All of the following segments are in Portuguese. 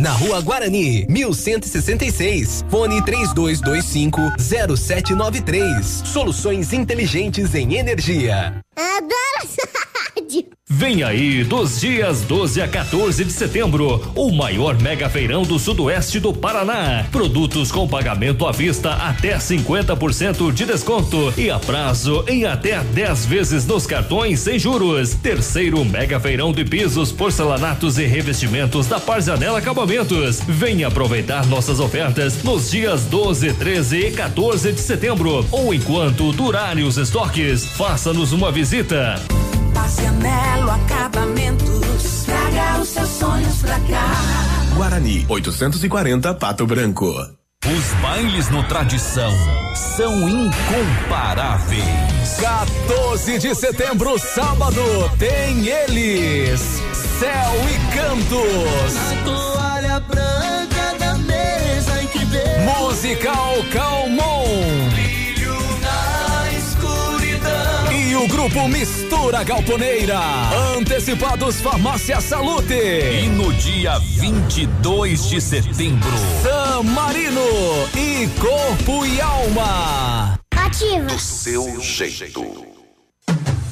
na Rua Guarani, 1166. Fone 3225 0793. Soluções inteligentes em energia. Adoro rádio. Vem aí, dos dias 12 a 14 de setembro, o maior mega feirão do sudoeste do Paraná. Produtos com pagamento à vista até 50% de desconto e a prazo em até 10 vezes nos cartões sem juros. Terceiro mega feirão de pisos, porcelanatos e revestimentos da Parzanela Acabamentos. Venha aproveitar nossas ofertas nos dias 12, 13 e 14 de setembro ou enquanto durarem os estoques. Faça-nos uma visita. Marcianelo Acabamentos. Traga os seus sonhos pra cá. Guarani, 840 Pato Branco. Os bailes no Tradição são incomparáveis. 14 de setembro, sábado, tem eles. Céu e Cantos. A toalha branca da mesa em que. Musical Calmon. Grupo Mistura Galponeira. Antecipados Farmácia Salute. E no dia 22 de setembro, San Marino e Corpo e Alma. Ativa. Do seu jeito.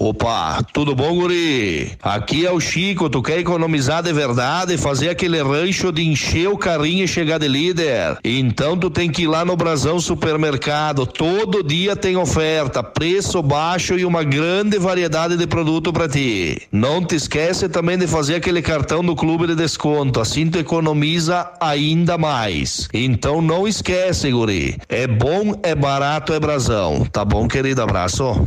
Opa, tudo bom, guri? Aqui é o Chico, tu quer economizar de verdade, fazer aquele rancho de encher o carrinho e chegar de líder? Então tu tem que ir lá no Brasão Supermercado, todo dia tem oferta, preço baixo e uma grande variedade de produto para ti. Não te esquece também de fazer aquele cartão do clube de desconto, assim tu economiza ainda mais. Então não esquece, guri. É bom, é barato, é Brasão. Tá bom, querido? Abraço.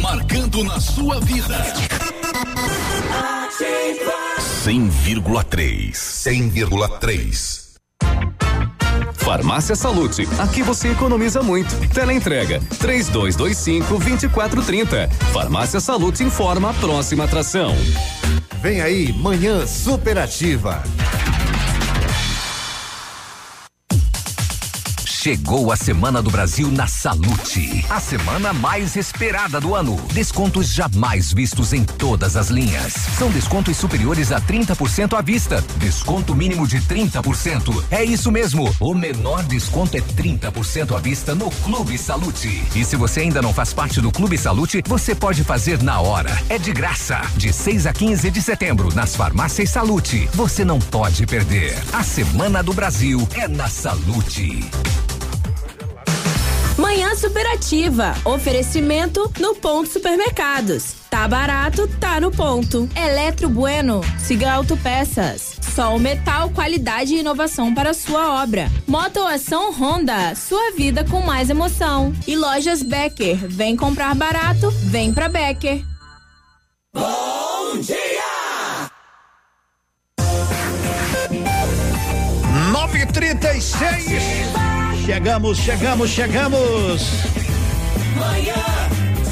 Marcando na sua vida. 100,3. 100,3. Farmácia Salute, aqui você economiza muito. Teleentrega, três dois, dois cinco, vinte e quatro, trinta. Farmácia Salute informa a próxima atração. Vem aí, manhã superativa. Chegou a Semana do Brasil na Salute. A semana mais esperada do ano. Descontos jamais vistos em todas as linhas. São descontos superiores a 30% à vista. Desconto mínimo de 30%. É isso mesmo. O menor desconto é 30% à vista no Clube Salute. E se você ainda não faz parte do Clube Salute, você pode fazer na hora. É de graça. De 6 a 15 de setembro, nas farmácias Salute. Você não pode perder. A Semana do Brasil é na Salute. Manhã Superativa. Oferecimento no Ponto Supermercados. Tá barato, tá no ponto. Eletro Bueno. Siga Autopeças. Sol Metal, qualidade e inovação para sua obra. Motoação Honda. Sua vida com mais emoção. E Lojas Becker. Vem comprar barato, vem pra Becker. Bom dia! 936. Chegamos, chegamos, chegamos. Manhã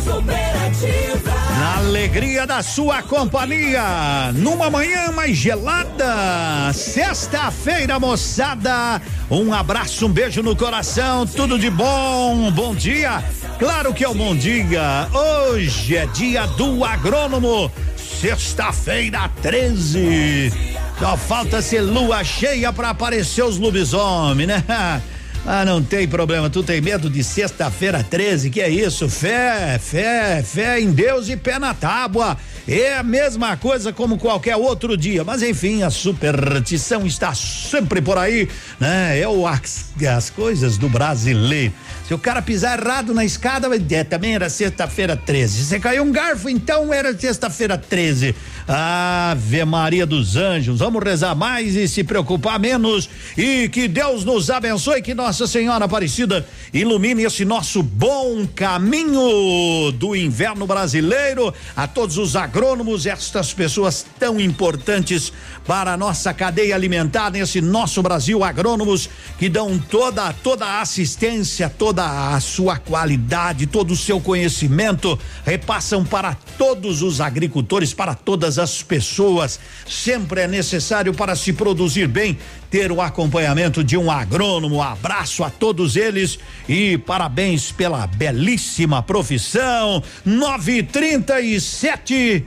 superativa. Na alegria da sua companhia, numa manhã mais gelada, sexta-feira, moçada. Um abraço, um beijo no coração, tudo de bom, bom dia. Claro que é um bom dia. Hoje é dia do agrônomo, sexta-feira 13. Só falta ser lua cheia para aparecer os lobisomens, né? Ah, não tem problema. Tu tem medo de sexta-feira 13? Que é isso? Fé, fé, fé em Deus e pé na tábua. É a mesma coisa como qualquer outro dia. Mas enfim, a superstição está sempre por aí, né? É o, as, as coisas do brasileiro. Se o cara pisar errado na escada, é, também era sexta-feira 13. Se você caiu um garfo, então era sexta-feira 13. Ave Maria dos Anjos. Vamos rezar mais e se preocupar menos. E que Deus nos abençoe, que Nossa Senhora Aparecida ilumine esse nosso bom caminho do inverno brasileiro. A todos os agrônomos, estas pessoas tão importantes para a nossa cadeia alimentar nesse nosso Brasil, agrônomos que dão toda toda a assistência, toda a sua qualidade, todo o seu conhecimento, repassam para todos os agricultores, para todas as pessoas. Sempre é necessário para se produzir bem ter o acompanhamento de um agrônomo. Abraço a todos eles e parabéns pela belíssima profissão. 937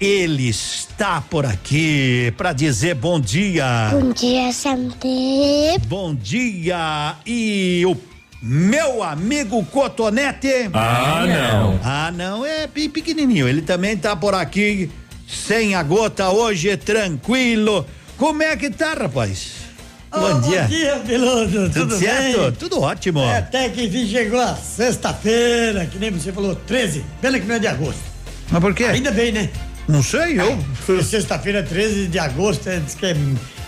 ele está por aqui para dizer bom dia. Bom dia, Santé. Bom dia. E o meu amigo Cotonete. Ah, não. Ah, não, é pequenininho. Ele também tá por aqui, sem a gota hoje, tranquilo. Como é que tá, rapaz? Oh, bom dia. Bom dia, Piloto. Tudo, Tudo certo? bem? Tudo ótimo. É, até que enfim chegou a sexta-feira, que nem você falou, 13, pena que não é de agosto. Mas por quê? Ainda bem, né? Não sei, eu. É, Sexta-feira, 13 de agosto, é, diz que é,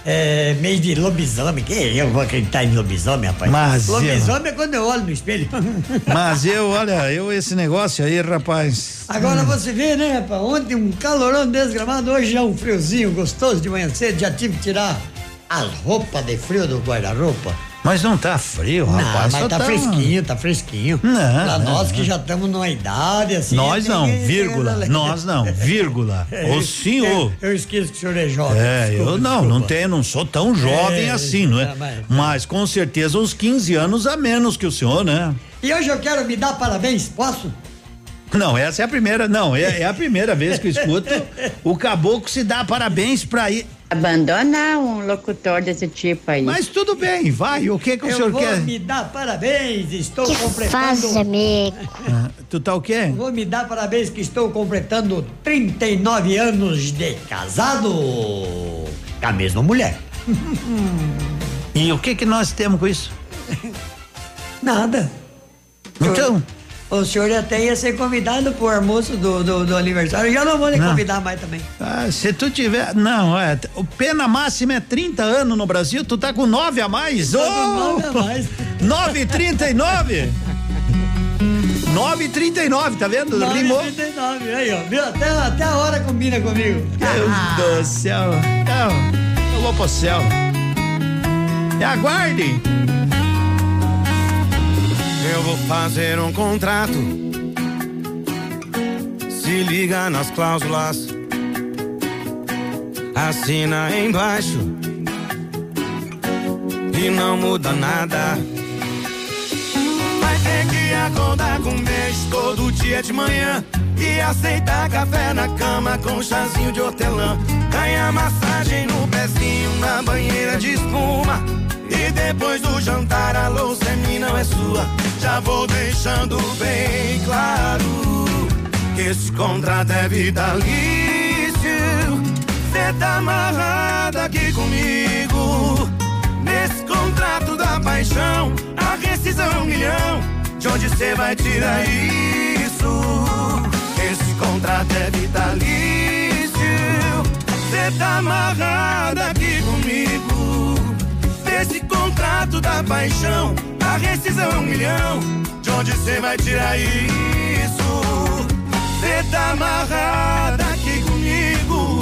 é mês de lobisomem. Que eu vou acreditar em lobisomem, rapaz? Mas lobisomem é quando eu olho no espelho. Mas eu, olha, eu esse negócio aí, rapaz. Agora você vê, né, rapaz? Ontem um calorão desgramado, hoje é um friozinho gostoso de manhã cedo. Já tive que tirar as roupas de frio do guarda-roupa. Mas não tá frio, Não, rapaz. mas só tá, fresquinho, tá fresquinho. Não, pra não, nós não. que já estamos numa idade assim. Nós não, vírgula. Nós não, vírgula. O senhor. Eu, eu esqueço que o senhor é jovem. É, desculpa, eu não, desculpa. não tenho, não sou tão jovem É, assim, não é? tá, mas- Mas com certeza uns 15 anos a menos que o senhor, né? E hoje eu quero me dar parabéns, posso? Não, essa é a primeira, não, é, é a primeira vez que eu escuto o caboclo se dá parabéns pra ir. Abandona um locutor desse tipo aí. Mas tudo bem, vai, o que que o eu senhor vou quer? me dar parabéns, estou Que completando. faz, amigo. Ah, Tu tá o quê? Vou me dar parabéns que estou completando 39 anos de casado com a mesma mulher. E o que que nós temos com isso? Nada. Então? O senhor até ia ser convidado pro almoço do, do, do aniversário. Eu já não vou lhe Não. convidar mais também. Ah, se tu tiver. Não, é. O pena máxima é 30 anos no Brasil, tu tá com 9 a mais. Tô com Ô! nove a mais. 9,39? 9,39, tá vendo? Rimou. 39, aí, ó. Viu? Até, até a hora combina comigo. Deus do céu. Não, eu vou pro céu. E aguarde. Eu vou fazer um contrato. Se liga nas cláusulas. Assina embaixo. E não muda nada. Vai ter que acordar com um beijo todo dia de manhã. E aceitar café na cama com chazinho de hortelã. Ganhar massagem no pezinho na banheira de espuma. Depois do jantar a louça é minha, não é sua. Já vou deixando bem claro que esse contrato é vitalício. Cê tá amarrado aqui comigo. Nesse contrato da paixão, a rescisão é um milhão. De onde cê vai tirar isso? Esse contrato é vitalício. Cê tá amarrado aqui barato da paixão, a rescisão é um milhão. De onde cê vai tirar isso? Cê tá amarrada aqui comigo.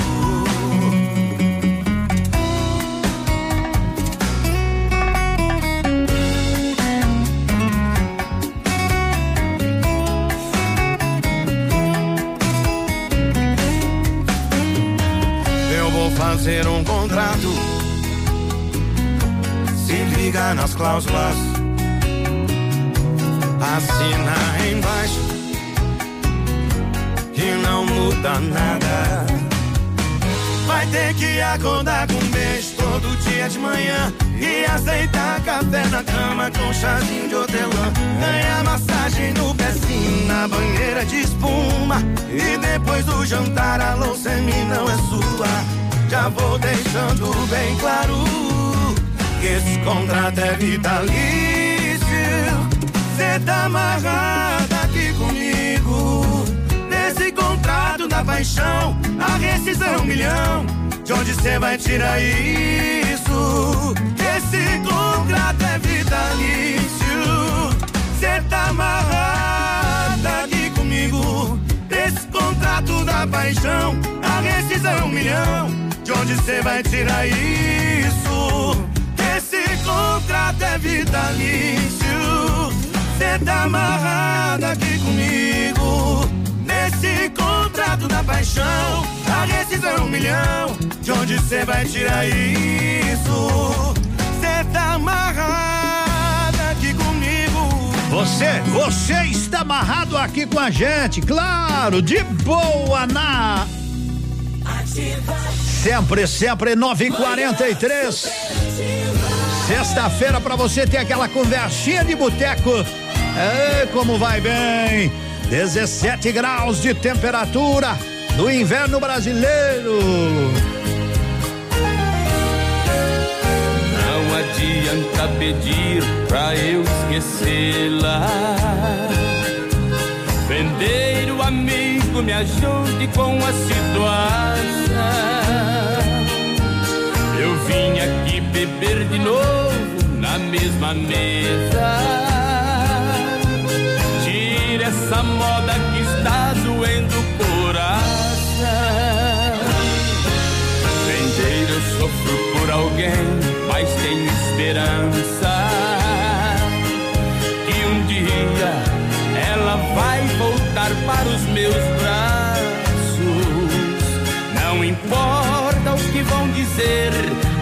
Eu vou fazer um contrato Liga nas cláusulas, assina embaixo e não muda nada. Vai ter que acordar com um beijo todo dia de manhã e aceitar café na cama com chazinho de hortelã. Ganhar massagem no pezinho na banheira de espuma e depois do jantar a louça em mim não é sua. Já vou deixando bem claro esse contrato é vitalício. Cê tá amarrado aqui comigo. Nesse contrato da paixão, a rescisão é um milhão. De onde cê vai tirar isso? Esse contrato é vitalício. Cê tá amarrado aqui comigo. Nesse contrato da paixão, a rescisão é um milhão. De onde cê vai tirar isso? Contrato é vitalício. Cê tá amarrado aqui comigo. Nesse contrato da paixão, a rescisão é um milhão. De onde cê vai tirar isso? Cê tá amarrado aqui comigo. Você, você está amarrado aqui com a gente, claro, de boa na Sempre, sempre 9 e 43 Sexta-feira para você ter aquela conversinha de boteco. Como vai bem? 17 graus de temperatura do inverno brasileiro. Não adianta pedir pra eu esquecê-la. Vendeiro amigo, me ajude com a situação. Eu vim aqui beber de novo na mesma mesa. Tira essa moda que está doendo o coração. Vendeiro, eu sofro por alguém, mas tenho esperança. Que um dia ela vai voltar para os meus braços. Dizer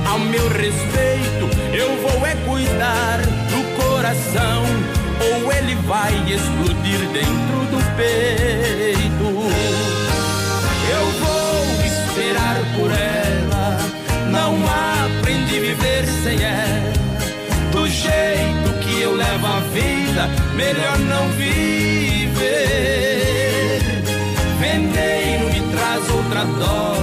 ao meu respeito, eu vou é cuidar do coração, ou ele vai explodir dentro do peito. Eu vou esperar por ela, não aprendi a viver sem ela. Do jeito que eu levo a vida, melhor não viver. Vendeiro me traz outra dose.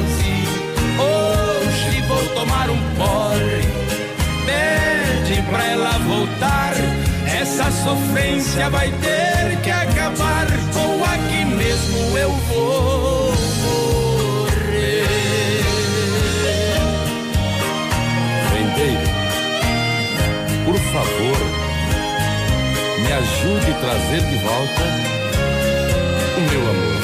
Sofrência vai ter que acabar. Ou aqui mesmo eu vou morrer. Vendeiro, por favor, me ajude a trazer de volta o meu amor.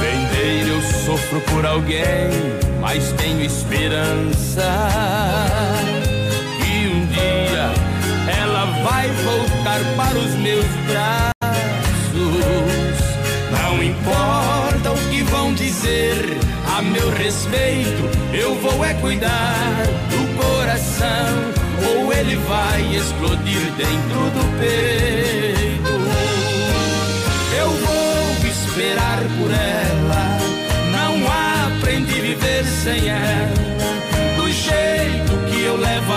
Vendeiro, eu sofro por alguém, mas tenho esperança. Ela vai voltar para os meus braços. Não importa o que vão dizer a meu respeito, eu vou é cuidar do coração. Ou ele vai explodir dentro do peito. Eu vou esperar por ela. Não aprendi a viver sem ela. Do jeito que eu levo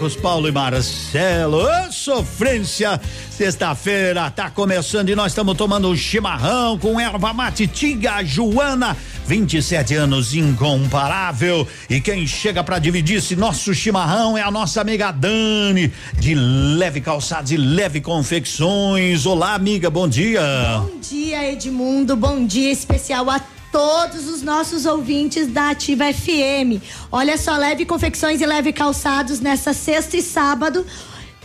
Marcos Paulo e Marcelo, ô, sofrência. Sexta-feira tá começando e nós estamos tomando um chimarrão com erva mate Tiga Joana. 27 anos incomparável. E quem chega para dividir esse nosso chimarrão é a nossa amiga Dani, de Leve Calçados e Leve Confecções. Olá, amiga, bom dia. Bom dia, Edmundo. Bom dia especial a todos os nossos ouvintes da Ativa FM. Olha só, leve confecções e leve calçados nessa sexta e sábado.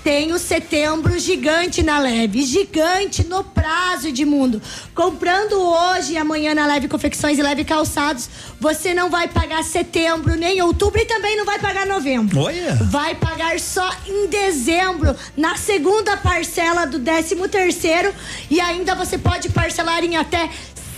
tem o setembro gigante na Leve, gigante no prazo de mundo. Comprando hoje e amanhã na Leve Confecções e Leve Calçados, você não vai pagar setembro nem outubro e também não vai pagar novembro. Olha. Vai pagar só em dezembro, na segunda parcela do 13 terceiro e ainda você pode parcelar em até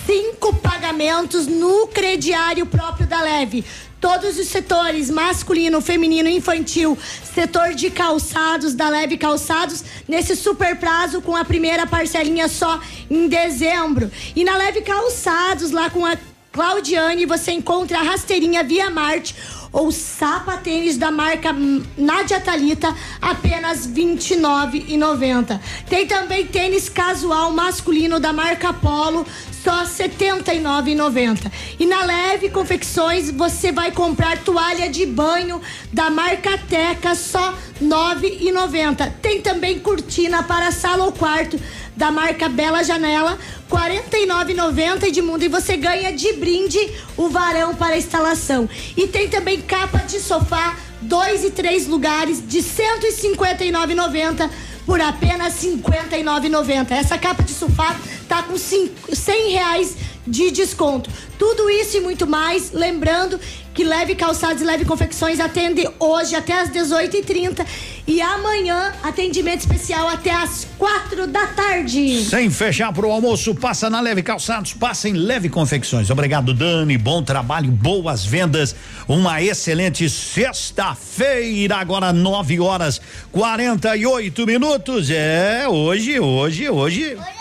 cinco pagamentos no crediário próprio da Leve todos os setores, masculino, feminino, infantil, setor de calçados, da Leve Calçados, nesse super prazo com a primeira parcelinha só em dezembro. E na Leve Calçados, lá com a Claudiane, você encontra a rasteirinha Via Marte ou sapatênis da marca Nadia Talita, apenas R$ 29,90. Tem também tênis casual masculino da marca Polo, só R$ 79,90. E na Leve Confecções você vai comprar toalha de banho da marca Teca, só R$ 9,90. Tem também cortina para sala ou quarto da marca Bela Janela, R$ 49,90 de mundo e você ganha de brinde o varão para instalação. E tem também capa de sofá, dois e três lugares de R$ 159,90 por apenas R$ 59,90. Essa capa de sofá tá com cinco, 100 reais de desconto. Tudo isso e muito mais, lembrando que Leve Calçados e Leve Confecções atende hoje até às 18h30 e amanhã atendimento especial até às quatro da tarde. Sem fechar pro almoço, passa na Leve Calçados, passa em Leve Confecções. Obrigado, Dani. Bom trabalho, boas vendas. Uma excelente sexta-feira, agora 9 horas 48 minutos. É, hoje, hoje, hoje. Hoje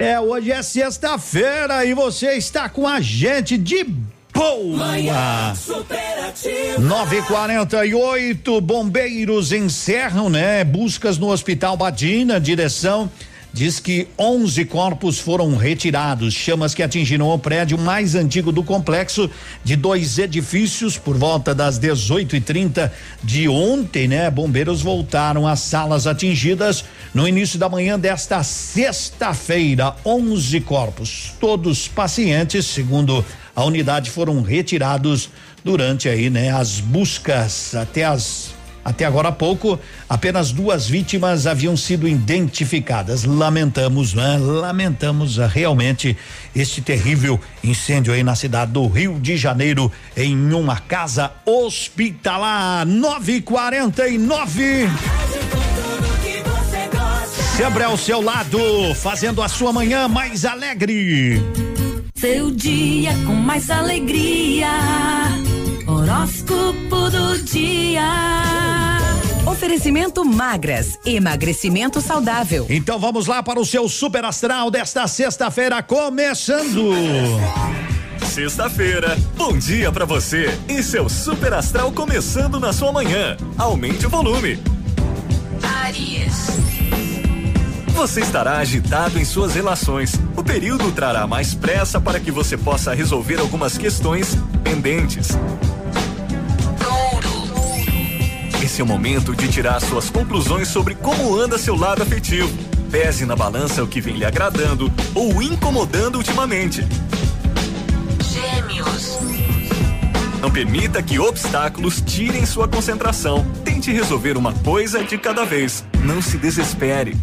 é hoje é sexta-feira e você está com a gente de boa. Manhã superativa. 948 bombeiros encerram, né? Buscas no Hospital Badina, direção diz que 11 corpos foram retirados. Chamas que atingiram o prédio mais antigo do complexo de dois edifícios por volta das 18h30 de ontem, né? Bombeiros voltaram às salas atingidas no início da manhã desta sexta-feira. 11 corpos, todos pacientes, segundo a unidade, foram retirados durante aí, né? As buscas até as até agora há pouco, apenas duas vítimas haviam sido identificadas. Lamentamos, né? Lamentamos realmente este terrível incêndio aí na cidade do Rio de Janeiro, em uma casa hospitalar. 949. Sempre ao seu lado, fazendo a sua manhã mais alegre. Seu dia com mais alegria. Horóscopo do dia. Oferecimento magras, emagrecimento saudável. Então vamos lá para o seu super astral desta sexta-feira, começando. Sexta-feira, bom dia pra você e seu super astral começando na sua manhã. Aumente o volume. Aries. Você estará agitado em suas relações. O período trará mais pressa para que você possa resolver algumas questões pendentes. Esse é o momento de tirar suas conclusões sobre como anda seu lado afetivo. Pese na balança o que vem lhe agradando ou incomodando ultimamente. Gêmeos. Não permita que obstáculos tirem sua concentração. Tente resolver uma coisa de cada vez. Não se desespere.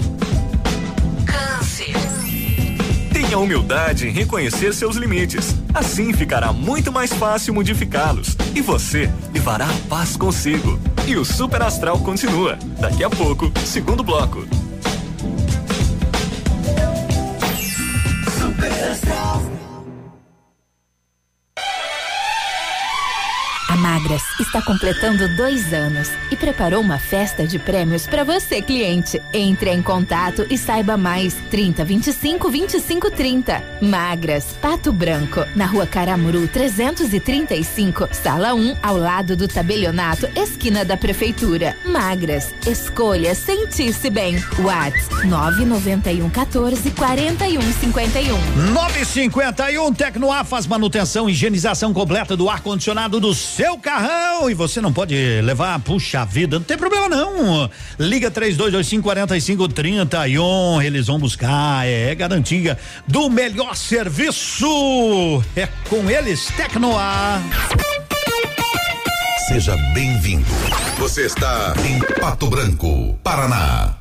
Tenha humildade em reconhecer seus limites. Assim ficará muito mais fácil modificá-los. E você levará a paz consigo. E o Super Astral continua. Daqui a pouco, segundo bloco. A Magras está completando dois anos e preparou uma festa de prêmios para você, cliente. Entre em contato e saiba mais. 30 25 25 30. Magras, Pato Branco, na rua Caramuru 335, sala 1, ao lado do tabelionato, esquina da prefeitura. Magras, escolha sentir-se bem. Whats 991 14 41 51. 951 Tecnoar faz manutenção e higienização completa do ar-condicionado do seu carrão e você não pode levar, puxa vida, não tem problema não. Liga 3225 4531, eles vão buscar, é, garantia do melhor serviço. É com eles, Tecnoar. Seja bem-vindo. Você está em Pato Branco, Paraná.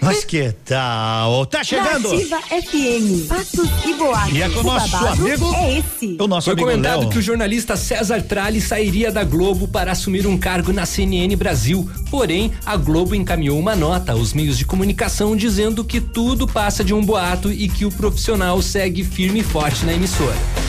Mas que tal? Tá chegando! Ativa FM, Passos e Boatos. E é com o nosso amigo. É esse. O nosso Foi amigo comentado Léo. que o jornalista César Tralli sairia da Globo para assumir um cargo na CNN Brasil. Porém, a Globo encaminhou uma nota aos meios de comunicação dizendo que tudo passa de um boato e que o profissional segue firme e forte na emissora.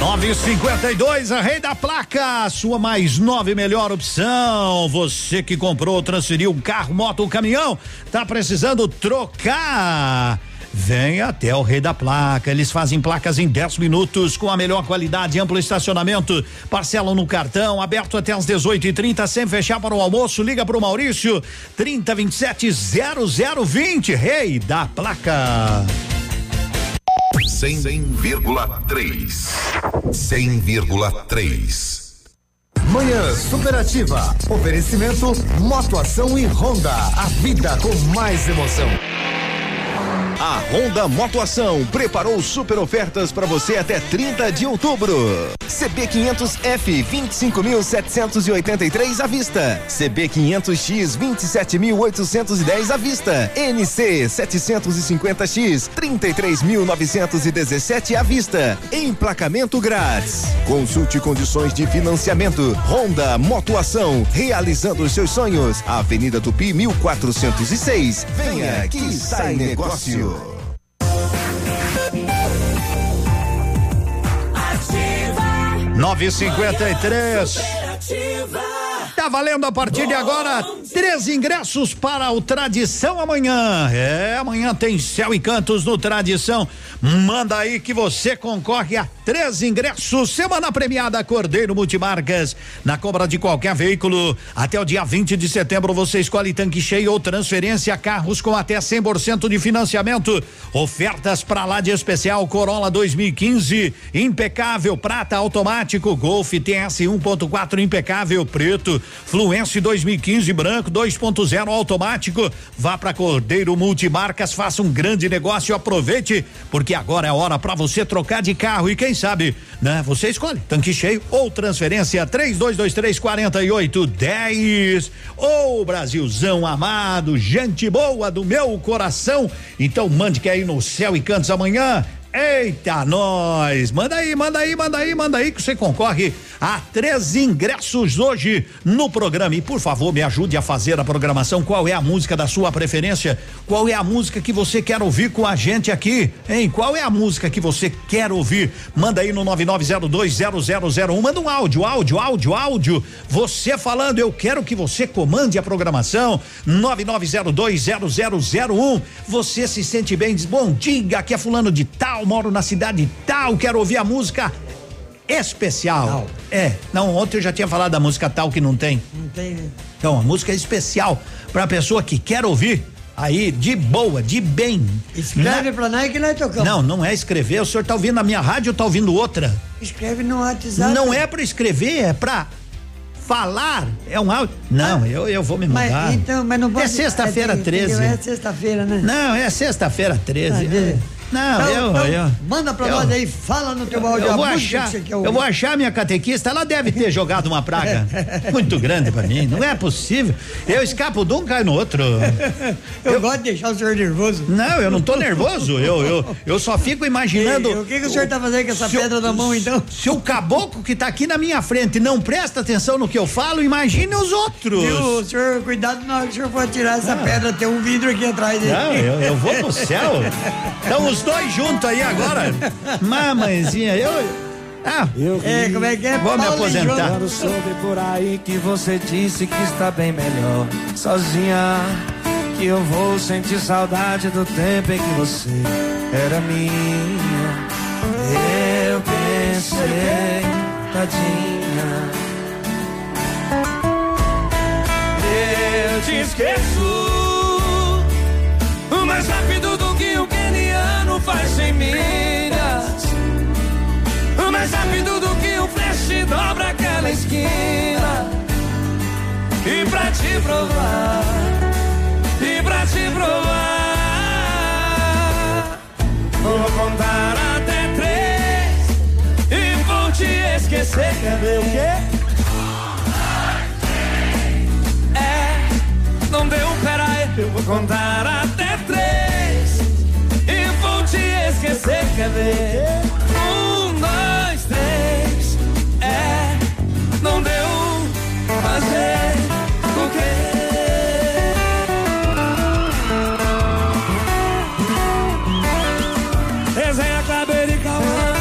952, a rei da placa, sua mais nove melhor opção. Você que comprou, transferiu um carro, moto ou caminhão, tá precisando trocar. Vem até o Rei da Placa. Eles fazem placas em 10 minutos com a melhor qualidade, amplo estacionamento. Parcelam no cartão, aberto até às 18h30, sem fechar para o almoço. Liga para o Maurício 3027 0020. Rei da Placa. 100,3. 100,3. Manhã Superativa. Oferecimento Motoação e Honda. A vida com mais emoção. A Honda Motoação preparou super ofertas para você até 30 de outubro. CB500F 25.783 à vista. CB500X 27.810 à vista. NC 750X 33.917 à vista. Emplacamento grátis. Consulte condições de financiamento. Honda Motoação realizando os seus sonhos. Avenida Tupi 1406. Venha que sai negócio. 953. Tá valendo a partir de agora três ingressos para o Tradição amanhã. É, amanhã tem Céu e Cantos no Tradição. Manda aí que você concorre a três ingressos. Semana premiada Cordeiro Multimarcas. Na compra de qualquer veículo, até o dia 20 de setembro você escolhe tanque cheio ou transferência carros com até 100% de financiamento. Ofertas para lá de especial Corolla 2015, impecável prata automático, Golf TS 1.4 impecável preto, Fluence 2015 branco 2.0 automático. Vá para Cordeiro Multimarcas, faça um grande negócio, aproveite, porque agora é hora para você trocar de carro e quem sabe, né? Você escolhe tanque cheio ou transferência 3223 4810. Ô Brasilzão amado, gente boa do meu coração. Então mande que aí no céu e cantos amanhã. Eita, nós! Manda aí, manda aí, manda aí, manda aí que você concorre a três ingressos hoje no programa. E por favor, me ajude a fazer a programação. Qual é a música da sua preferência? Qual é a música que você quer ouvir com a gente aqui? Hein? Qual é a música que você quer ouvir? Manda aí no 99020001. Manda um áudio, áudio, áudio, áudio. Você falando, eu quero que você comande a programação. 99020001. Você se sente bem, diz: bom, diga que é fulano de tal, moro na cidade tal, quero ouvir a música especial. É, não, ontem eu já tinha falado da música tal que não tem. Não tem, né? Então, a música é especial pra pessoa que quer ouvir. Aí, de boa, de bem. Escreve pra nós que nós tocamos. Não, não é escrever. O senhor tá ouvindo a minha rádio ou tá ouvindo outra? Escreve no WhatsApp. Não é pra escrever, é pra falar. É um áudio. Não, eu, eu vou me Mas, mudar. então, mas não pode. É sexta-feira é, tem- 13. É sexta-feira, né? Não, é sexta-feira 13. Ah, beleza. Não, Então, eu, então, eu. Manda pra eu- nós aí, fala no teu áudio Eu vou, achar, eu vou achar minha catequista, ela deve ter jogado uma praga muito grande pra mim, não é possível. Eu escapo de um, caio no outro. Eu, gosto de deixar o senhor nervoso. Não, eu não tô nervoso, eu, eu, eu só fico imaginando. E- o que que o senhor tá fazendo com essa o- pedra na mão, então? Se o caboclo que tá aqui na minha frente não presta atenção no que eu falo, imagine os outros. Viu, o senhor, cuidado na hora que o senhor for tirar essa pedra, tem um vidro aqui atrás dele. Não, eu, eu vou pro céu. Então os dois juntos aí agora. Mamãezinha, eu. Ah, É, como é que é? Vou me Paulo aposentar. Quando soube por aí que você disse que está bem melhor sozinha. Que eu vou sentir saudade do tempo em que você era minha. Eu pensei, tadinha. Eu te esqueço mais rápido milhas. Mais rápido do que o flash dobra aquela esquina. E pra te provar, e pra te provar, vou contar até três e vou te esquecer. Quer ver o quê? É, não deu, pera aí, eu vou contar até ver? Um, dois, três. É, não deu fazer o quê? Resenha Cabelo e Cauã.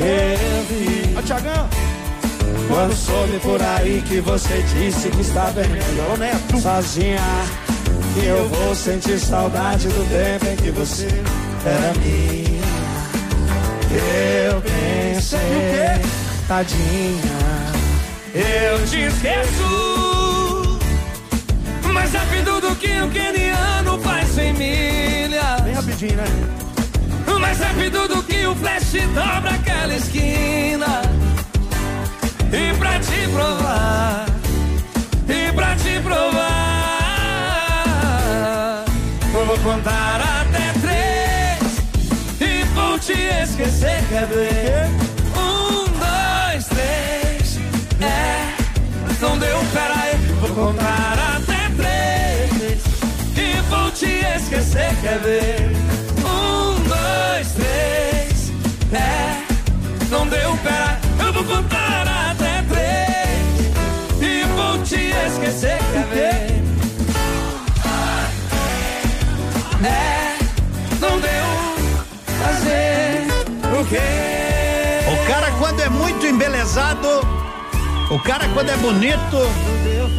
Eu vi. Ô, Tiagão. Quando soube por aí que você disse que está né? Sozinha. E eu vou sentir saudade do tempo em que você era minha. Eu pensei, tadinha. Eu te esqueço. Mais rápido do que o keniano faz sem milhas. Bem rapidinho, né? Mais rápido do que o flash dobra aquela esquina. E pra te provar, contar até três e vou te esquecer. Quer ver? Um, dois, três. É, não deu, peraí, vou contar até três e vou te esquecer. Quer ver? Um, dois, três. É, não deu, peraí, eu vou contar até três e vou te esquecer. Quer ver? O cara quando é muito embelezado, o cara quando é bonito,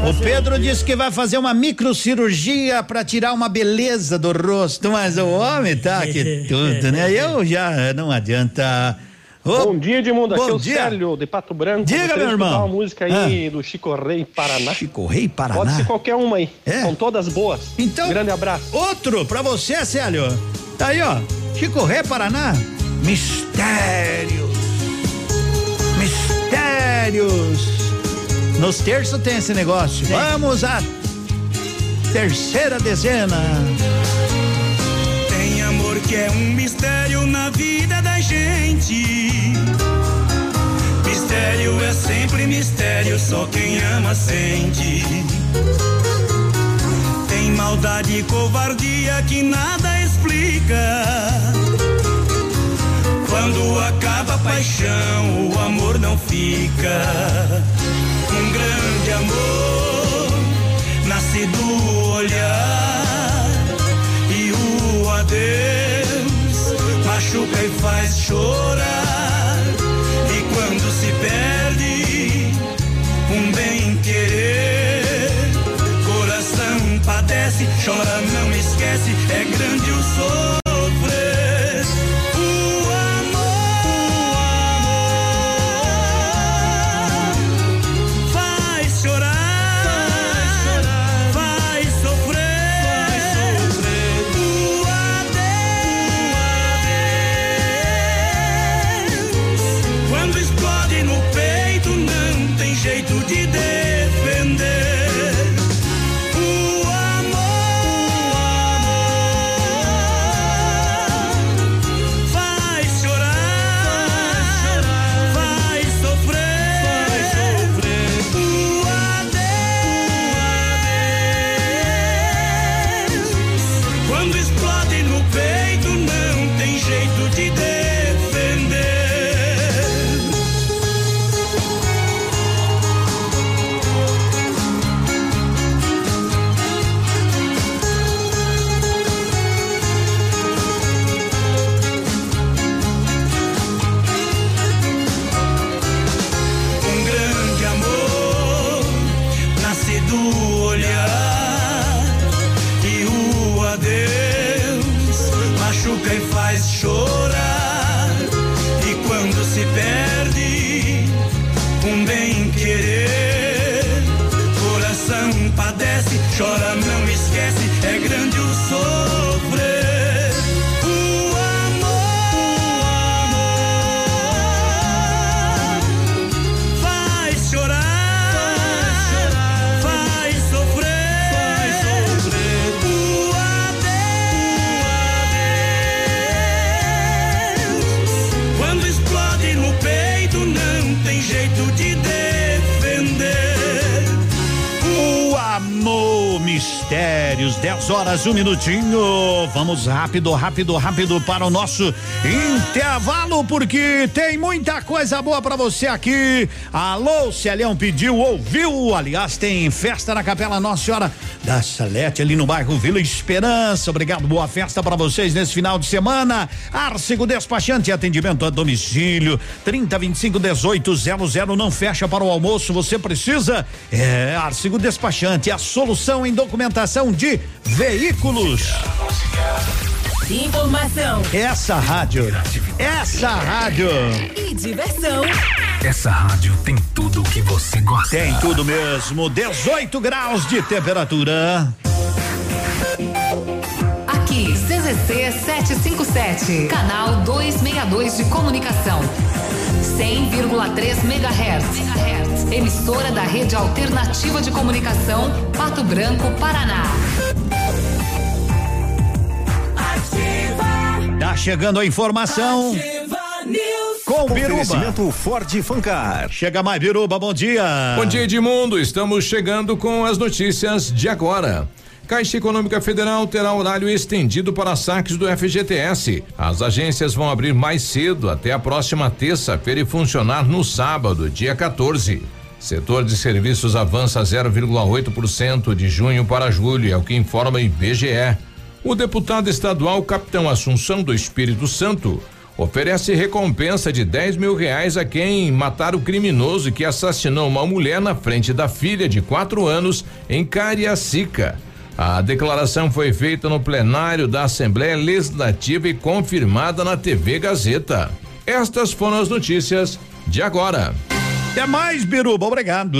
o Pedro disse que vai fazer uma microcirurgia para tirar uma beleza do rosto, mas o homem tá que tudo, né? Eu já não adianta. Ô, Bom dia, Edmundo. Aqui bom é o dia. Célio, de Pato Branco. Diga, meu irmão. uma música aí do Chico Rei Paraná. Chico Rei Paraná. Pode ser qualquer uma aí. É? São todas boas. Então, Grande abraço. Outro pra você, Célio. Tá aí, ó. Chico Ré, Paraná. Mistérios. Mistérios. Nos terços tem esse negócio. Vamos à terceira dezena. Tem amor que é um mistério na vida da gente. Mistério é sempre mistério, só quem ama sente. Tem maldade e covardia que nada explica. Quando acaba a paixão, o amor não fica. Um grande amor nasce do olhar e o adeus machuca e faz chorar. E quando se perde um bem querer, coração padece, chora, não esquece, é grande o sofrer. Mistérios, 10 horas, um minutinho. Vamos rápido, rápido, rápido para o nosso intervalo, porque tem muita coisa boa para você aqui. Alô, Celhão pediu, ouviu? Aliás, tem festa na Capela Nossa Senhora da Salete, ali no bairro Vila Esperança. Obrigado, boa festa para vocês nesse final de semana. Arcego Despachante, atendimento a domicílio, 30 25 18 00. Não fecha para o almoço, você precisa. É, Arcego Despachante, a solução em documentação de veículos. Informação Essa rádio, essa rádio. e diversão. Essa rádio tem tudo o que você gosta. Tem tudo mesmo, 18 graus de temperatura. Aqui, CZC 757, canal 262 de comunicação. 100,3 MHz. Emissora da Rede Alternativa de Comunicação, Pato Branco, Paraná. Tá chegando a informação. Com o Biruba. Oferecimento Ford Fancar. Chega mais, Biruba, bom dia. Bom dia, Edmundo. Estamos chegando com as notícias de agora. Caixa Econômica Federal terá horário estendido para saques do FGTS. As agências vão abrir mais cedo até a próxima terça-feira e funcionar no sábado, dia 14. Setor de serviços avança 0,8% de junho para julho, é o que informa o IBGE. O deputado estadual Capitão Assunção do Espírito Santo oferece recompensa de 10 mil reais a quem matar o criminoso que assassinou uma mulher na frente da filha de quatro anos em Cariacica. A declaração foi feita no plenário da Assembleia Legislativa e confirmada na TV Gazeta. Estas foram as notícias de agora. Até mais, Biruba, obrigado.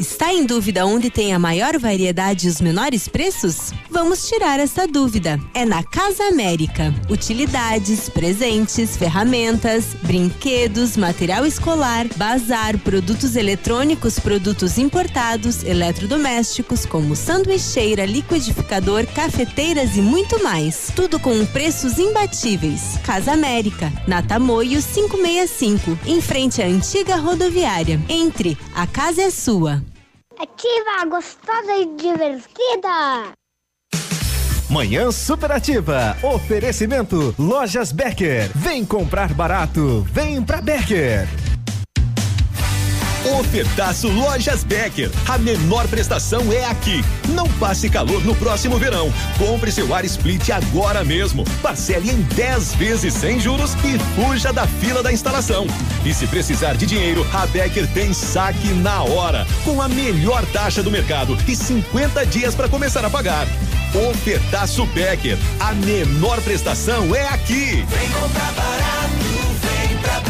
Está em dúvida onde tem a maior variedade e os menores preços? Vamos tirar essa dúvida. É na Casa América. Utilidades, presentes, ferramentas, brinquedos, material escolar, bazar, produtos eletrônicos, produtos importados, eletrodomésticos, como sanduicheira, liquidificador, cafeteiras e muito mais. Tudo com preços imbatíveis. Casa América, na Tamoio 565, em frente à antiga rodoviária. Entre, a casa é sua. Ativa, gostosa e divertida. Manhã Superativa. Oferecimento Lojas Becker. Vem comprar barato. Vem pra Becker. Ofertaço Lojas Becker. A menor prestação é aqui. Não passe calor no próximo verão. Compre seu ar split agora mesmo. Parcele em 10 vezes sem juros e fuja da fila da instalação. E se precisar de dinheiro, a Becker tem saque na hora, com a melhor taxa do mercado e 50 dias para começar a pagar. Ofertaço Becker. A menor prestação é aqui. Vem comprar barato, vem pra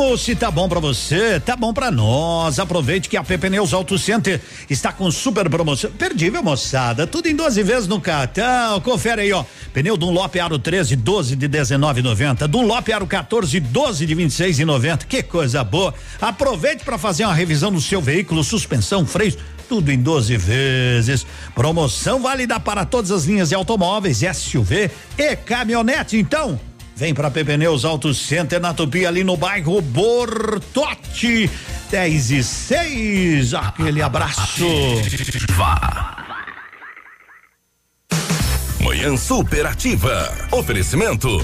Se tá bom pra você, tá bom pra nós. Aproveite que a PP Pneus Auto Center está com super promoção. Perdível, moçada. Tudo em 12 vezes no cartão. Confere aí, ó. Pneu Dunlop Aro 13, 12 de 19,90. Dunlop Aro 14, 12 de 26,90. Que coisa boa. Aproveite para fazer uma revisão do seu veículo, suspensão, freio tudo em 12 vezes. Promoção válida para todas as linhas de automóveis, SUV e caminhonete. Então, vem para PP Neus Auto Center na Tupi, ali no bairro Bortote. 10 e 6. Aquele abraço. Manhã superativa. Oferecimento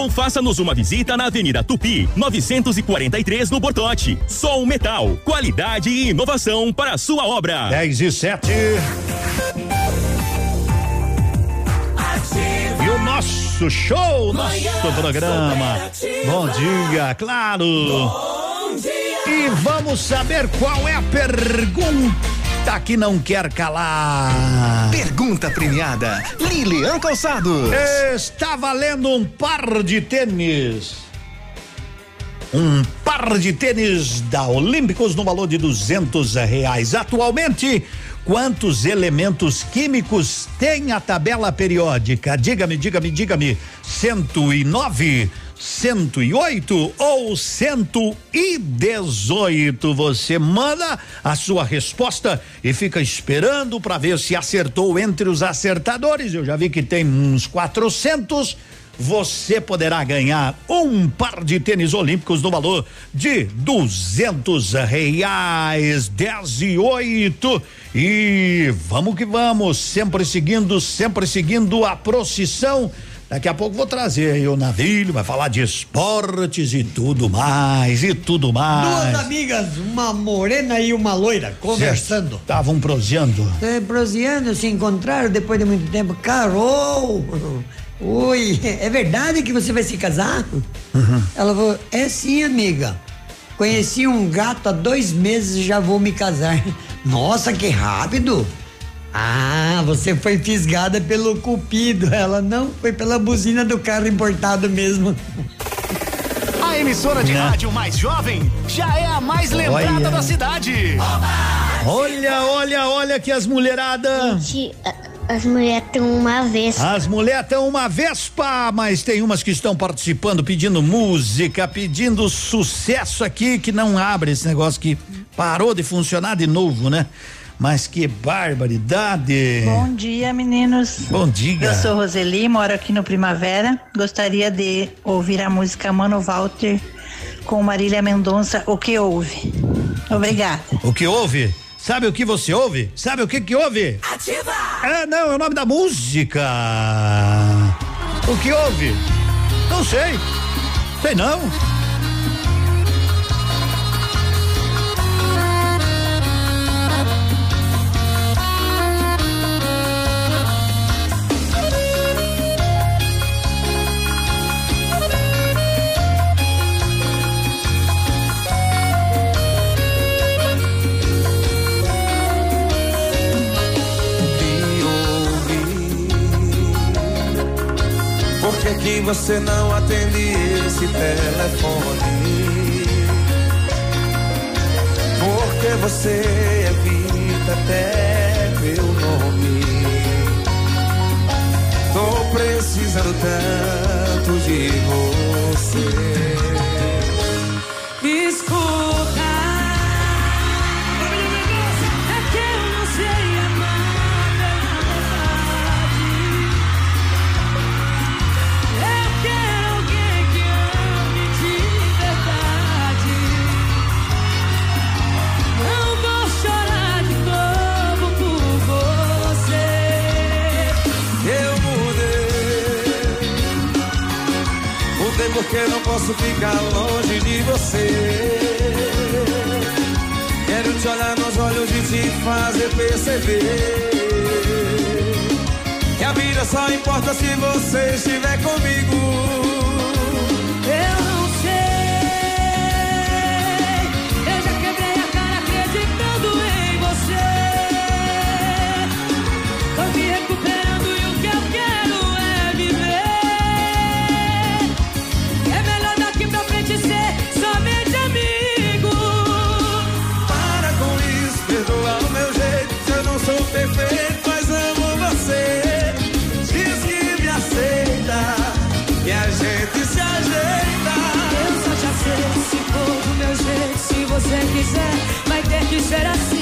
ou faça-nos uma visita na Avenida Tupi, 943 no Bortote. Sol Metal, qualidade e inovação para a sua obra. 10 e 7. E o nosso show, nosso programa. Bom dia, claro. E vamos saber qual é a pergunta que não quer calar. Pergunta premiada, Lilian Calçados. Está valendo um par de tênis. Um par de tênis da Olímpicos no valor de duzentos reais. Atualmente, quantos elementos químicos tem a tabela periódica? Diga-me, diga-me, diga-me. 109, 108 ou 118? Você manda a sua resposta e fica esperando para ver se acertou entre os acertadores. Eu já vi que tem uns 400 você poderá ganhar um par de tênis olímpicos no valor de duzentos reais, dez e oito. E vamos que vamos, sempre seguindo, sempre seguindo a procissão. Daqui a pouco vou trazer aí o navio, vai falar de esportes e tudo mais, e tudo mais. Duas amigas, uma morena e uma loira, conversando. Estavam proseando. É, proseando, se encontraram depois de muito tempo. Carol! Oi, é verdade que você vai se casar? Ela falou, é sim, amiga. Conheci um gato há dois meses e já vou me casar. Nossa, que rápido! Ah, você foi fisgada pelo cupido. Ela não, foi pela buzina do carro importado mesmo. A emissora de Né? rádio mais jovem já é a mais lembrada Olha. da cidade. Olha, olha, olha que as mulheradas. As mulheres têm uma vez. As mulheres estão uma vespa, mas tem umas que estão participando, pedindo música, pedindo sucesso aqui, que não abre esse negócio que parou de funcionar de novo, né? Mas que barbaridade. Bom dia, meninos. Bom dia. Eu sou Roseli, moro aqui no Primavera. Gostaria de ouvir a música Mano Walter com Marília Mendonça, O que houve? Obrigada. O que houve? Sabe o que você ouve? Sabe o que que houve? Ativa! É, não, é o nome da música. O que houve? Não sei. Sei não. Por que, você não atende esse telefone? Por que você evita até meu nome? Tô precisando tanto de você. Porque não posso ficar longe de você. Quero te olhar nos olhos e te fazer perceber. Que a vida só importa se você estiver comigo. Eu quiser, vai ter que ser assim.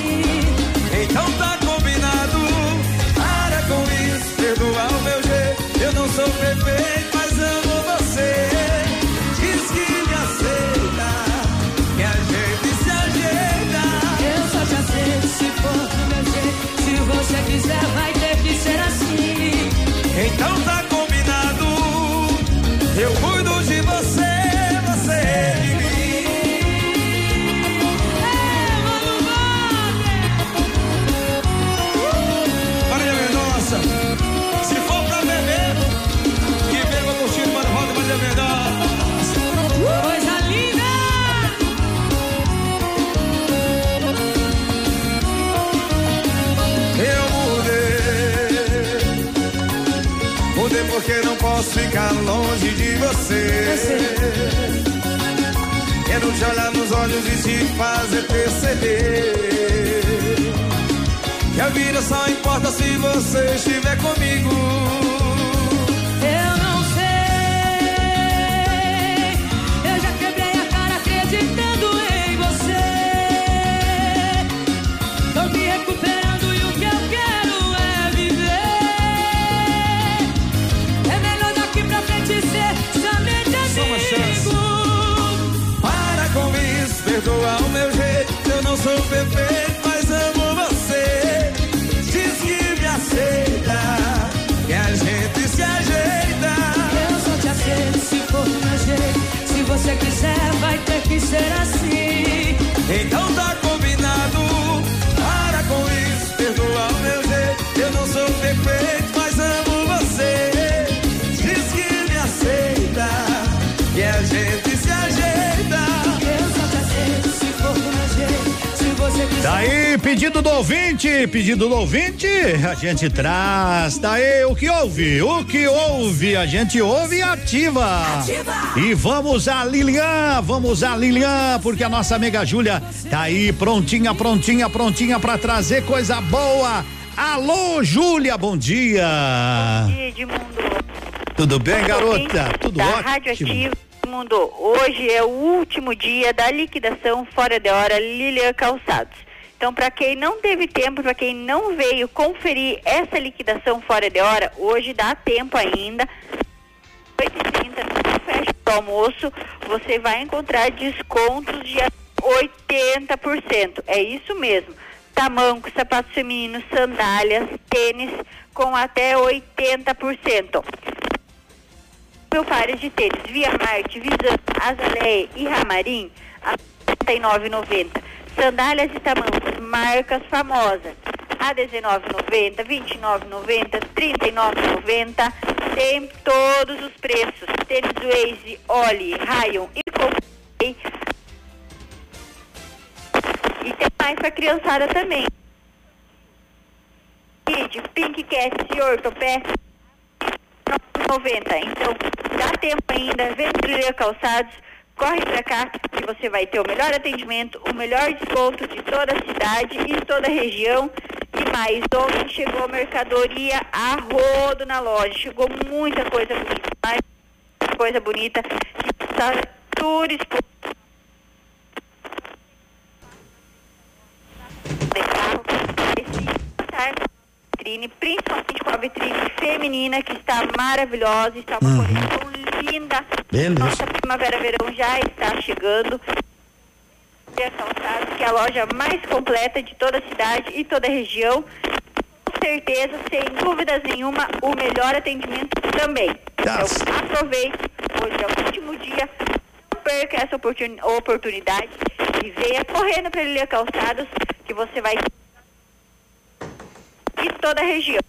Você. Quero te olhar nos olhos e te fazer perceber que a vida só importa se você estiver comigo. Perdoa o meu jeito. Eu não sou perfeito, pedido do ouvinte, pedido do ouvinte, a gente traz. Daí, o que houve? O que houve? A gente ouve e ativa. E vamos a Lilian, vamos a Lilian, porque a nossa amiga Júlia tá aí prontinha, prontinha, prontinha pra trazer coisa boa. Alô, Júlia, bom dia. Edmundo. Tudo bem, garota? Tudo da ótimo. Rádio Ativo, Edmundo. Hoje é o último dia da liquidação fora de hora Lilian Calçados. Então, para quem não teve tempo, para quem não veio conferir essa liquidação fora de hora, hoje dá tempo ainda. 8h30 no fecha do almoço, você vai encontrar descontos de 80%. É isso mesmo. Tamanco, sapatos femininos, sandálias, tênis com até 80%. Mil pares de tênis Via Marte, Visão, Azaleia e Ramarim a R$ 39,90. Sandálias e tamancos, marcas famosas. A R$ 19,90, R$ 29,90, R$ 39,90. Tem todos os preços. Tênis Waze, Oli, Rayon e Coldplay. E tem mais pra criançada também. Kid, Pink Cat e Ortopé 90. Então, dá tempo ainda, vem trilha calçados, corre pra cá que você vai ter o melhor atendimento, o melhor desconto de toda a cidade e toda a região. E mais, ontem chegou mercadoria a rodo na loja, chegou muita coisa bonita, mais coisa bonita, está tudo exposto. de esse estar com a vitrine, principalmente com a vitrine feminina, que está maravilhosa, está uma coleção linda. Beleza. Nossa primavera-verão já está chegando. E a Calçados, que é a loja mais completa de toda a cidade e toda a região. Com certeza, sem dúvidas nenhuma, o melhor atendimento também. Então, aproveite, hoje é o último dia, não perca essa oportuni- oportunidade e venha correndo para Lilia Calçados, que você vai e toda a região.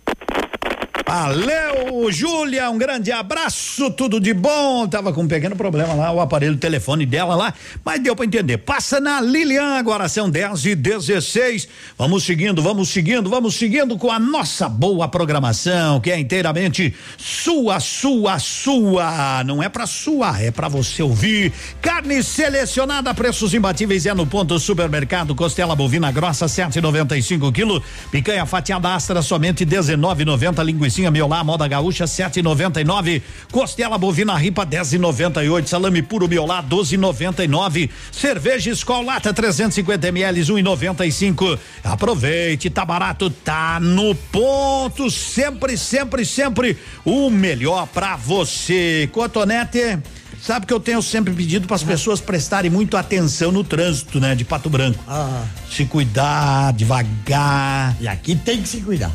Valeu, Júlia, um grande abraço, tudo de bom. Tava com um pequeno problema lá, o aparelho telefone dela lá, mas deu pra entender. Passa na Lilian, agora são 10 e 16. Vamos seguindo, vamos seguindo, vamos seguindo com a nossa boa programação, que é inteiramente sua, sua, sua. Não é pra sua, é pra você ouvir. Carne selecionada, preços imbatíveis é no ponto supermercado. Costela bovina grossa, 7,95 quilo. Picanha fatiada astra, somente 19,90. Linguiça miolá, moda gaúcha, 7,99. Costela bovina ripa, 10,98. Salame puro miolá, 12,99. Cerveja Skol lata, 350 ml, 1,95. Aproveite, tá barato, tá no ponto. Sempre, sempre, sempre o melhor pra você. Cotonete. Sabe que eu tenho sempre pedido para as pessoas prestarem muito atenção no trânsito, né, de Pato Branco. Se cuidar devagar. E aqui tem que se cuidar.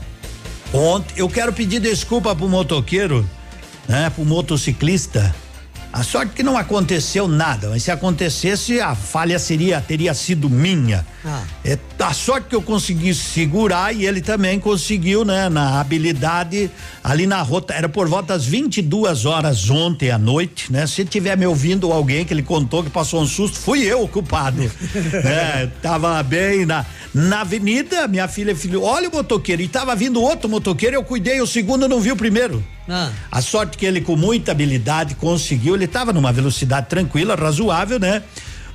Ontem eu quero pedir desculpa pro motoqueiro, né, pro motociclista. A sorte que não aconteceu nada, mas se acontecesse a falha seria teria sido minha. Ah. É A sorte que eu consegui segurar e ele também conseguiu, né? Na habilidade ali na rota, era por volta das 22 horas ontem à noite, né? Se tiver me ouvindo alguém que ele contou que passou um susto, fui eu o culpado. é, tava bem na, na avenida, minha filha filho, olha o motoqueiro, e tava vindo outro motoqueiro, eu cuidei, o segundo não viu o primeiro. Ah. A sorte que ele com muita habilidade conseguiu, ele tava numa velocidade tranquila, razoável, né?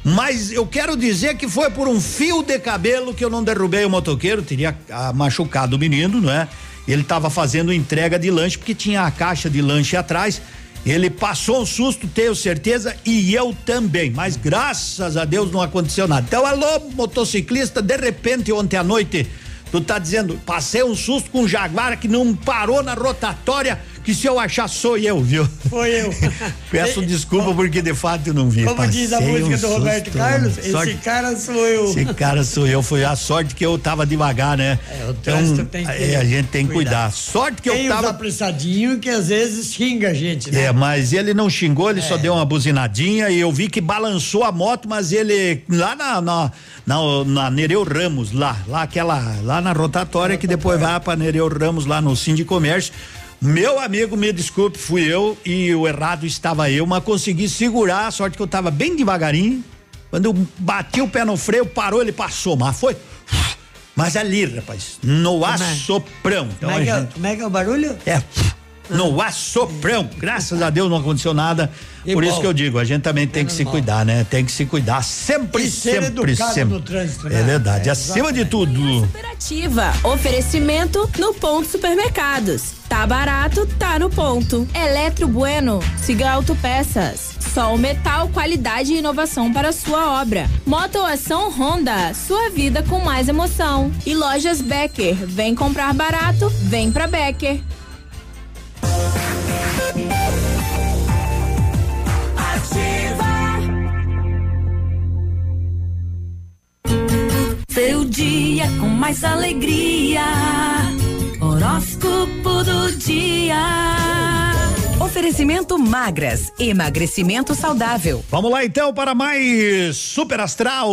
Mas eu quero dizer que foi por um fio de cabelo que eu não derrubei o motoqueiro, teria ah, machucado o menino, não é? Ele estava fazendo entrega de lanche porque tinha a caixa de lanche atrás. Ele passou um susto, tenho certeza, e eu também. Mas graças a Deus não aconteceu nada. Então, alô, motociclista, de repente ontem à noite, tu tá dizendo, passei um susto com um jaguar que não parou na rotatória que se eu achar sou eu, viu? Foi eu. Peço desculpa porque de fato eu não vi. Como diz a Passei música um do Roberto susto. Carlos, Sorte- esse cara sou eu. Esse cara sou eu, foi a sorte que eu tava devagar, né? É, o trânsito tem que é, a gente tem que cuidar. cuidar. Sorte que Tem eu os tava apressadinhos que às vezes xinga a gente, né? é, mas ele não xingou, ele só deu uma buzinadinha e eu vi que balançou a moto, mas ele lá na na, na, na Nereu Ramos, lá, lá aquela, lá na rotatória que depois vai pra Nereu Ramos lá no Sim de Comércio. Meu amigo, me desculpe, fui eu e o errado estava eu, mas consegui segurar, a sorte que eu tava bem devagarinho. Quando eu bati o pé no freio, parou, ele passou, mas foi. Mas ali, rapaz, no assoprão. Então Como é, é, gente- como é que é o barulho? é, no assoprão. Graças a Deus não aconteceu nada. E Por bom. isso que eu digo, a gente também tem que se cuidar, né? Tem que se cuidar sempre, E ser sempre, sempre. no trânsito, É né? verdade. É, Acima de tudo. Ativa. Oferecimento no ponto supermercados. Tá barato, tá no ponto. Eletro Bueno. Siga Autopeças. Sol Metal, qualidade e inovação para sua obra. Motoação Honda. Sua vida com mais emoção. E lojas Becker. Vem comprar barato, vem pra Becker. Seu dia com mais alegria. Horóscopo do dia. Oferecimento magras, emagrecimento saudável. Vamos lá então para mais Super Astral.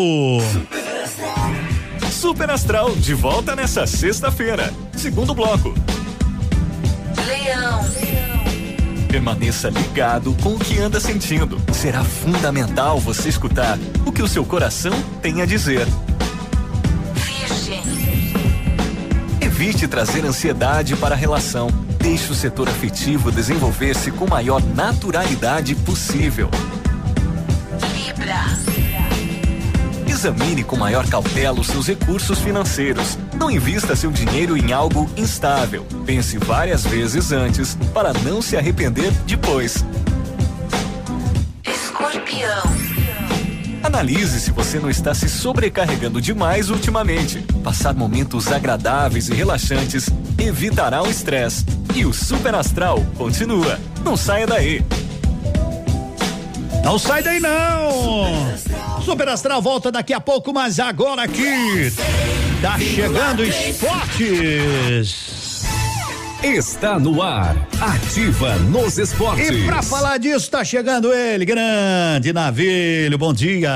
Super Astral, de volta nessa sexta-feira. Segundo bloco. Leão. Permaneça ligado com o que anda sentindo. Será fundamental você escutar o que o seu coração tem a dizer. Evite trazer ansiedade para a relação. Deixe o setor afetivo desenvolver-se com maior naturalidade possível. Examine com maior cautela os seus recursos financeiros. Não invista seu dinheiro em algo instável. Pense várias vezes antes para não se arrepender depois. Escorpião. Analise se você não está se sobrecarregando demais ultimamente. Passar momentos agradáveis e relaxantes evitará o estresse. E o Super Astral continua. Não saia daí. Não sai daí não. Super Astral volta daqui a pouco, mas agora aqui tá chegando esportes. Está no ar. Ativa nos esportes. E pra falar disso, tá chegando ele, grande Navilho. Bom dia.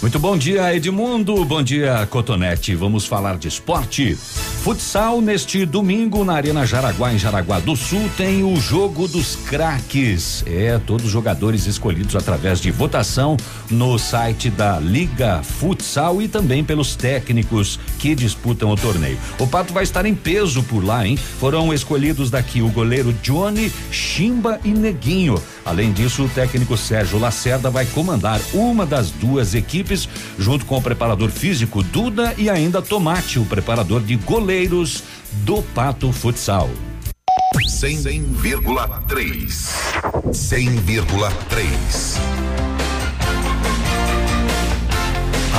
Muito bom dia, Edmundo. Bom dia, Cotonete. Vamos falar de esporte. Futsal neste domingo na Arena Jaraguá, em Jaraguá do Sul, tem o jogo dos craques. É, todos os jogadores escolhidos através de votação no site da Liga Futsal e também pelos técnicos que disputam o torneio. O Pato vai estar em peso por lá, hein? Foram escolhidos daqui o goleiro Johnny, Chimba e Neguinho. Além disso, o técnico Sérgio Lacerda vai comandar uma das duas equipes, junto com o preparador físico Duda e ainda Tomate, o preparador de goleiros do Pato Futsal. 100,3. 100,3.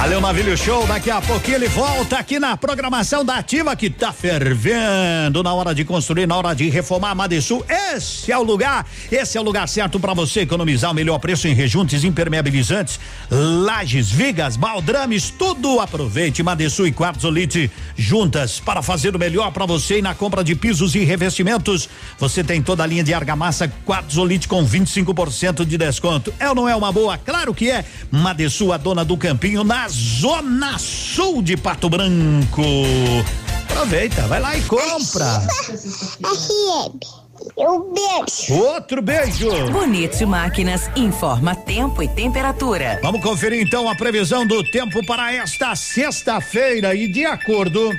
Valeu, Navilho Show. Daqui a pouquinho ele volta aqui na programação da Ativa que tá fervendo na hora de construir, na hora de reformar Madesul. Esse é o lugar, esse é o lugar certo para você economizar o melhor preço em rejuntes impermeabilizantes, lajes, vigas, baldrames, tudo. Aproveite Madesul e Quartzolite juntas para fazer o melhor para você e na compra de pisos e revestimentos. Você tem toda a linha de argamassa Quartzolite com 25% de desconto. É ou não é uma boa? Claro que é. Madesul, a dona do campinho, nas Zona Sul de Pato Branco. Aproveita, vai lá e compra. Um beijo. Outro beijo. Bonito Máquinas informa tempo e temperatura. Vamos conferir então a previsão do tempo para esta sexta-feira e de acordo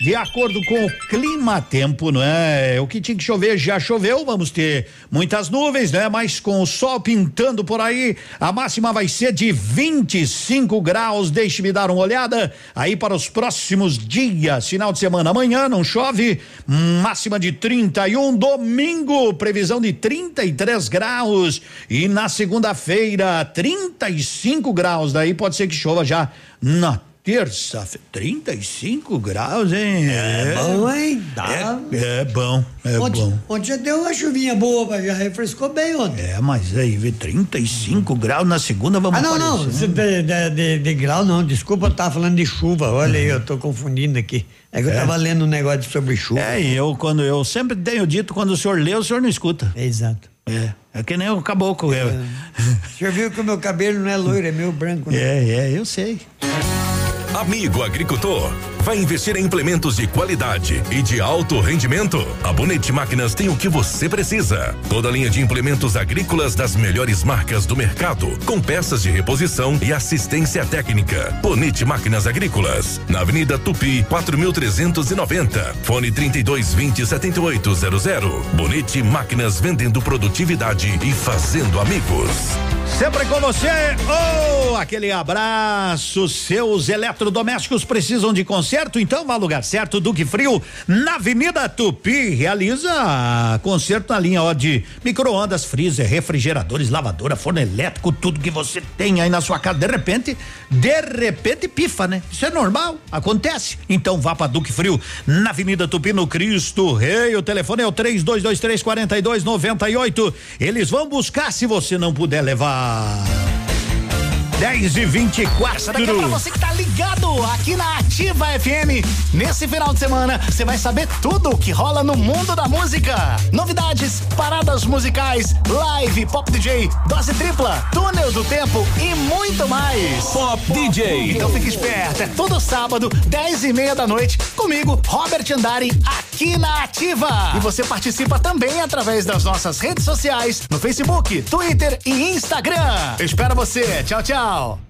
de acordo com o clima tempo, não é? O que tinha que chover já choveu, vamos ter muitas nuvens, né? Mas com o sol pintando por aí, a máxima vai ser de 25 graus. Deixe-me dar uma olhada aí para os próximos dias. Final de semana, amanhã não chove, máxima de 31, domingo, previsão de 33 graus e na segunda-feira 35 graus. Daí pode ser que chova já na terça-feira, 35 graus, hein? É bom, hein? Dá. É, é bom, é ontem, bom. Ontem já deu uma chuvinha boa, mas já refrescou bem ontem. É, mas aí, vê, 35 graus na segunda, vamos Ah, não, não, aparecer. de, de, de- de grau não, desculpa, eu tava falando de chuva, olha aí, eu tô confundindo aqui. É que eu É. tava lendo um negócio sobre chuva. É, e eu, quando eu sempre tenho dito, quando o senhor lê, o senhor não escuta. Exato. É, é que nem o caboclo. É, O senhor viu que o meu cabelo não é loiro, é meio branco, né? é, é, eu sei. Amigo agricultor, vai investir em implementos de qualidade e de alto rendimento? A Bonete Máquinas tem o que você precisa. Toda a linha de implementos agrícolas das melhores marcas do mercado, com peças de reposição e assistência técnica. Bonete Máquinas Agrícolas, na Avenida Tupi, 4390. Fone 3220 7800. Bonete Máquinas vendendo produtividade e fazendo amigos. Sempre com você, oh, aquele abraço. Seus eletrodomésticos precisam de conserto, então vá ao lugar certo. Duque Frio, na Avenida Tupi, realiza conserto na linha ó, de micro-ondas, freezer, refrigeradores, lavadora, forno elétrico, tudo que você tem aí na sua casa. De repente, de repente pifa, né? Isso é normal, acontece. Então vá para Duque Frio, na Avenida Tupi, no Cristo Rei. O telefone é o 3223 4298. Eles vão buscar se você não puder levar. 10 e 24 Essa daqui é pra você que tá ligado aqui na Ativa FM. Nesse final de semana, você vai saber tudo o que rola no mundo da música. Novidades, paradas musicais, live, pop DJ, dose tripla, túnel do tempo e muito mais. Pop DJ. Então fique esperto, é todo sábado, 10 e meia da noite, comigo, Robert Andari, aqui na Ativa. E você participa também através das nossas redes sociais, no Facebook, Twitter e Instagram. Eu espero você. Tchau, tchau. now.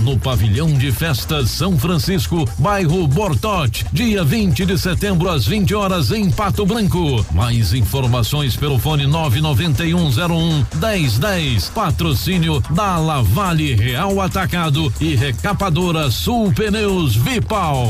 no pavilhão de festas São Francisco, bairro Bortote, dia 20 de setembro às 20 horas em Pato Branco. Mais informações pelo fone 99101 1010. Patrocínio da Lavale Real Atacado e Recapadora Sul Pneus Vipal.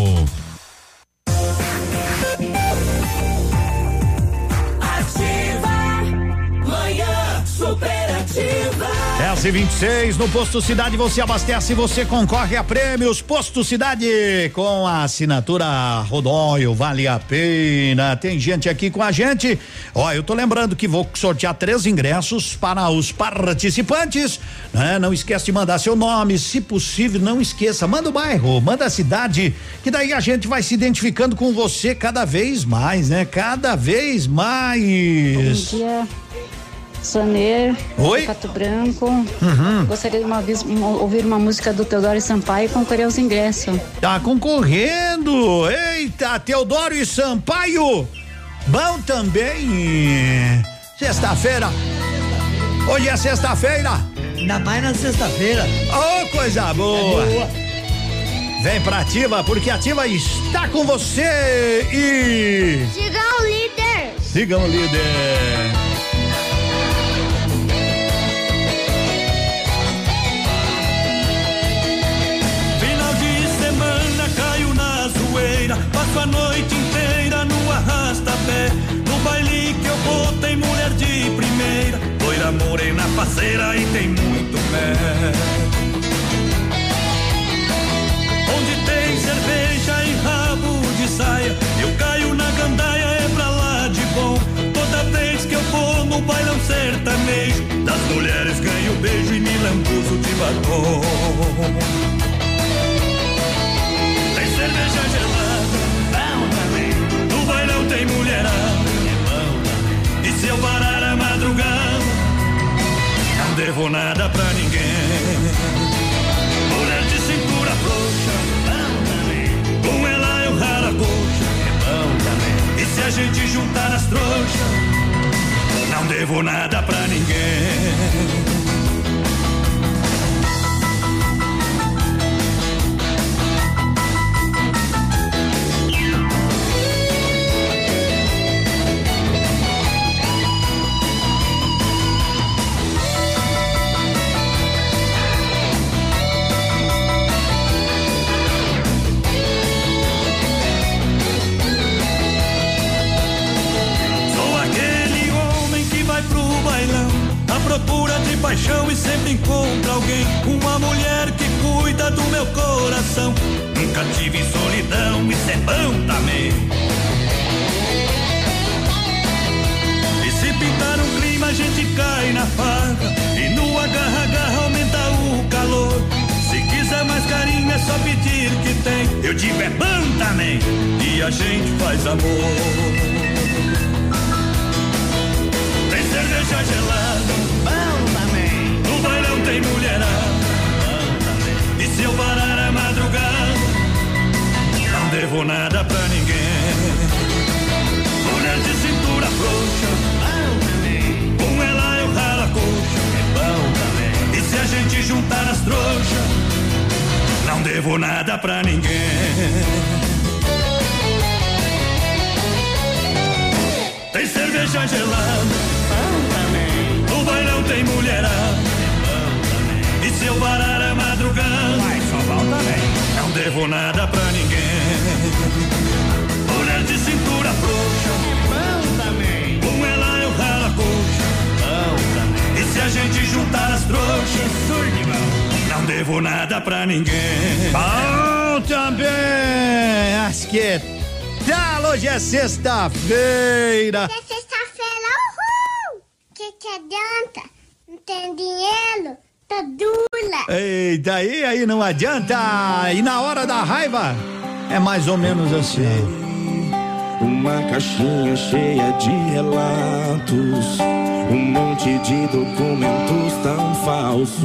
10 e 26 no Posto Cidade você abastece e você concorre a prêmios. Posto Cidade com a assinatura Rodóio, vale a pena. Tem gente aqui com a gente. Ó, eu tô lembrando que vou sortear três ingressos para os participantes. Né? Não esquece de mandar seu nome, se possível, não esqueça. Manda o bairro, manda a cidade, que daí a gente vai se identificando com você cada vez mais, né? Cada vez mais. Bom dia, Soner, Oi? Pato Branco. Uhum. Gostaria de uma ouvir uma música do Teodoro Sampaio e concorrer aos ingressos. Tá concorrendo! Eita, Teodoro e Sampaio! Bom também! Sexta-feira! Hoje é sexta-feira! Ainda mais na sexta-feira. Ô, coisa boa! Vem pra Ativa, porque a Ativa está com você e. Siga o líder. Sigam o líder! inteira, passo a noite inteira no arrasta-pé. No baile que eu vou tem mulher de primeira, loira morena faceira e tem muito pé. Onde tem cerveja e rabo de saia, eu caio na gandaia, é pra lá de bom. Toda vez que eu vou no bailão sertanejo, das mulheres ganho beijo e me lambuzo de batom. Eu parar a madrugada, não devo nada pra ninguém. Mulher de cintura frouxa, bom também. Com ela eu raro a coxa, é bom também. E se a gente juntar as trouxas, não devo nada pra ninguém. Paixão e sempre encontra alguém. Uma mulher que cuida do meu coração. Nunca tive solidão, isso é bom também. E se pintar um clima, a gente cai na farra. E no agarra-agarra aumenta o calor. Se quiser mais carinho, é só pedir que tem. Eu digo é bom também. E a gente faz amor. Tem cerveja gelada, tem mulherada. E se eu parar a madrugada, não devo nada pra ninguém. Mulher de cintura frouxa. Com ela eu ralo a coxa. E se a gente juntar as trouxas, não devo nada pra ninguém. Tem cerveja gelada. No bailão tem mulherada, se eu parar a madrugada, vai só bom também. Não devo nada pra ninguém. Mulher de cintura frouxa, bom também. Com ela eu ralo a coxa, bom também. E se a gente juntar as trouxas. Não devo nada pra ninguém. Bom também. Acho que tal. Hoje. É sexta-feira, uhul! Que que adianta? Não tem dinheiro? Tô Eita, aí, aí não adianta. E na hora da raiva é mais ou menos assim. Uma caixinha cheia de relatos, um monte de documentos tão falsos.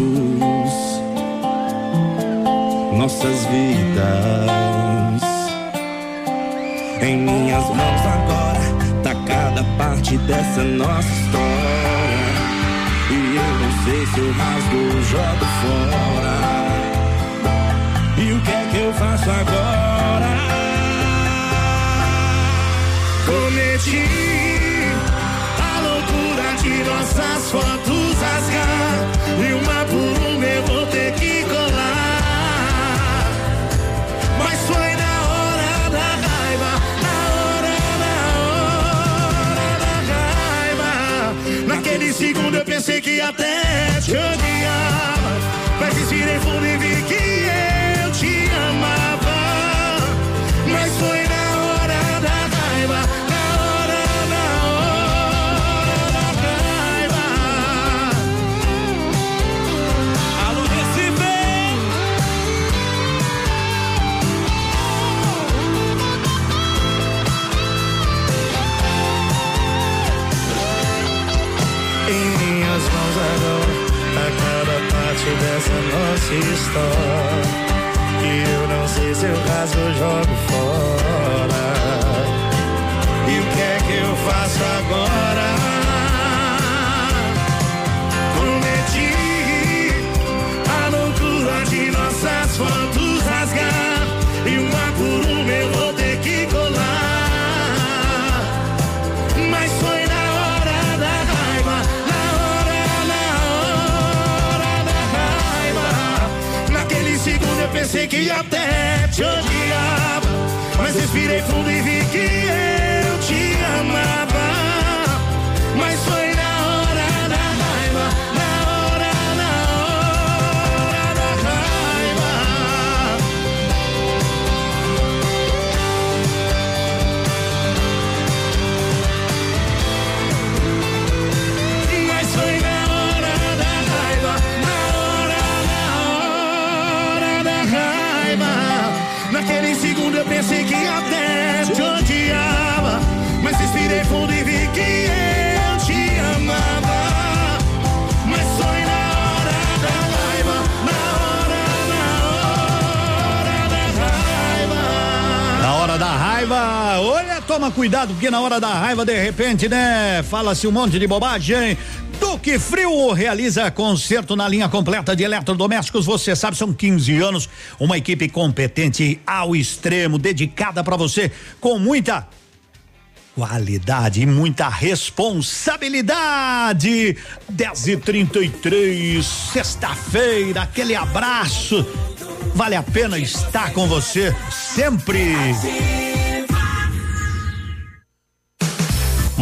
Nossas vidas em minhas mãos agora, tá cada parte dessa nossa história. E eu não sei se eu rasgo ou jogo fora. Eu faço agora? Cometi a loucura de nossas fotos rasgar. E uma por uma eu vou ter que colar. Mas foi na hora da raiva, na hora, na hora da raiva. Naquele segundo eu pensei que até te odiava. Mas respirei fundo e história. Que eu não sei se eu rasgo ou jogo fora. E o que é que eu faço agora? Odiava. Mas respirei fundo e vi que cuidado, porque na hora da raiva, de repente, né? Fala-se um monte de bobagem. Duque Frio realiza concerto na linha completa de eletrodomésticos. Você sabe, são 15 anos. Uma equipe competente ao extremo, dedicada para você, com muita qualidade e muita responsabilidade. 10 e 33 sexta-feira, aquele abraço. Vale a pena estar com você sempre.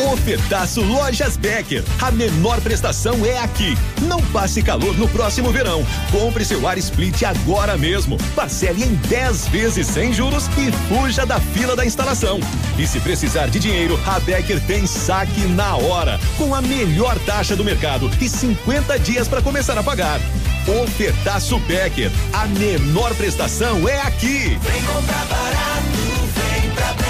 Ofertaço Lojas Becker. A menor prestação é aqui. Não passe calor no próximo verão. Compre seu ar split agora mesmo. Parcele em 10 vezes sem juros e fuja da fila da instalação. E se precisar de dinheiro, a Becker tem saque na hora, com a melhor taxa do mercado e 50 dias para começar a pagar. Ofertaço Becker. A menor prestação é aqui. Vem comprar barato, vem pra Becker.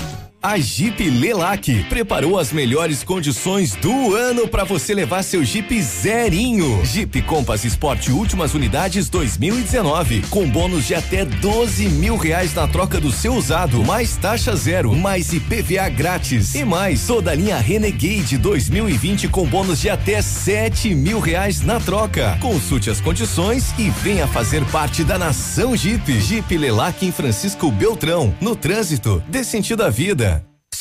A Jeep Lelac preparou as melhores condições do ano para você levar seu Jeep zerinho. Jeep Compass Sport últimas unidades 2019 com bônus de até 12 mil reais na troca do seu usado, mais taxa zero, mais IPVA grátis e mais toda a linha Renegade 2020 com bônus de até 7 mil reais na troca. Consulte as condições e venha fazer parte da nação Jeep. Jeep Lelac em Francisco Beltrão, no trânsito, dê sentido à vida.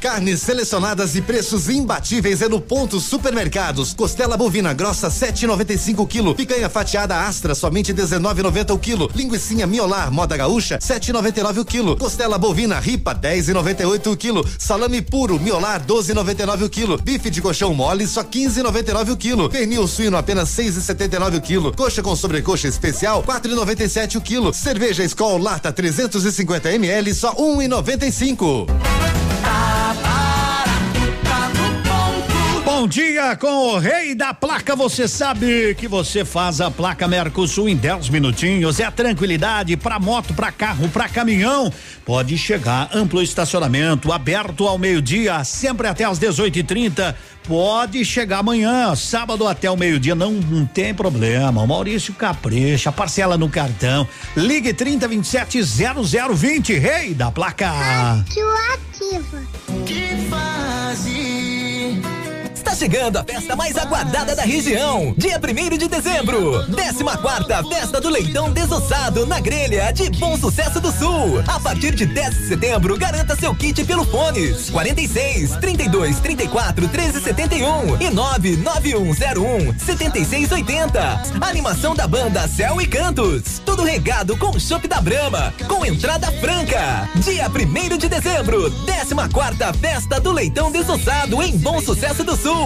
Carnes selecionadas e preços imbatíveis é no Ponto Supermercados. Costela bovina grossa 7,95 kg. Picanha fatiada Astra somente 19,90 o quilo. Linguiça miolar moda gaúcha 7,99 o quilo. Costela bovina ripa 10,98 o quilo. Salame puro miolar 12,99 o quilo. Bife de colchão mole só 15,99 o quilo. Pernil suíno apenas 6,79 o quilo. Coxa com sobrecoxa especial 4,97 o quilo. Cerveja Skol lata 350 ml só 1,95. Bom dia com o rei da placa. Você sabe que você faz a placa Mercosul em 10 minutinhos. É tranquilidade para moto, para carro, para caminhão. Pode chegar amplo estacionamento, aberto ao meio-dia, sempre até às 18h30. Pode chegar amanhã, sábado até o meio-dia, não, não tem problema. O Maurício capricha, parcela no cartão. Ligue 30 27 0020, rei da placa. Ativa. Que fase chegando a festa mais aguardada da região. Dia 1 de dezembro. 14 quarta Festa do Leitão Desossado na Grelha de Bom Sucesso do Sul. A partir de 10 de setembro, garanta seu kit pelo fones 46 32 34 13 71 e 99101 7680. Animação da banda Céu e Cantos. Tudo regado com chopp da Brama, com entrada franca. Dia 1 de dezembro, 14 quarta Festa do Leitão Desossado em Bom Sucesso do Sul.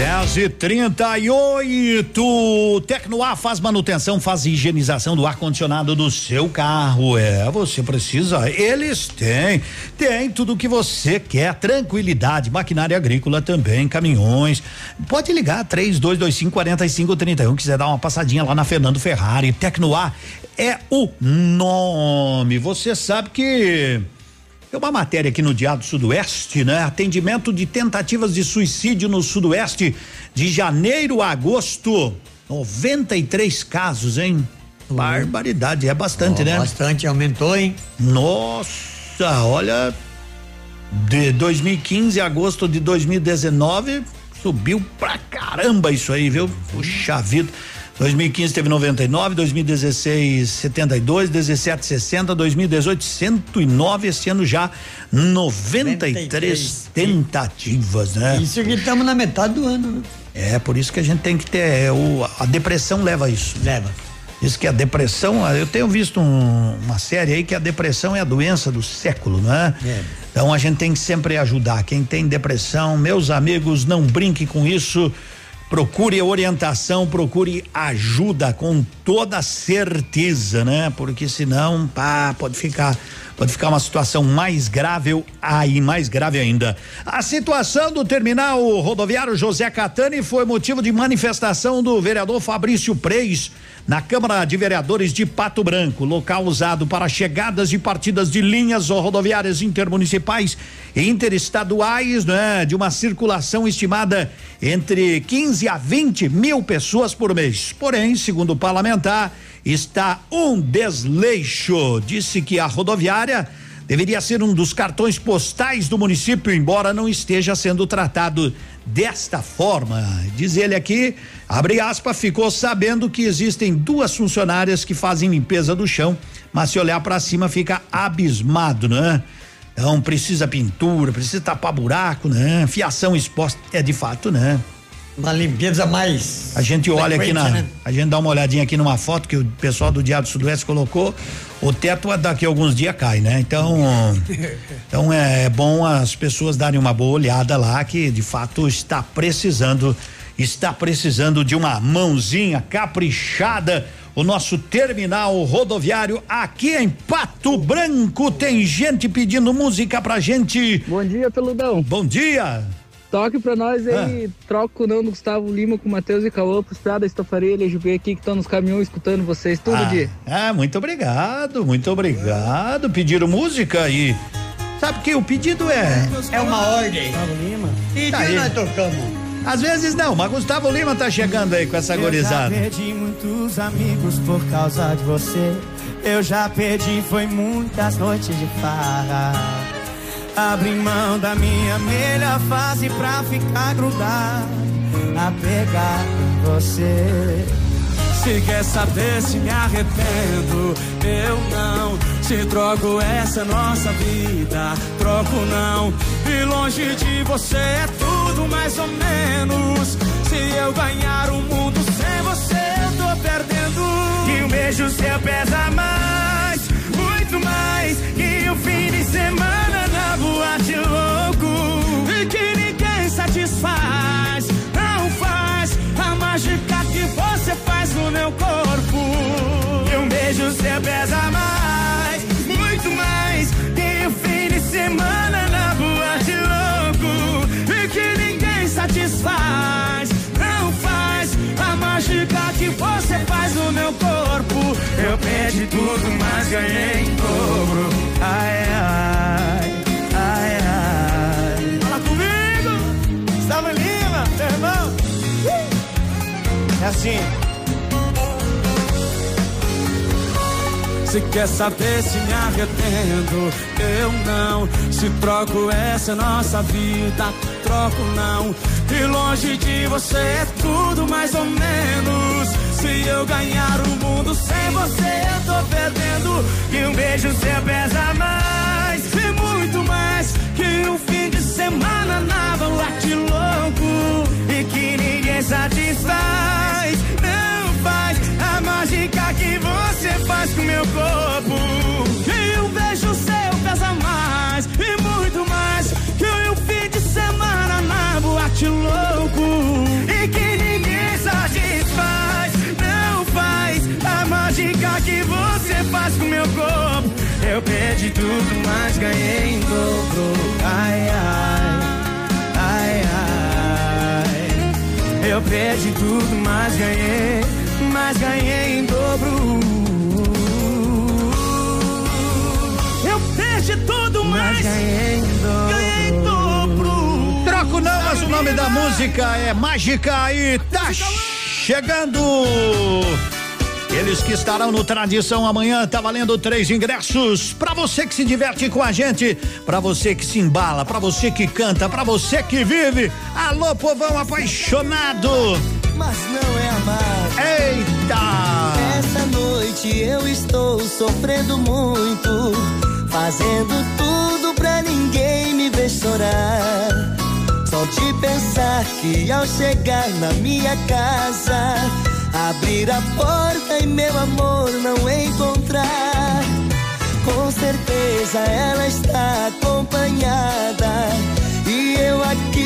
10 e 38 Tecnoar faz manutenção, faz higienização do ar-condicionado do seu carro. É, você precisa. Eles têm. Tem tudo o que você quer. Tranquilidade, maquinária agrícola também, caminhões. Pode ligar 3225 4531. Quiser dar uma passadinha lá na Fernando Ferrari. Tecnoar é o nome. Você sabe que. Tem uma matéria aqui no Diário do Sudoeste, né? Atendimento de tentativas de suicídio no Sudoeste de janeiro a agosto. 93 casos, hein? Barbaridade, é bastante, oh, né? Bastante, aumentou, hein? Nossa, olha. De 2015 a agosto de 2019, subiu pra caramba isso aí, viu? Puxa vida. 2015 teve 99, 2016 72, 17 60, 2018 109, esse ano já 93, 93. tentativas, né? Isso que estamos na metade do ano, né? É, por isso que a gente tem que ter é, o, a depressão leva isso. Leva. Diz que a depressão, eu tenho visto um, uma série aí que a depressão é a doença do século, né? É. Então a gente tem que sempre ajudar. Quem tem depressão, meus amigos, não brinque com isso procure orientação, procure ajuda com toda certeza, né? Porque senão, pá, pode ficar pode ficar uma situação mais grave aí, mais grave ainda. A situação do terminal rodoviário José Catani foi motivo de manifestação do vereador Fabrício Preis na Câmara de Vereadores de Pato Branco, local usado para chegadas e partidas de linhas rodoviárias intermunicipais e interestaduais, né, de uma circulação estimada entre 15 a 20 mil pessoas por mês. Porém, segundo o parlamentar, está um desleixo. Disse que a rodoviária deveria ser um dos cartões postais do município, embora não esteja sendo tratado desta forma. Diz ele aqui, abre aspas, ficou sabendo que existem duas funcionárias que fazem limpeza do chão, mas se olhar para cima fica abismado, né? Então precisa pintura, precisa tapar buraco, né? Fiação exposta, é de fato, né? Uma limpeza mais. A gente olha aqui na. Né? A gente dá uma olhadinha aqui numa foto que o pessoal do Diário do Sudoeste colocou. O teto daqui a alguns dias cai, né? Então. então é, é bom as pessoas darem uma boa olhada lá, que de fato está precisando. Está precisando de uma mãozinha caprichada o nosso terminal rodoviário aqui em Pato Branco. Tem gente pedindo música pra gente. Bom dia, Peludão. Bom dia. Toque pra nós aí, ah. troca o não do Gustavo Lima com o Matheus e Cauã pro Estrada Estofaria LGB aqui que estão nos caminhões escutando vocês todo ah, dia. Ah, muito obrigado, muito obrigado. Pediram música e. Sabe que o pedido é. É uma ordem. Gustavo Lima. E tá nós tocamos. Às vezes não, mas Gustavo Lima tá chegando aí com essa Eu gorizada. Eu já perdi muitos amigos por causa de você. Eu já perdi, foi muitas noites de farra. Abri mão da minha melhor fase pra ficar grudado, a pegar em você. Se quer saber se me arrependo, eu não. Se troco essa nossa vida, troco não. E longe de você é tudo mais ou menos. Se eu ganhar o mundo sem você, eu tô perdendo. E um beijo seu pesa mais, no céu pesa mais, muito mais. Tem fim de semana na boate louco e que ninguém satisfaz. Não faz a mágica que você faz no meu corpo. Eu perdi tudo, mas ganhei em dobro. Ai, ai, ai, ai. Fala comigo, Gustavo Lima, meu irmão. Uh! É assim. Se quer saber se me arrependo, eu não. Se troco essa nossa vida, troco não. E longe de você é tudo mais ou menos. Se eu ganhar o mundo sem você, eu tô perdendo. E um beijo seu pesa mais, e muito mais. Que um fim de semana na boate louco. E que ninguém satisfaz, faz com meu corpo. E um beijo seu pesa mais, e muito mais. Que um fim de semana na boate louco. E que ninguém satisfaz, não faz a mágica que você faz com meu corpo. Eu perdi tudo, mas ganhei em dobro. Ai, ai, ai, ai. Eu perdi tudo, mas ganhei, mas ganhei em dobro. Perdi tudo, mas, ganhei dobro. Ganhei em dobro. Troco não, mas o nome da música é Mágica e tá chegando. Eles que estarão no Tradição amanhã, tá valendo três ingressos. Pra você que se diverte com a gente, pra você que se embala, pra você que canta, pra você que vive. Alô, povão apaixonado. Mas não é amar. Eita! Essa noite eu estou sofrendo muito, fazendo tudo pra ninguém me ver chorar. Só de pensar que ao chegar na minha casa, abrir a porta e meu amor não encontrar. Com certeza ela está acompanhada. E eu aqui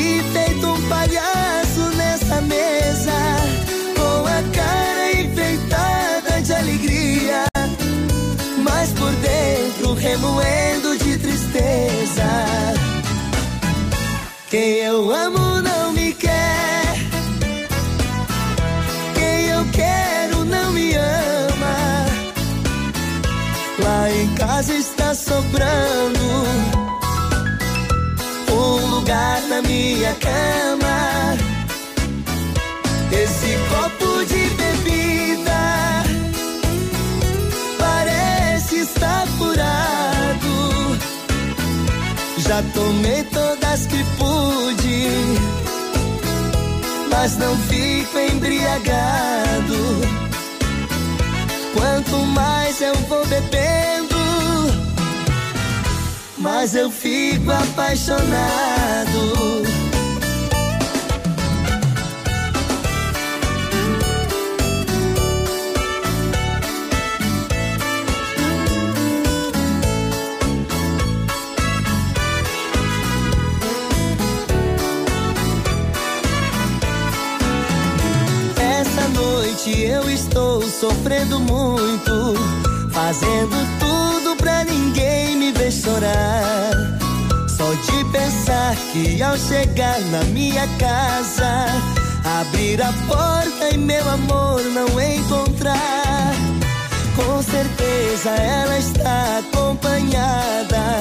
Quem eu amo não me quer. Quem eu quero não me ama. Lá em casa está sobrando um lugar na minha cama. Esse copo de bebida parece estar furado. Já tomei todas mas não fico embriagado. Quanto mais eu vou bebendo, mais eu fico apaixonado. Noite eu estou sofrendo muito, fazendo tudo pra ninguém me ver chorar. Só de pensar que ao chegar na minha casa, abrir a porta e meu amor não encontrar. Com certeza ela está acompanhada.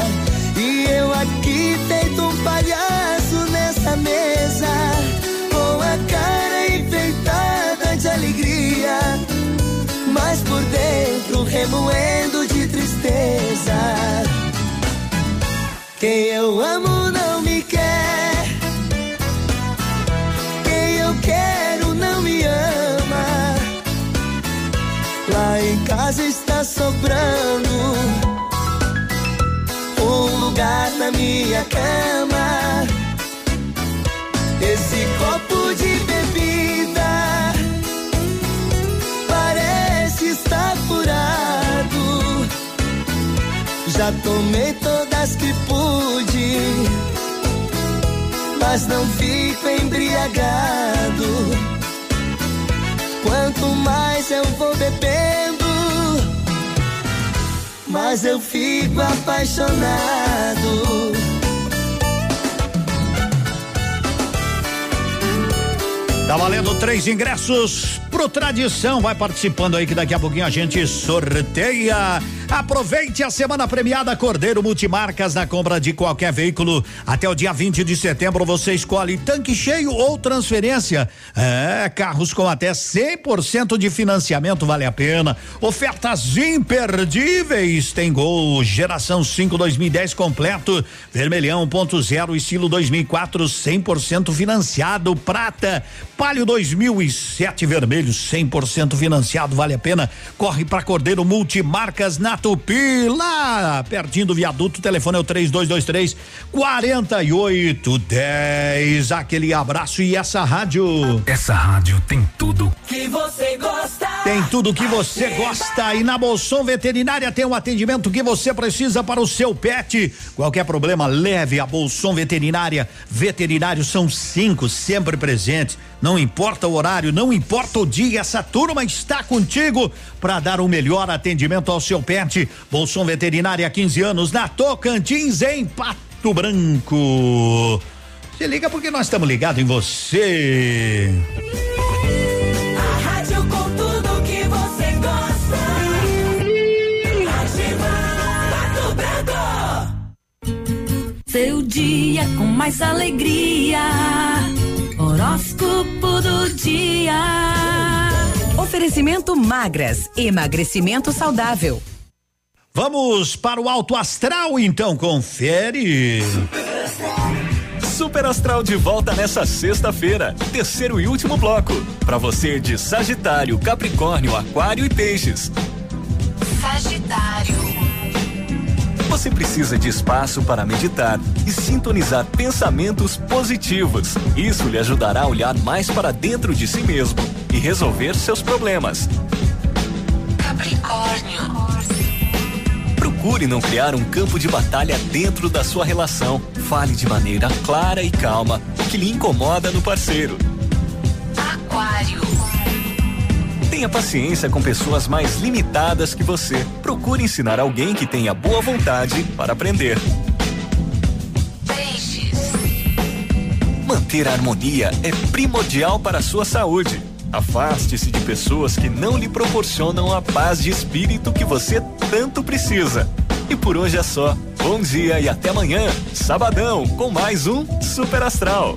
E eu aqui remoendo de tristeza. Quem eu amo não me quer. Quem eu quero não me ama. Lá em casa está sobrando um lugar na minha cama. Tomei todas que pude, mas não fico embriagado. Quanto mais eu vou bebendo, mais eu fico apaixonado. Tá valendo três ingressos pro Tradição. Vai participando aí que daqui a pouquinho a gente sorteia. Aproveite a semana premiada Cordeiro Multimarcas na compra de qualquer veículo. Até o dia 20 de setembro você escolhe tanque cheio ou transferência. É, carros com até 100% de financiamento vale a pena. Ofertas imperdíveis. Tem Gol geração 5 2010 completo, vermelhão ponto zero estilo 2004 100% financiado, prata, Palio 2007 vermelho 100% financiado, vale a pena. Corre para Cordeiro Multimarcas na Tupi, lá pertinho do viaduto, o telefone é o 3223 4810. Aquele abraço e essa rádio. Essa rádio tem tudo. Que você gosta. Tem tudo que você gosta e na Bolson Veterinária tem um atendimento que você precisa para o seu pet. Qualquer problema, leve a Bolson Veterinária. Veterinários são cinco, sempre presentes. Não importa o horário, não importa o dia, essa turma está contigo para dar o melhor atendimento ao seu pet. Bolson Veterinária, 15 anos, na Tocantins, em Pato Branco. Se liga porque nós estamos ligados em você. A rádio com tudo que você gosta. Pato Branco. Seu dia com mais alegria. Horóscopo do dia. Oferecimento magras, emagrecimento saudável. Vamos para o alto astral, então confere. Super Astral de volta nessa sexta-feira, terceiro e último bloco, para você de Sagitário, Capricórnio, Aquário e Peixes. Sagitário. Você precisa de espaço para meditar e sintonizar pensamentos positivos. Isso lhe ajudará a olhar mais para dentro de si mesmo e resolver seus problemas. Capricórnio. Procure não criar um campo de batalha dentro da sua relação. Fale de maneira clara e calma o que lhe incomoda no parceiro. Aquário. Tenha paciência com pessoas mais limitadas que você. Procure ensinar alguém que tenha boa vontade para aprender. Manter a harmonia é primordial para a sua saúde. Afaste-se de pessoas que não lhe proporcionam a paz de espírito que você tanto precisa. E por hoje é só. Bom dia e até amanhã, sabadão, com mais um Super Astral.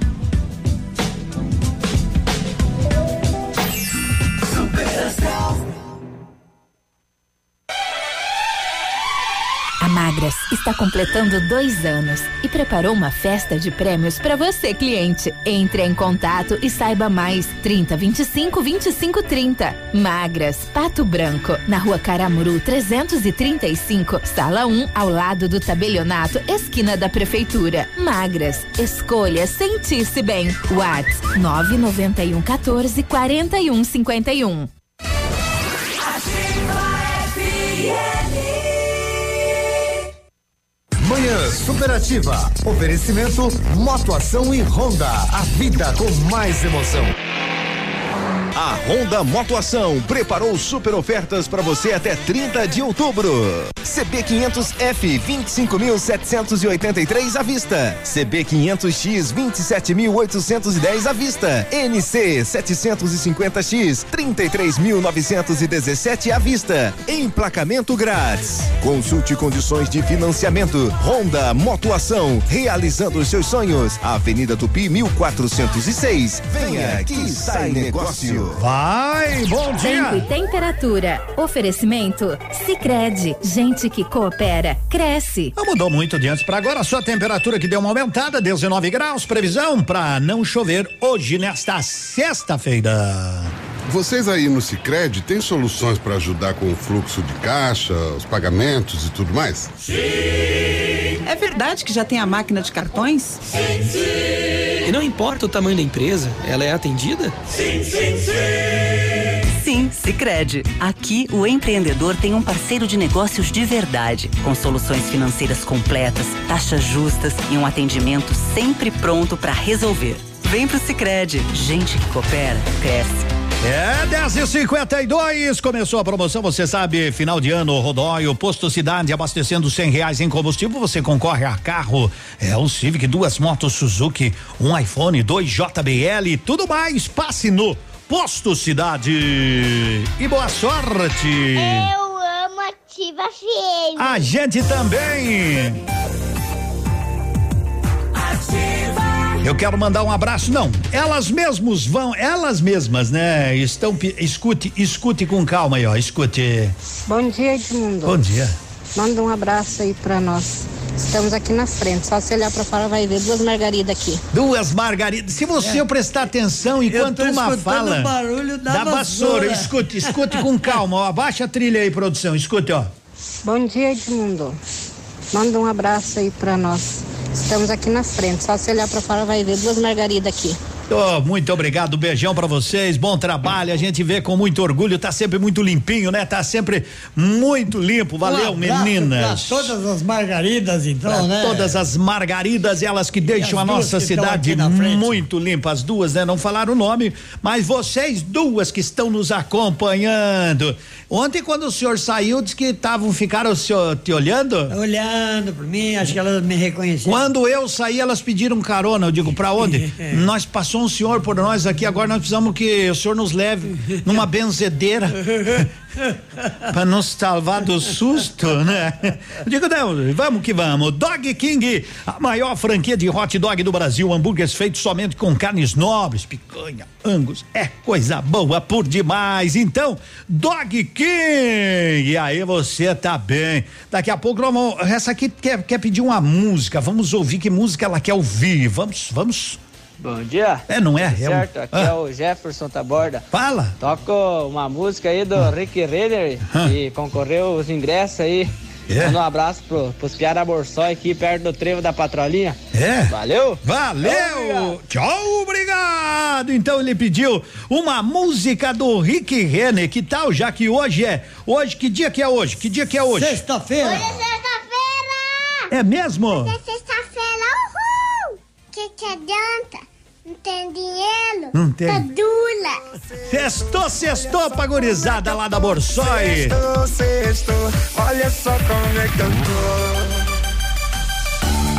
Magras está completando dois anos e preparou uma festa de prêmios para você, cliente. Entre em contato e saiba mais. 30 25 25 30. Magras, Pato Branco, na rua Caramuru 335, sala 1, ao lado do tabelionato, esquina da prefeitura. Magras, escolha sentir-se bem. Whats 991 14 41 51. Superativa. Oferecimento Motoação e Honda. A vida com mais emoção. A Honda Motoação preparou super ofertas para você até 30 de outubro. CB 500F 25.783 à vista. CB 500X 27.810 à vista. NC 750X 33.917 à vista. Emplacamento grátis. Consulte condições de financiamento. Honda Motoação realizando os seus sonhos. Avenida Tupi 1406. Venha que sai negócio. Vai, bom Tempo e temperatura. Oferecimento Sicredi. Gente que coopera, cresce. Não mudou muito de antes para agora, só a temperatura que deu uma aumentada, 19 graus, previsão para não chover hoje nesta sexta-feira. Vocês aí no Sicredi têm soluções para ajudar com o fluxo de caixa, os pagamentos e tudo mais? É verdade que já tem a máquina de cartões? Sim, sim. E não importa o tamanho da empresa, ela é atendida? Sim, sim, sim. Sim, Sicredi. Aqui o empreendedor tem um parceiro de negócios de verdade, com soluções financeiras completas, taxas justas e um atendimento sempre pronto para resolver. Vem pro Sicredi. Gente que coopera cresce. É 10 e 52 começou a promoção, você sabe, final de ano, Rodóio, Posto Cidade, abastecendo cem reais em combustível, você concorre a carro, é um Civic, duas motos Suzuki, um iPhone, dois JBL e tudo mais, passe no Posto Cidade e boa sorte. Eu amo Ativa FM. A gente também. Eu quero mandar um abraço, não. Elas mesmos vão, elas mesmas, né? Estão, escute, escute com calma aí, ó, escute. Bom dia, Edmundo. Bom dia. Manda um abraço aí pra nós. Estamos aqui na frente. Só se olhar pra fora vai ver duas margaridas aqui. Duas margaridas. Se você prestar atenção enquanto uma fala. o barulho da vassoura. vassoura. Escute, escute com calma, ó. Abaixa a trilha aí, produção. Escute, ó. Bom dia, Edmundo. Manda um abraço aí pra nós. Estamos aqui na frente. Só se olhar pra fora vai ver duas margaridas aqui. Ô, muito obrigado, beijão pra vocês, bom trabalho, a gente vê com muito orgulho, tá sempre muito limpinho, né? Tá sempre muito limpo, valeu Um meninas. pra todas as margaridas, então, Pra né? Todas as margaridas, elas que deixam a nossa cidade muito limpa. As duas, né? Não falaram o nome, mas vocês duas que estão nos acompanhando. Ontem, quando o senhor saiu, disse que estavam, ficaram o senhor te olhando? Olhando pra mim, acho que elas me reconheceram. Quando eu saí, elas pediram carona. Eu digo, pra onde? nós passou um senhor por nós aqui, agora nós precisamos que o senhor nos leve numa benzedeira. pra nos salvar do susto, né? Digo, não, vamos que vamos. Dog King, a maior franquia de hot dog do Brasil. Hambúrgueres feitos somente com carnes nobres, picanha, angus. É coisa boa por demais. Então, Dog King. E aí você tá bem. Daqui a pouco, nós vamos- essa aqui quer, quer pedir uma música. Vamos ouvir que música ela quer ouvir. Vamos, vamos. Bom dia. É, não é? Tudo É um- certo, aqui Ah. é o Jefferson Taborda. Fala. Toco uma música aí do Rick Renner, Ah. que concorreu os ingressos aí. É? Manda um abraço pro, pros Piara Borsói aqui perto do trevo da patrolinha. É? Valeu? Valeu! Tchau, obrigado! Então ele pediu uma música do Rick Renner, que tal? Já que hoje é. Hoje, que dia que é hoje? Que dia que é hoje? Sexta-feira. Hoje é sexta-feira! É mesmo? Hoje é sexta-feira! Que que adianta? Não tem dinheiro? Não tem. Tá dula! Sextou, sextou pra gurizada lá da Borsoi. Sexto, sexto, olha só como é que eu tô.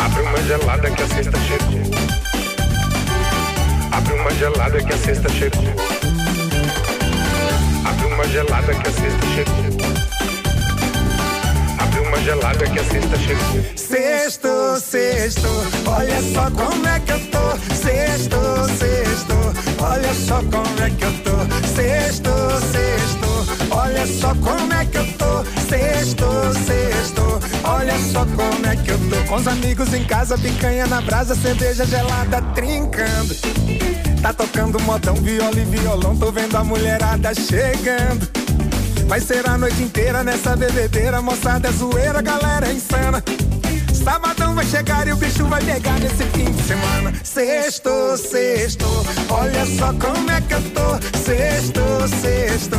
Abre uma gelada que a sexta chegou. Abre uma gelada que a sexta chegou. Abre uma gelada que a sexta chegou. Abre uma gelada que a sexta chegou. Sexto, sexto, olha só como é que eu tô. Sexto, sexto, olha só como é que eu tô. Sexto, sexto, olha só como é que eu tô. Sexto, sexto, olha só como é que eu tô. Com os amigos em casa, picanha na brasa, cerveja gelada trincando. Tá tocando modão, viola e violão, tô vendo a mulherada chegando. Vai ser a noite inteira nessa bebedeira, moçada zoeira, galera insana. Sabadão vai chegar e o bicho vai pegar nesse fim de semana. Sexto, sexto, olha só como é que eu tô. Sexto, sexto,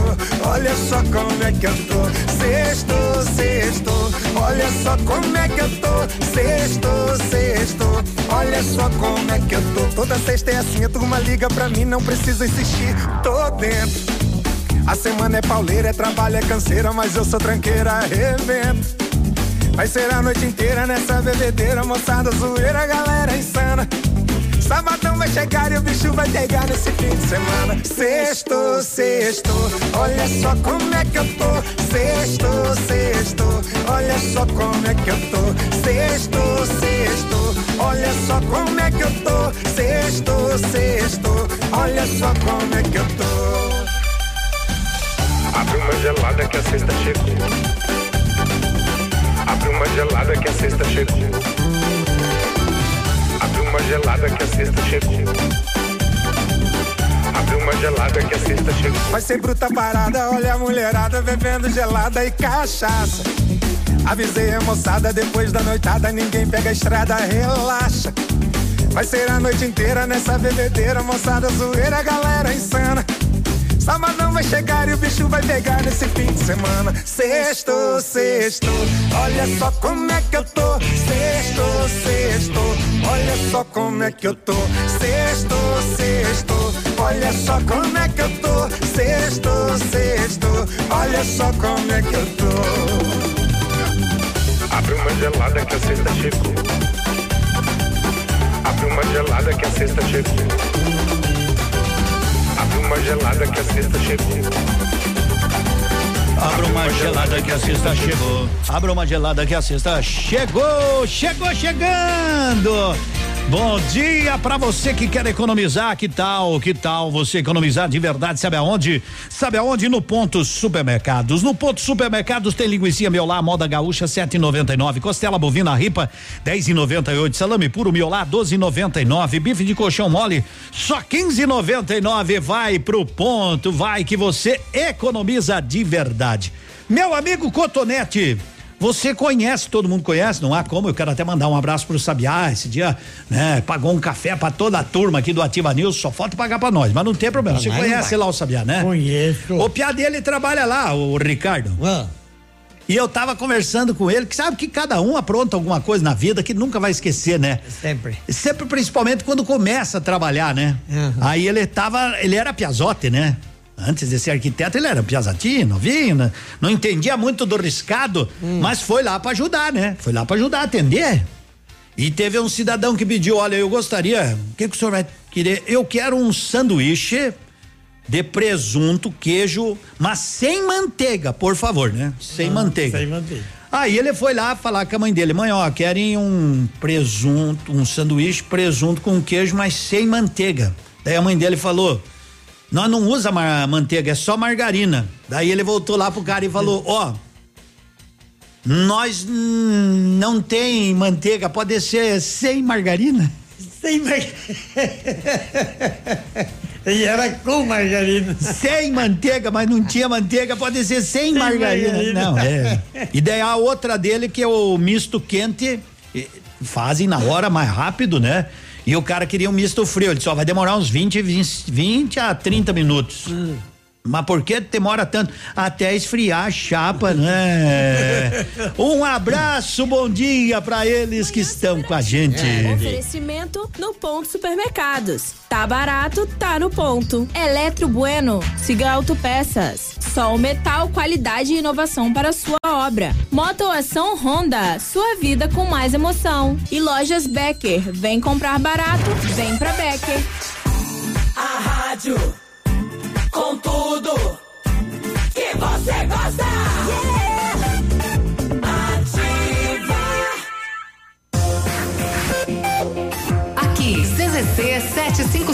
olha só como é que eu tô. Sexto, sexto, olha só como é que eu tô. Sexto, sexto, olha só como é que eu tô. Toda sexta é assim, a turma liga pra mim, não precisa insistir, tô dentro. A semana é pauleira, é trabalho, é canseira, mas eu sou tranqueira, arrebento. Vai ser a noite inteira nessa bebedeira, moçada zoeira, galera insana. Sabadão vai chegar e o bicho vai pegar nesse fim de semana. Sexto, sexto, olha só como é que eu tô. Sexto, sexto, olha só como é que eu tô. Sexto, sexto, olha só como é que eu tô. Sexto, sexto, olha só como é que eu tô. Abre uma gelada que a sexta chegou. Abre uma gelada que a sexta chegou. Abre uma gelada que a sexta chegou. Uma gelada que a sexta chegou. Vai ser bruta parada, olha a mulherada bebendo gelada e cachaça. Avisei a moçada, depois da noitada ninguém pega a estrada, relaxa. Vai ser a noite inteira nessa bebedeira, moçada zoeira, galera insana. Sabadão vai chegar e o bicho vai pegar nesse fim de semana. Sexto, sexto, olha só como é que eu tô. Sexto, sexto, olha só como é que eu tô. Sexto, sexto, Olha só como é que eu tô. Sexto, sexto. Olha só como é que eu tô. Abre uma gelada que a sexta chegou. Abre uma gelada que a sexta chegou. Uma gelada que a sexta chegou. Abra uma gelada que a sexta chegou. Abra uma gelada que a sexta chegou. Chegou chegando. Bom dia para você que quer economizar. Que tal? Que tal você economizar de verdade? Sabe aonde? Sabe aonde? No Ponto Supermercados. No Ponto Supermercados tem linguiça miolá moda gaúcha 7,99, costela bovina ripa 10,98, salame puro miolá 12,99, bife de colchão mole só 15,99. Vai pro ponto, vai que você economiza de verdade. Meu amigo Cotonete, você conhece, todo mundo conhece, não há como. Eu quero até mandar um abraço pro Sabiá. Esse dia, né, pagou um café pra toda a turma aqui do Ativa News. Só falta pagar pra nós, mas não tem problema. Pra Você não conhece lá o Sabiá, né? Conheço. O piá dele trabalha lá, o Ricardo. E eu tava conversando com ele, que sabe que cada um apronta alguma coisa na vida que nunca vai esquecer, né? Sempre. Sempre, principalmente quando começa a trabalhar, né? Aí ele tava, ele era piazote, né? Antes de ser arquiteto, ele era piazatinho, novinho, né? não entendia muito do riscado, mas foi lá pra ajudar, né? Foi lá pra ajudar a atender. E teve um cidadão que pediu, olha, eu gostaria, o que, que o senhor vai querer? Eu quero um sanduíche de presunto, queijo, mas sem manteiga, por favor, né? Sem manteiga. Sem manteiga. Aí ele foi lá falar com a mãe dele, mãe, ó, querem um presunto, um sanduíche presunto com queijo, mas sem manteiga. Daí a mãe dele falou, nós não usa ma- manteiga, é só margarina. Daí ele voltou lá pro cara e falou, ó, nós hum, não tem manteiga, pode ser sem margarina? Sem margarina. E era com margarina. Sem manteiga, mas não tinha manteiga, pode ser sem, Sem margarina. margarina. Não, é. E daí a outra dele, que é o misto quente, fazem na hora mais rápido, né? E o cara queria um misto frio, ele só vai demorar uns 20, 20, 20 a 30 minutos. Mas por que demora tanto? Até esfriar a chapa, né? Um abraço, bom dia pra eles que estão com a gente. Oferecimento no Ponto Supermercados. Tá barato, tá no ponto. Eletro Bueno, siga Autopeças. Sol Metal, qualidade e inovação para sua obra. Motoação Honda, sua vida com mais emoção. E Lojas Becker, vem comprar barato, vem pra Becker.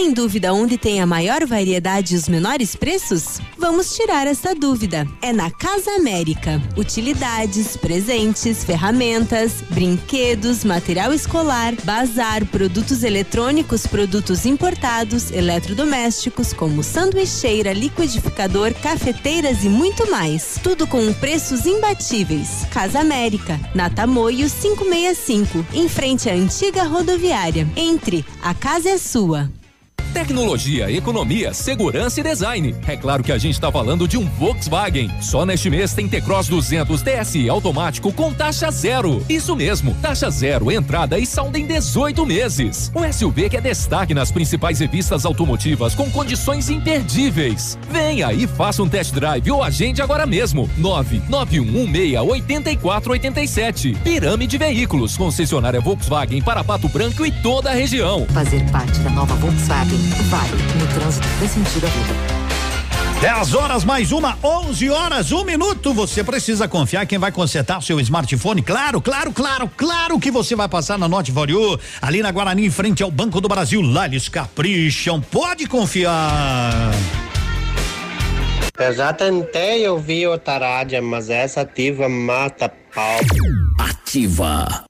Está em dúvida onde tem a maior variedade e os menores preços? Vamos tirar essa dúvida. É na Casa América. Utilidades, presentes, ferramentas, brinquedos, material escolar, bazar, produtos eletrônicos, produtos importados, eletrodomésticos, como sanduicheira, liquidificador, cafeteiras e muito mais. Tudo com preços imbatíveis. Casa América, na Tamoio 565, em frente à antiga rodoviária. Entre, a casa é sua. Tecnologia, economia, segurança e design. É claro que a gente está falando de um Volkswagen. Só neste mês tem T-Cross 200 TSI automático com taxa zero. Isso mesmo, taxa zero, entrada e saldo em 18 meses. Um SUV que é destaque nas principais revistas automotivas com condições imperdíveis. Venha e faça um test drive ou agende agora mesmo. 991168487. Pirâmide Veículos, concessionária Volkswagen para Pato Branco e toda a região. Fazer parte da nova Volkswagen vale no trânsito dê sentido à vida. 10 horas mais uma, 11 horas, um minuto. Você precisa confiar quem vai consertar seu smartphone. Claro, claro, claro, claro que você vai passar na Note For You, ali na Guarani, em frente ao Banco do Brasil. Lá eles capricham. Pode confiar. Eu já tentei ouvir o Tarádia, mas essa ativa mata pau. Ativa.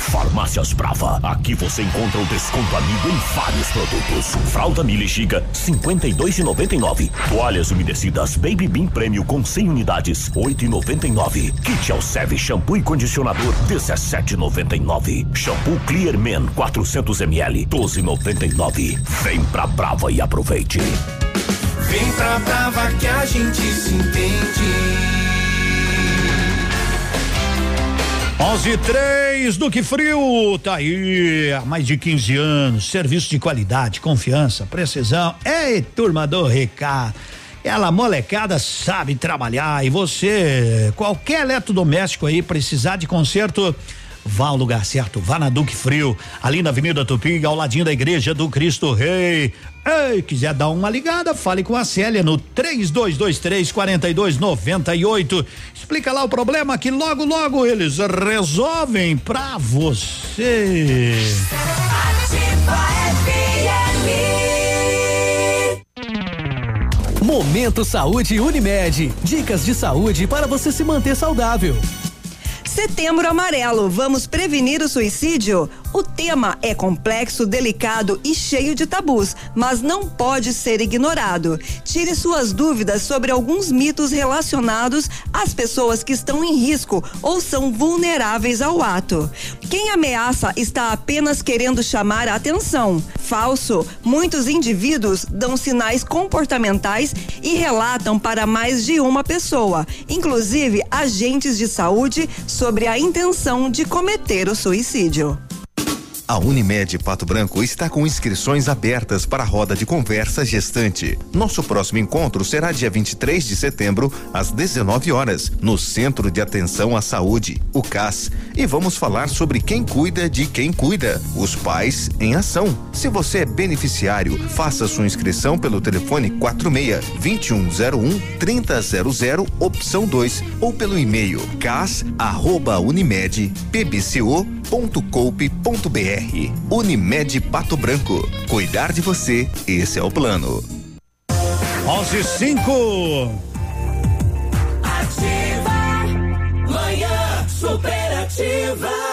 Farmácias Brava. Aqui você encontra o desconto amigo em vários produtos. Fralda Mili Giga, 52,99. Toalhas umedecidas Baby Bean Prêmio com 100 unidades, 8,99. Kit Alceve shampoo e condicionador, 17,99. Shampoo Clear Men 400 ml, 12,99. Vem pra Brava e aproveite. Vem pra Brava que a gente se entende. 11 3 Duque Frio, tá aí há mais de 15 anos. Serviço de qualidade, confiança, precisão. Ei, turma do recado. Ela molecada sabe trabalhar e você, qualquer eletrodoméstico aí precisar de conserto, vá ao lugar certo, vá na Duque Frio, ali na Avenida Tupi, ao ladinho da Igreja do Cristo Rei. Ei, quiser dar uma ligada, fale com a Célia no 3223 4298. Explica lá o problema que logo, logo eles resolvem pra você. Momento Saúde Unimed. Dicas de saúde para você se manter saudável. Setembro Amarelo, vamos prevenir o suicídio? O tema é complexo, delicado e cheio de tabus, mas não pode ser ignorado. Tire suas dúvidas sobre alguns mitos relacionados às pessoas que estão em risco ou são vulneráveis ao ato. Quem ameaça está apenas querendo chamar a atenção. Falso. Muitos indivíduos dão sinais comportamentais e relatam para mais de uma pessoa, inclusive agentes de saúde, sobre a intenção de cometer o suicídio. A Unimed Pato Branco está com inscrições abertas para a roda de conversa gestante. Nosso próximo encontro será dia 23 de setembro, às 19 horas, no Centro de Atenção à Saúde, o CAS. E vamos falar sobre quem cuida de quem cuida, os pais em ação. Se você é beneficiário, faça sua inscrição pelo telefone 46 2101 3000 opção 2 ou pelo e-mail cas@unimed.pbco.coupe.br. Unimed Pato Branco. Cuidar de você, esse é o plano. 11 5 Ativa. Manhã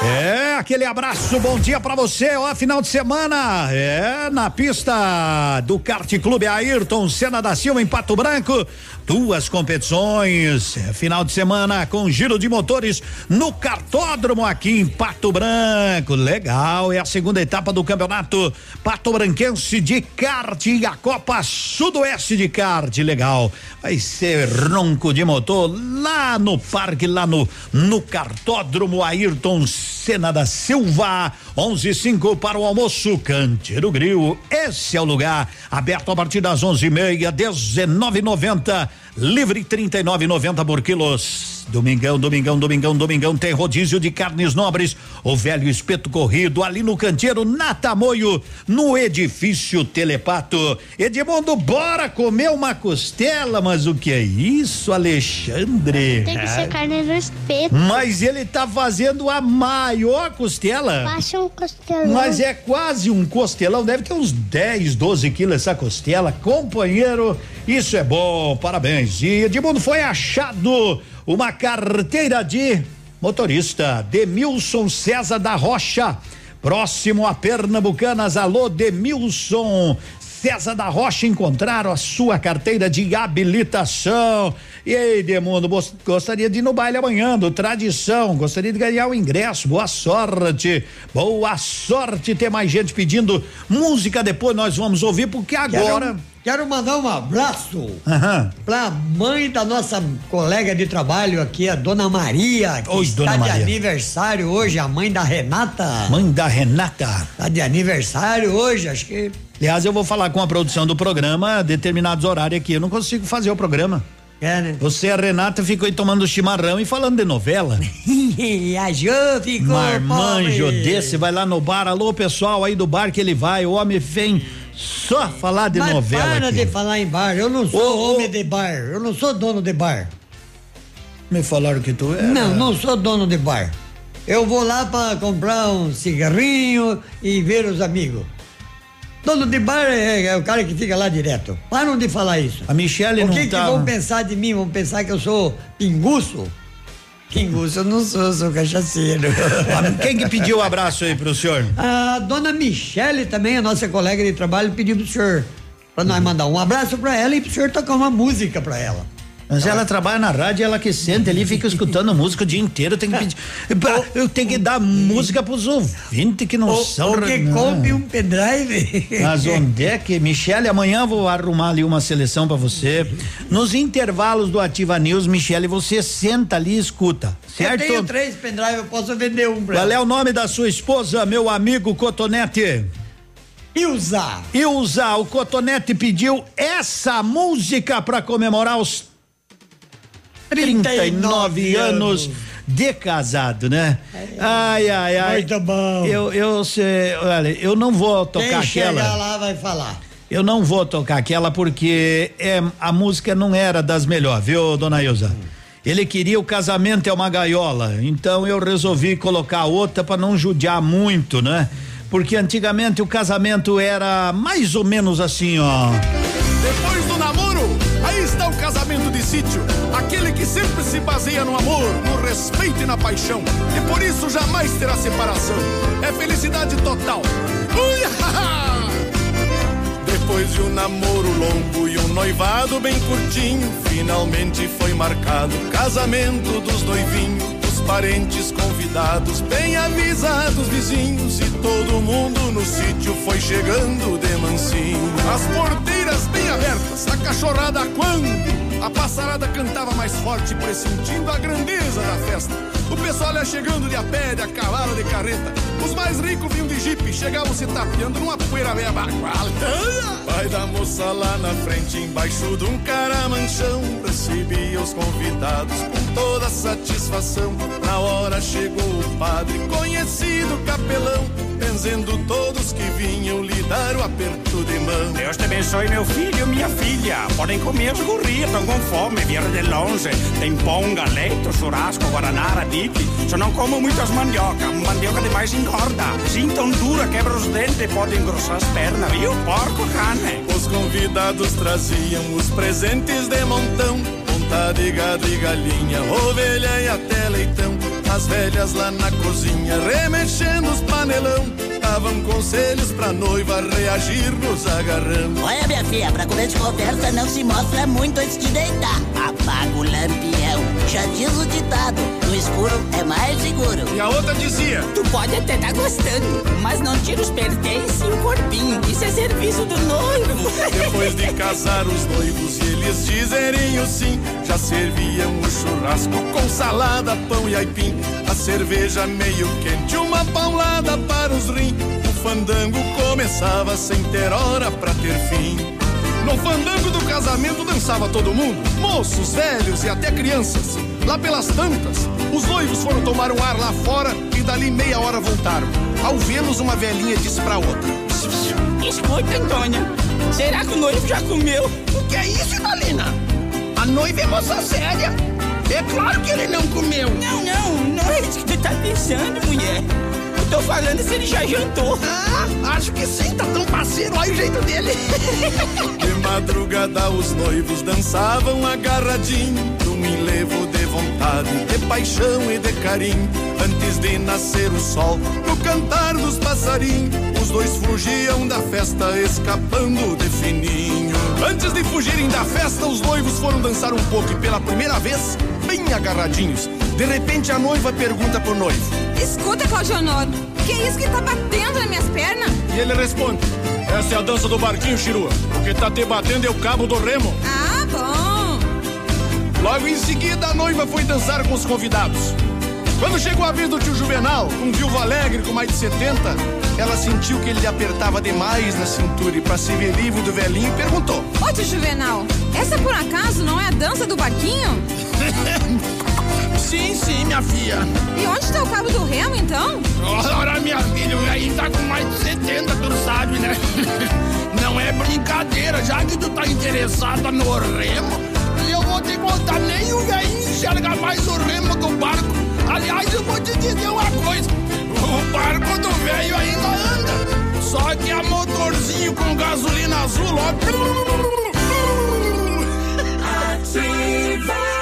É, aquele abraço, bom dia pra você, ó, final de semana, é, na pista do Kart Clube Ayrton Senna da Silva em Pato Branco, duas competições, é, final de semana com giro de motores no cartódromo aqui em Pato Branco, legal, é a segunda etapa do campeonato Pato Branquense de kart e a Copa Sudoeste de kart, legal, vai ser ronco de motor lá no parque, lá no, no cartódromo Ayrton Senna da Silva, 11 5 para o almoço, Canteiro Grill. Esse é o lugar, aberto a partir das 11 e meia, 19,90. Livre 39,90 por quilos. Domingão, domingão, domingão, domingão tem rodízio de carnes nobres. O velho espeto corrido ali no canteiro, na Tamoio, no edifício Telepato. Edmundo, bora comer uma costela, mas o que é isso, Alexandre? Tem que ser carne no espeto. Mas ele tá fazendo a maior costela. Baixa um costelão. Mas é quase um costelão, deve ter uns 10, 12 quilos essa costela. Companheiro, isso é bom, parabéns. E Edmundo foi achado uma carteira de motorista, Demilson César da Rocha, próximo a Pernambucanas. Alô, Demilson. César da Rocha encontraram a sua carteira de habilitação. E aí, Demundo, gostaria de ir no baile amanhã, do Tradição, gostaria de ganhar o ingresso. Boa sorte, boa sorte. Tem mais gente pedindo música depois nós vamos ouvir, porque agora. Quero, quero mandar um abraço Aham. pra mãe da nossa colega de trabalho aqui, a dona Maria, que Oi, está dona de Maria. aniversário hoje, a mãe da Renata. Mãe da Renata. Tá de aniversário hoje, acho que. Aliás, eu vou falar com a produção do programa determinados horários aqui. Eu não consigo fazer o programa. É, né? Você e a Renata ficam aí tomando chimarrão e falando de novela. a Jô ficou Marmanjo pobre. desse, vai lá no bar. Alô, pessoal aí do bar que ele vai. O homem vem Só falar de Mas novela para aqui. de falar em bar. Eu não sou Ô, ô. homem de bar. Eu não sou dono de bar. Me falaram que tu era. Não, não sou dono de bar. Eu vou lá para comprar um cigarrinho e ver os amigos. Dono de bar é, é o cara que fica lá direto. Param de falar isso. A Michele O não que, que tá- vão pensar de mim? Vão pensar que eu sou pinguço? Pinguço eu não sou, sou cachaceiro. Quem que pediu o abraço aí pro senhor? A dona Michele também, a nossa colega de trabalho, pediu pro senhor pra nós mandar um abraço pra ela e pro senhor tocar uma música pra ela. Mas ela trabalha na rádio, ela que senta ali, fica escutando música o dia inteiro, tem que pedir. Eu tenho que dar música pros ouvintes que não Ou- são. ou que compre um pendrive. Mas onde é que, Michele, amanhã vou arrumar ali uma seleção pra você. Nos intervalos do Ativa News, Michele, você senta ali e escuta, certo? Eu tenho três pendrive, eu posso vender um pra Qual ela. é o nome da sua esposa, meu amigo Cotonete? Ilza. Ilza, o Cotonete pediu essa música pra comemorar os 39 anos de casado, né? Ai, ai, ai. Muito bom. Eu, eu, sei, olha, eu não vou tocar Quem chegar aquela. lá vai falar. Eu não vou tocar aquela porque é, a música não era das melhores, viu, dona Ilza? Ele queria o casamento é uma gaiola, então eu resolvi colocar outra para não judiar muito, né? Porque antigamente o casamento era mais ou menos assim, ó. Depois do namoro, sítio. Aquele que sempre se baseia no amor, no respeito e na paixão. E por isso jamais terá separação. É felicidade total. Ui, haha! Depois de um namoro longo e um noivado bem curtinho, finalmente foi marcado o casamento dos noivinhos, os parentes convidados, bem avisados vizinhos e todo mundo no sítio foi chegando de mansinho. As porteiras bem abertas, a cachorrada quando a passarada cantava mais forte, pressentindo a grandeza da festa. O pessoal ia chegando de a pé, de a cavalo, de carreta. Os mais ricos vinham de jipe, chegavam se tapeando numa poeira meia baguala. Pai da moça lá na frente, embaixo de um caramanchão, recebia os convidados com toda satisfação. Na hora chegou o padre, conhecido capelão, benzendo todos que vinham lhe dar o aperto de mão. Deus te abençoe, meu filho e minha filha. Podem comer as gurrias, com fome, vieram de longe. Tem pão, galeto, churrasco, guaraná, aradique. Só não como muitas mandioca. Mandioca demais engorda. Sim, tão dura, quebra os dentes, pode engrossar as pernas, viu? Porco, carne. Os convidados traziam os presentes de montão, ponta de gado e galinha, ovelha e até leitão. As velhas lá na cozinha, remexendo os panelão, davam conselhos pra noiva reagir nos agarrão. Olha, minha filha, pra comer de conversa não se mostra muito antes de deitar. Apaga o lampião. Já diz o ditado: no escuro é mais seguro. E a outra dizia: Tu pode até estar gostando, mas não tira os pertences e o corpinho. Isso é serviço do noivo. Depois de casar os noivos e eles dizerem o sim, já serviam o churrasco com salada, pão e aipim. A cerveja meio quente, uma paulada para os rins. O fandango começava sem ter hora pra ter fim. No fandango do casamento dançava todo mundo, moços, velhos e até crianças. Lá pelas tantas, os noivos foram tomar um ar lá fora e dali meia hora voltaram. Ao vê-los, uma velhinha disse pra outra: Escuta, Antônia. Será que o noivo já comeu? O que é isso, Idalina? A noiva é moça séria. É claro que ele não comeu. Não, não, não é isso que tu tá pensando, mulher. Eu tô falando se ele já jantou. Ah, acho que sim, tá tão parceiro, olha o jeito dele. De madrugada os noivos dançavam agarradinho Num enlevo de vontade, de paixão e de carinho Antes de nascer o sol, no cantar dos passarinhos Os dois fugiam da festa, escapando de fininho Antes de fugirem da festa, os noivos foram dançar um pouco E pela primeira vez, bem agarradinhos De repente a noiva pergunta pro noivo Escuta, Claudio Honor, que é isso que tá batendo nas minhas pernas? E ele responde Essa é a dança do barquinho, Chirua O que tá te batendo é o cabo do remo Ah, bom. Logo em seguida, a noiva foi dançar com os convidados. Quando chegou a vez do tio Juvenal, um viúvo alegre com mais de 70, ela sentiu que ele lhe apertava demais na cintura e, para se ver livre do velhinho, perguntou: Ô, tio Juvenal, essa por acaso não é a dança do barquinho? Sim, sim, minha filha. E onde está o cabo do remo, então? Ora, minha filha, o velhinho tá com mais de 70, tu sabe, né? Não é brincadeira, já que tu tá interessada no remo, vou te contar, nem o velhinho enxerga mais o remo do barco. Aliás, eu vou te dizer uma coisa, o barco do velho ainda anda, só que a motorzinho com gasolina azul, ó. A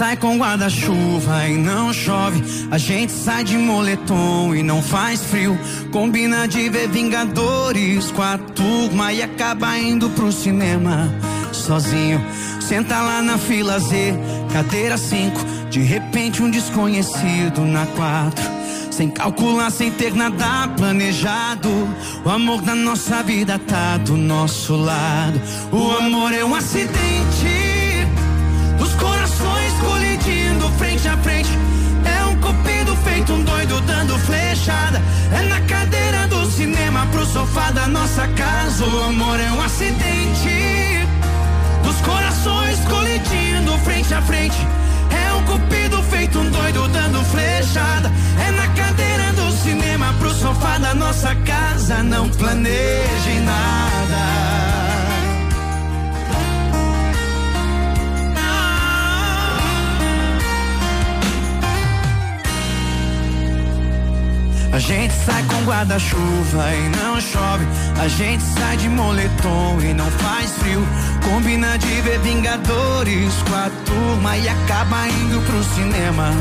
sai com guarda-chuva e não chove. A gente sai de moletom e não faz frio. Combina de ver Vingadores com a turma e acaba indo pro cinema sozinho. Senta lá na fila Z, cadeira 5. De repente, um desconhecido na 4. Sem calcular, sem ter nada planejado. O amor da nossa vida tá do nosso lado. O amor é um acidente. Frente a frente. É um cupido feito um doido dando flechada. É na cadeira do cinema pro sofá da nossa casa. O amor é um acidente. Dos corações colidindo frente a frente. É um cupido feito um doido dando flechada. É na cadeira do cinema pro sofá da nossa casa. Não planeje nada. A gente sai com guarda-chuva e não chove. A gente sai de moletom e não faz frio. Combina de ver Vingadores com a turma e acaba indo pro cinema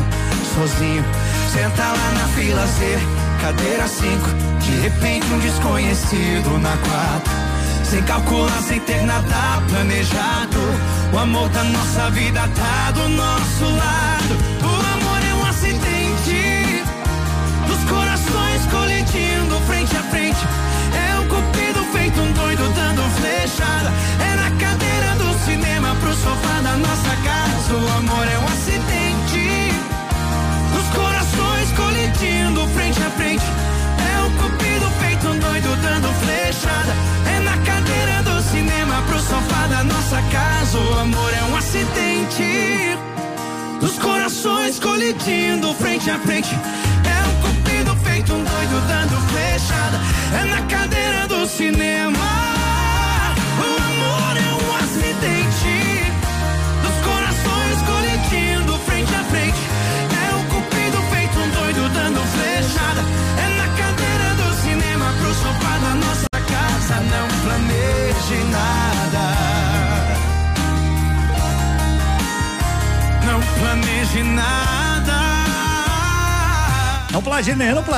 sozinho. Senta lá na fila Z, cadeira 5. De repente um desconhecido na 4. Sem calcular, sem ter nada planejado. O amor da nossa vida tá do nosso lado.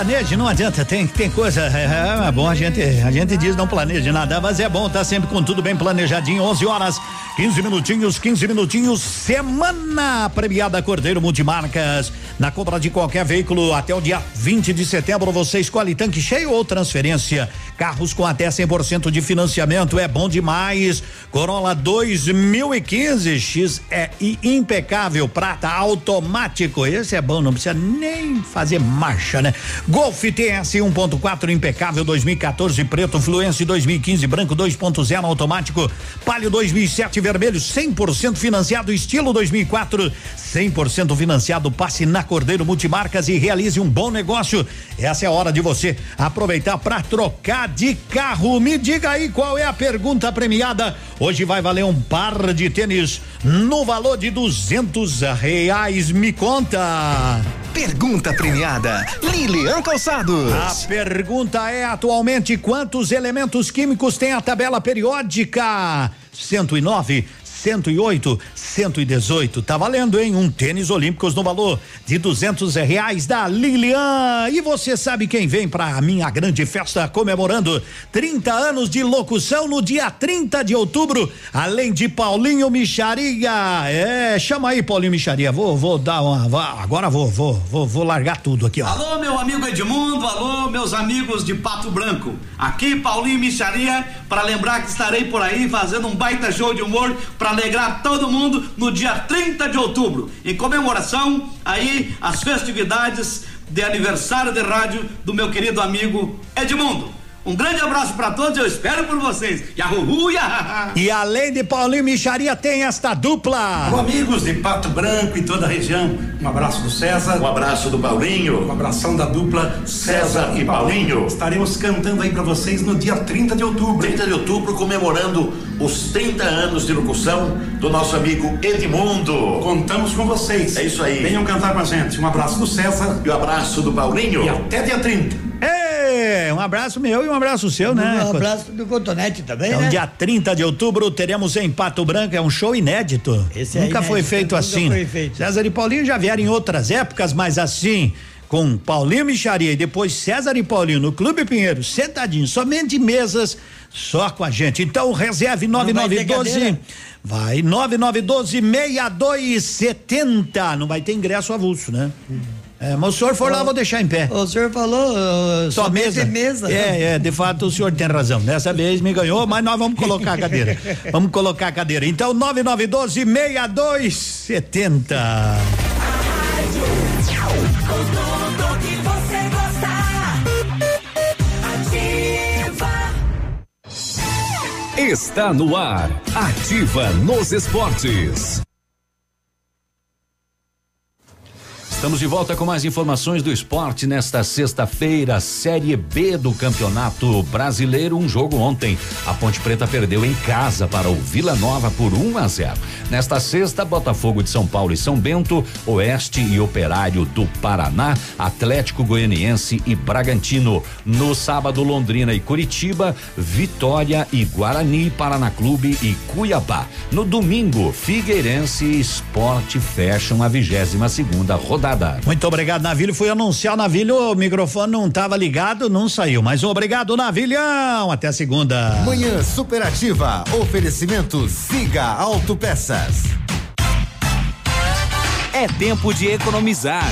Planeje, não adianta, tem, tem coisa, é, é bom, a gente, a gente diz não planeje nada, mas é bom tá sempre com tudo bem planejadinho, 11 horas, 15 minutinhos, 15 minutinhos, semana premiada Cordeiro Multimarcas, na compra de qualquer veículo até o dia 20 de setembro você escolhe tanque cheio ou transferência, carros com até 100% de financiamento, é bom demais, Corolla 2015 X é impecável, prata automático, esse é bom, não precisa nem fazer marcha, né? Golf TS 1.4 impecável 2014 preto, Fluence 2015 branco 2.0 automático, Palio 2007 vermelho 100% financiado estilo 2004, 100% financiado. Passe na Cordeiro Multimarcas e realize um bom negócio. Essa é a hora de você aproveitar para trocar de carro. Me diga aí qual é a pergunta premiada. Hoje vai valer um par de tênis no valor de duzentos reais. Me conta. Pergunta premiada, Lilian Calçados. A pergunta é atualmente quantos elementos químicos tem a tabela periódica? 109, 108, 118. Tá valendo, hein? Um tênis olímpicos no valor de duzentos reais da Lilian. E você sabe quem vem pra minha grande festa comemorando 30 anos de locução no dia 30 de outubro, além de Paulinho Micharia. É, chama aí, Paulinho Micharia. Vou, vou dar uma. agora vou, vou, vou, vou largar tudo aqui, ó. Alô, meu amigo Edmundo, alô, meus amigos de Pato Branco. Aqui, Paulinho Micharia, para lembrar que estarei por aí fazendo um baita show de humor para alegrar todo mundo no dia 30 de outubro. Em comemoração aí as festividades de aniversário de rádio do meu querido amigo Edmundo. Um grande abraço para todos, eu espero por vocês. Yahoo, yahaha. E além de Paulinho Micharia, tem esta dupla. Alô, amigos de Pato Branco e toda a região. Um abraço do César. Um abraço do Paulinho. Um abração da dupla César e Paulinho. Estaremos cantando aí para vocês no dia 30 de outubro. 30 de outubro, comemorando os 30 anos de locução do nosso amigo Edmundo. Contamos com vocês. É isso aí. Venham cantar com a gente. Um abraço do César. E um abraço do Paulinho. E até dia 30. Ei, um abraço meu e um abraço seu, né? Um abraço do Cotonete também, Então, né? dia 30 de outubro, teremos em Pato Branco, é um show inédito. Esse é nunca inédito, foi feito nunca assim. foi feito. César e Paulinho já vieram em outras épocas, mas assim, com Paulinho Micharia e depois César e Paulinho no Clube Pinheiro, sentadinho, somente mesas, só com a gente. Então, reserve vai ter 9912. cadeira? Vai, 9912 6270. Não vai ter ingresso avulso, né? É, mas o senhor for lá, vou deixar em pé. O senhor falou uh, Só mesa. mesa. É, é, de fato o senhor tem razão. Dessa vez me ganhou, mas nós vamos colocar a cadeira. vamos colocar a cadeira. Então, 9912 6270. Com tudo que você gosta. Ativa. Está no ar. Ativa nos esportes. Estamos de volta com mais informações do esporte nesta sexta-feira, Série B do Campeonato Brasileiro. Um jogo ontem. A Ponte Preta perdeu em casa para o Vila Nova por 1 a 0. Nesta sexta, Botafogo de São Paulo e São Bento, Oeste e Operário do Paraná, Atlético Goianiense e Bragantino. No sábado, Londrina e Curitiba, Vitória e Guarani, Paraná Clube e Cuiabá. No domingo, Figueirense e Esporte fecham a 22 segunda rodada. Muito obrigado, Navilho. Fui anunciar o Navilho, o microfone não estava ligado, não saiu. Mas obrigado, Navilhão. Até a segunda. Manhã superativa. Oferecimento Siga Autopeças. É tempo de economizar.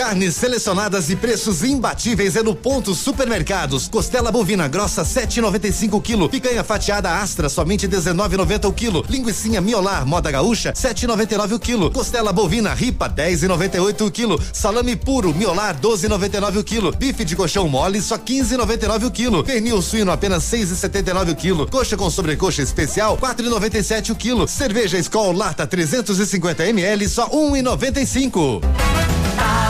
Carnes selecionadas e preços imbatíveis é no Ponto Supermercados. Costela bovina grossa 7,95 quilo. Picanha fatiada Astra somente 19,90 o quilo. Linguiça miolar moda gaúcha 7,99 o quilo. Costela bovina ripa 10,98 o quilo. Salame puro miolar 12,99 o quilo. Bife de colchão mole só 15,99 o quilo. Pernil suíno apenas 6,79 o quilo. Coxa com sobrecoxa especial 4,97 o quilo. Cerveja Skol lata 350 ml só 1,95. Tá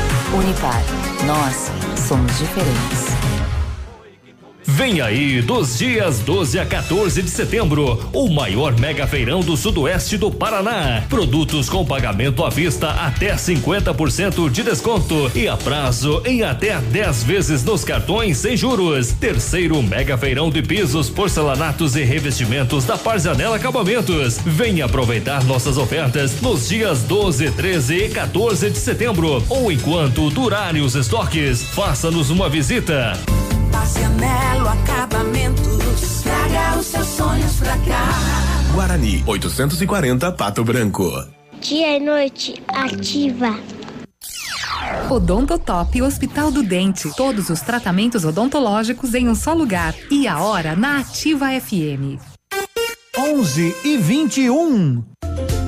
Unipar. Nós somos diferentes. Vem aí, dos dias 12 a 14 de setembro, o maior mega feirão do sudoeste do Paraná. Produtos com pagamento à vista até 50% de desconto e a prazo em até 10 vezes nos cartões sem juros. Terceiro mega feirão de pisos, porcelanatos e revestimentos da Parzanela Acabamentos. Venha aproveitar nossas ofertas nos dias 12, 13 e 14 de setembro ou enquanto durarem os estoques. Faça-nos uma visita. Pacianelo Acabamentos. Traga os seus sonhos pra cá. Guarani 840 Pato Branco. Dia e noite ativa. Odontotop Hospital do Dente. Todos os tratamentos odontológicos em um só lugar. E a hora na Ativa FM. 11 e 21.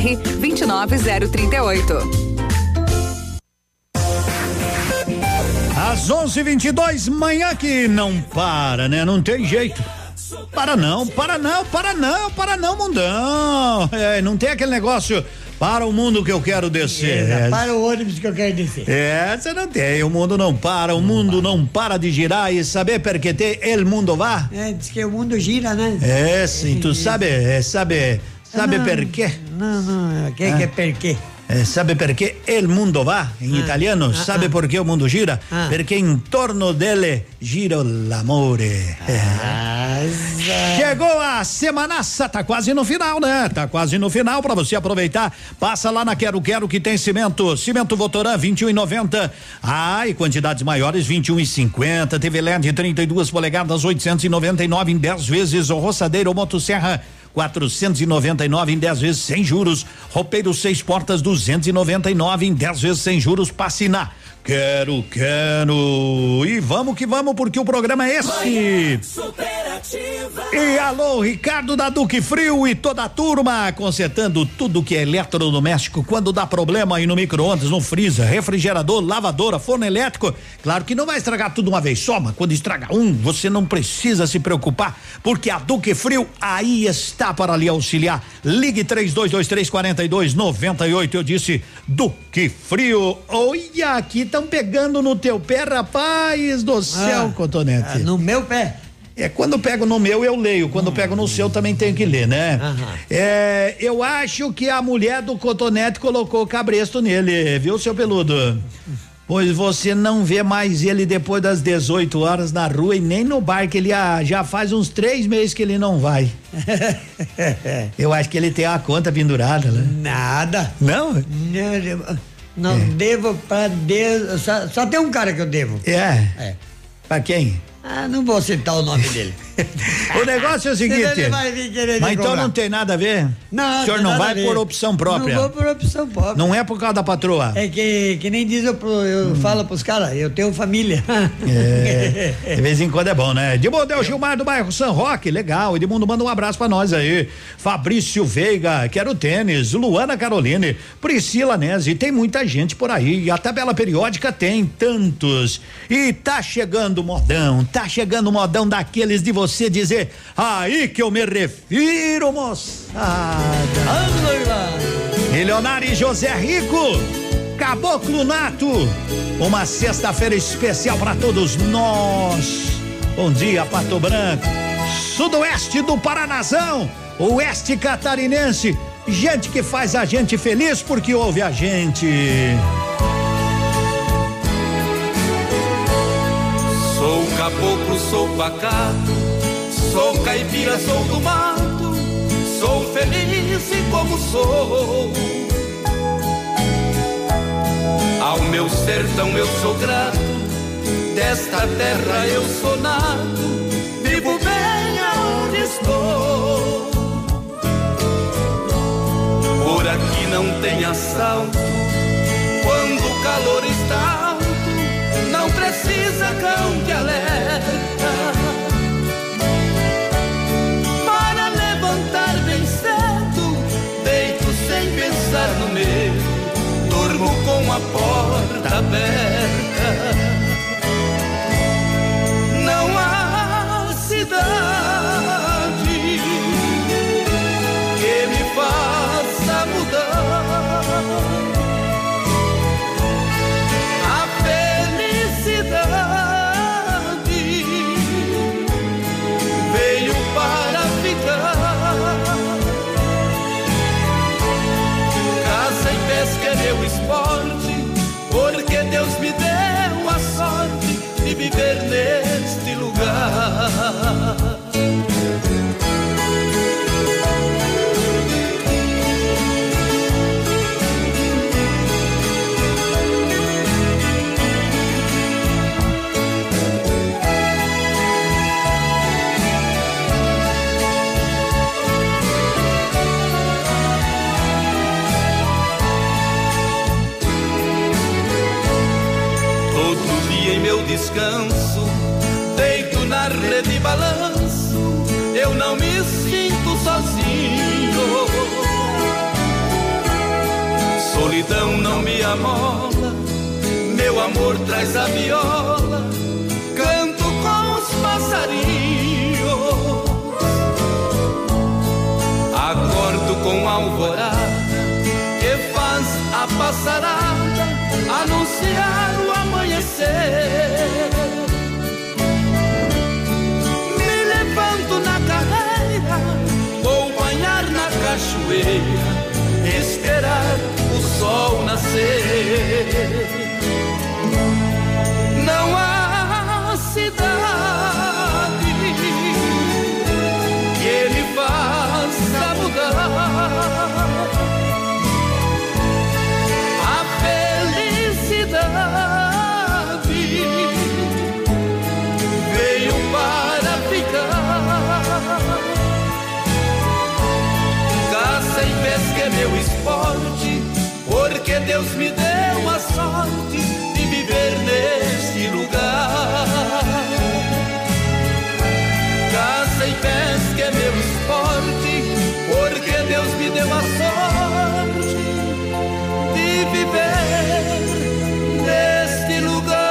29038. Às 11:22 manhã que não para, né? Não tem jeito. Para não, para não, para não, para não, mundão. É, não tem aquele negócio para o mundo que eu quero descer. É, É, Para o ônibus que eu quero descer. É, você não tem. O mundo não para, o mundo não para de girar e saber por que te el mundo va? É, diz que o mundo gira, né? É, sim, tu sabe, é, sabe, sabe Não, por quê? Não, não, que Ah. que é per quê? É, sabe por que el mundo va em italiano? sabe por que o mundo gira? Ah. Porque em torno dele gira l'amore. Ah, É. Chegou a semanaça, tá quase no final, né? Tá quase no final para você aproveitar. Passa lá na Quero Quero que tem cimento, cimento Votoran 21,90. Ah, e quantidades maiores 21,50. TV LED 32 polegadas 899 em 10 vezes. O roçadeiro ou motosserra 499 em 10 vezes sem juros. Roupeiro seis portas 299 em 10 vezes sem juros. Passe na Quero, quero. E vamos que vamos, porque o programa é esse. E alô, Ricardo da Duque Frio e toda a turma, consertando tudo que é eletrodoméstico quando dá problema aí no micro-ondas, no freezer, refrigerador, lavadora, forno elétrico. Claro que não vai estragar tudo uma vez só, mas quando estraga um, você não precisa se preocupar, porque a Duque Frio aí está para lhe auxiliar. Ligue 3223 4298. Eu disse Duque Frio. Olha, aqui estão pegando no teu pé, rapaz do céu, Ah, Cotonete. ah, no meu pé. É, quando pego no meu, eu leio. Quando pego no seu, também tenho que ler, né? É, eu acho que a mulher do Cotonete colocou cabresto nele, viu, seu peludo? Pois você não vê mais ele depois das 18 horas na rua e nem no bar, que ele ah, já faz uns três meses que ele não vai. Eu acho que ele tem a conta pendurada, né? Nada. Não? Não, não devo pra Deus. Só, só tem um cara que eu devo. É? É. Pra quem? Ah, não vou citar o nome dele. O negócio é o seguinte. Vai vir Mas então não tem nada a ver? Não, O senhor não vai por opção própria? Não vou por opção própria. Não é por causa da patroa? É que, que nem diz eu, eu falo pros caras, eu tenho família. É, de vez em quando é bom, né? Edmundo é o Gilmar do bairro San Roque, legal. Edmundo manda um abraço pra nós aí. Fabrício Veiga, quero tênis. Luana Caroline, Priscila Nese, tem muita gente por aí. A tabela periódica tem tantos. E tá chegando modão, tá chegando modão daqueles de você dizer, aí que eu me refiro, moçada. Milionário e José Rico, Caboclo Nato, uma sexta-feira especial para todos nós. Bom dia, Pato Branco, sudoeste do Paranazão, oeste catarinense, gente que faz a gente feliz porque ouve a gente. Sou caboclo, sou pacato, sou caipira, sou do mato, sou feliz e como sou. Ao meu sertão eu sou grato, desta terra eu sou nato, vivo bem aonde estou. Por aqui não tem assalto, quando o calor está alto, não precisa cão de alerta. Porta aberta. Meu amor traz a viola, canto com os passarinhos, acordo com a alvorada que faz a passarada anunciar o amanhecer. De viver neste lugar.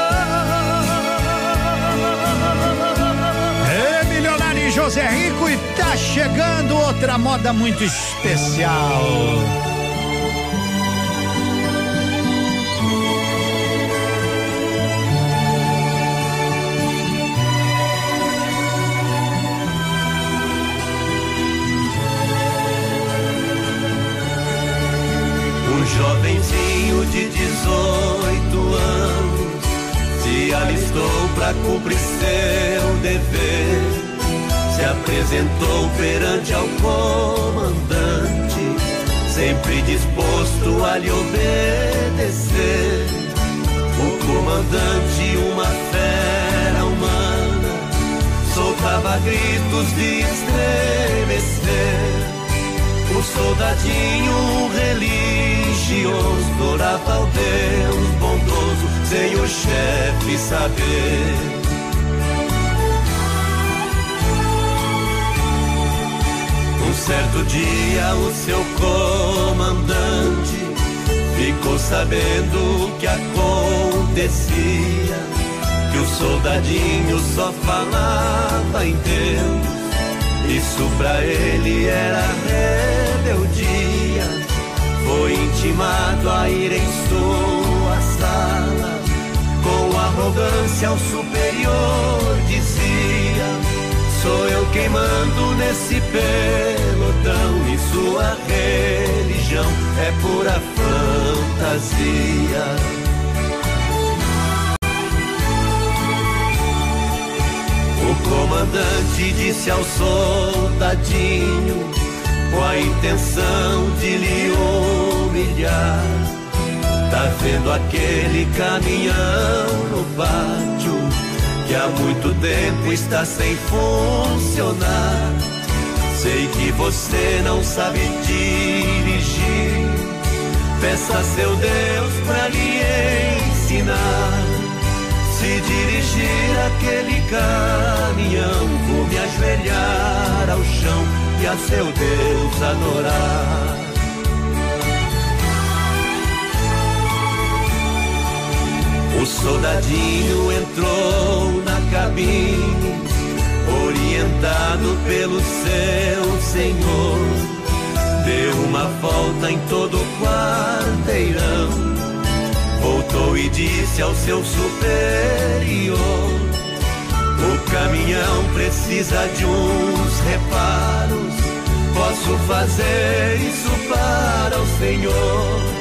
É milionário José Rico e tá chegando outra moda muito especial. Jovenzinho de 18 anos se alistou para cumprir seu dever. Se apresentou perante ao comandante, sempre disposto a lhe obedecer. O comandante, uma fera humana, soltava gritos de estremecer. O soldadinho religioso orava ao Deus bondoso, sem o chefe saber. Um certo dia o seu comandante ficou sabendo o que acontecia, que o soldadinho só falava em Deus. Isso pra ele era rebeldia. Foi intimado a ir em sua sala. Com arrogância ao superior dizia: Sou eu quem mando nesse pelotão. E sua religião é pura fantasia. Comandante disse ao soldadinho, com a intenção de lhe humilhar. Tá vendo aquele caminhão no pátio que há muito tempo está sem funcionar? Sei que você não sabe dirigir. Peça a seu Deus pra lhe ensinar. Dirigir aquele caminhão, vou me ajoelhar ao chão e a seu Deus adorar. O soldadinho entrou na cabine, orientado pelo seu senhor. Deu uma volta em todo o quarteirão e disse ao seu superior: O caminhão precisa de uns reparos. Posso fazer isso para o senhor?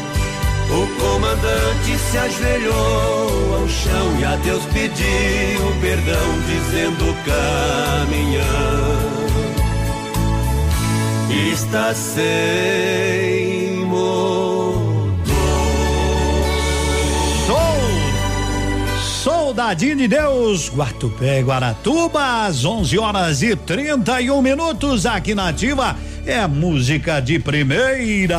O comandante se ajoelhou ao chão e a Deus pediu perdão, dizendo: caminhão está sem Soldadinho de Deus, Guatupé, Guaratuba, às 11 horas e 31 minutos aqui na Ativa. É música de primeira.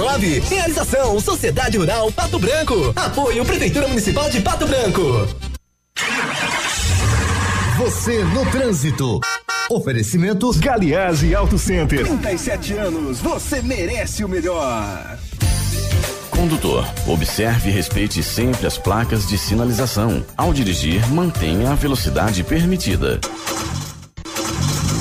Realização Sociedade Rural Pato Branco. Apoio Prefeitura Municipal de Pato Branco. Você no trânsito. Oferecimento Galiase Auto Center. 37 anos, você merece o melhor. Condutor, observe e respeite sempre as placas de sinalização. Ao dirigir, mantenha a velocidade permitida.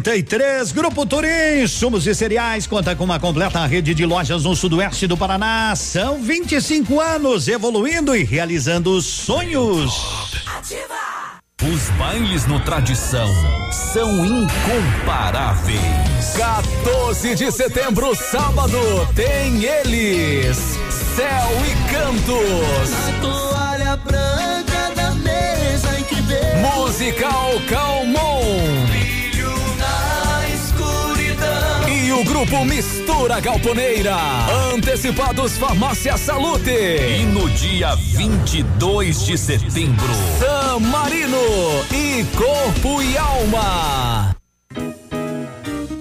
33 Grupo Turim, sumos e cereais, conta com uma completa rede de lojas no sudoeste do Paraná. São 25 anos evoluindo e realizando sonhos. Os bailes no Tradição são incomparáveis. 14 de setembro, sábado, tem eles. Céu e Cantos. A toalha branca da mesa em que. Musical Calmon. Grupo Mistura Galponeira. Antecipados Farmácia Salute. E no dia 22 de setembro, San Marino e Corpo e Alma.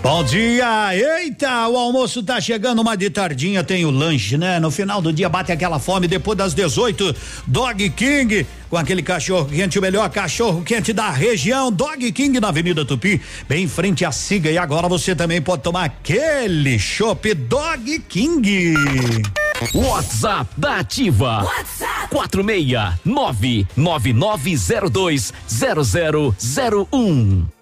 Bom dia! Eita, o almoço tá chegando, mas de tardinha tem o lanche, né? No final do dia bate aquela fome, depois das 18, Dog King, com aquele cachorro quente, o melhor cachorro quente da região, Dog King na Avenida Tupi, bem em frente à Siga. E agora você também pode tomar aquele chopp Dog King. WhatsApp da Ativa. WhatsApp 46999020001.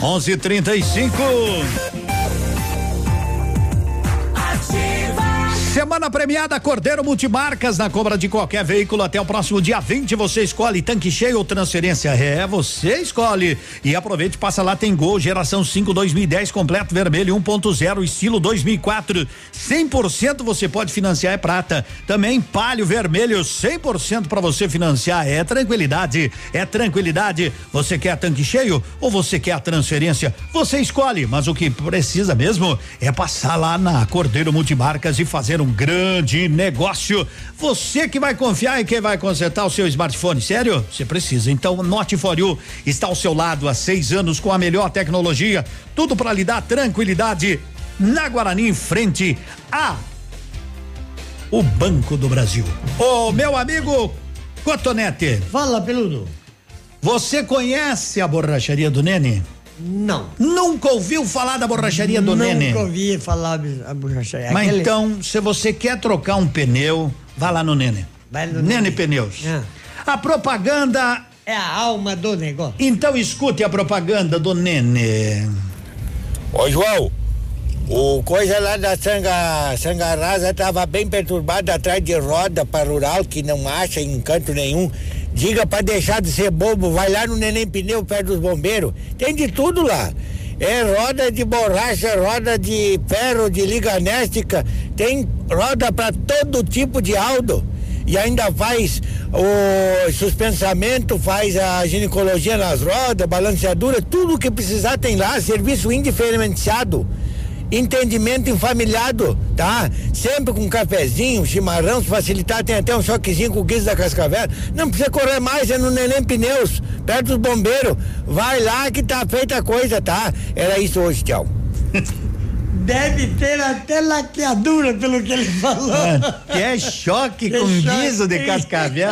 11:35. Semana premiada Cordeiro Multimarcas na compra de qualquer veículo até o próximo dia 20. Você escolhe tanque cheio ou transferência. É, você escolhe. E aproveite, passa lá, tem Gol, geração 5 2010, completo vermelho 1.0, estilo 2004. 100% você pode financiar, é prata. Também palio vermelho, 100% para você financiar. É tranquilidade, é tranquilidade. Você quer tanque cheio ou você quer a transferência? Você escolhe, mas o que precisa mesmo é passar lá na Cordeiro Multimarcas e fazer um grande negócio. Você que vai confiar e quem vai consertar o seu smartphone, sério? Você precisa. Então, Note for You está ao seu lado há seis anos com a melhor tecnologia, tudo para lhe dar tranquilidade. Na Guarani, em frente a o Banco do Brasil. Ô, meu amigo Cotonete. Fala, peludo. Você conhece a borracharia do Nene? Não. Nunca ouviu falar da borracharia do Nunca Nene? Nunca ouvi falar da borracharia. Mas Aquele- então, se você quer trocar um pneu, vá lá no Nene. Vai no Nene Nene. Pneus. Ah. A propaganda. É a alma do negócio. Então escute a propaganda do Nene. Ô João, O coisa lá da Sanga, Sangarasa tava bem perturbado atrás de roda para rural que não acha em canto nenhum. Diga para deixar de ser bobo, vai lá no Neném Pneu perto dos bombeiros. Tem de tudo lá. É roda de borracha, roda de ferro, de liga néstica, tem roda para todo tipo de aldo. E ainda faz o suspensamento, faz a ginecologia nas rodas, balanceadura, tudo que precisar tem lá, serviço indiferenciado entendimento enfamilhado, tá? Sempre com um cafezinho, chimarrão, se facilitar, tem até um choquezinho com o guiso da Cascavel. Não precisa correr mais, é no Neném Pneus, perto dos bombeiros. Vai lá que tá feita a coisa, tá? Era isso hoje, tchau. Deve ter até laqueadura, pelo que ele falou. Que é choque Que com choque. guiso de cascavel.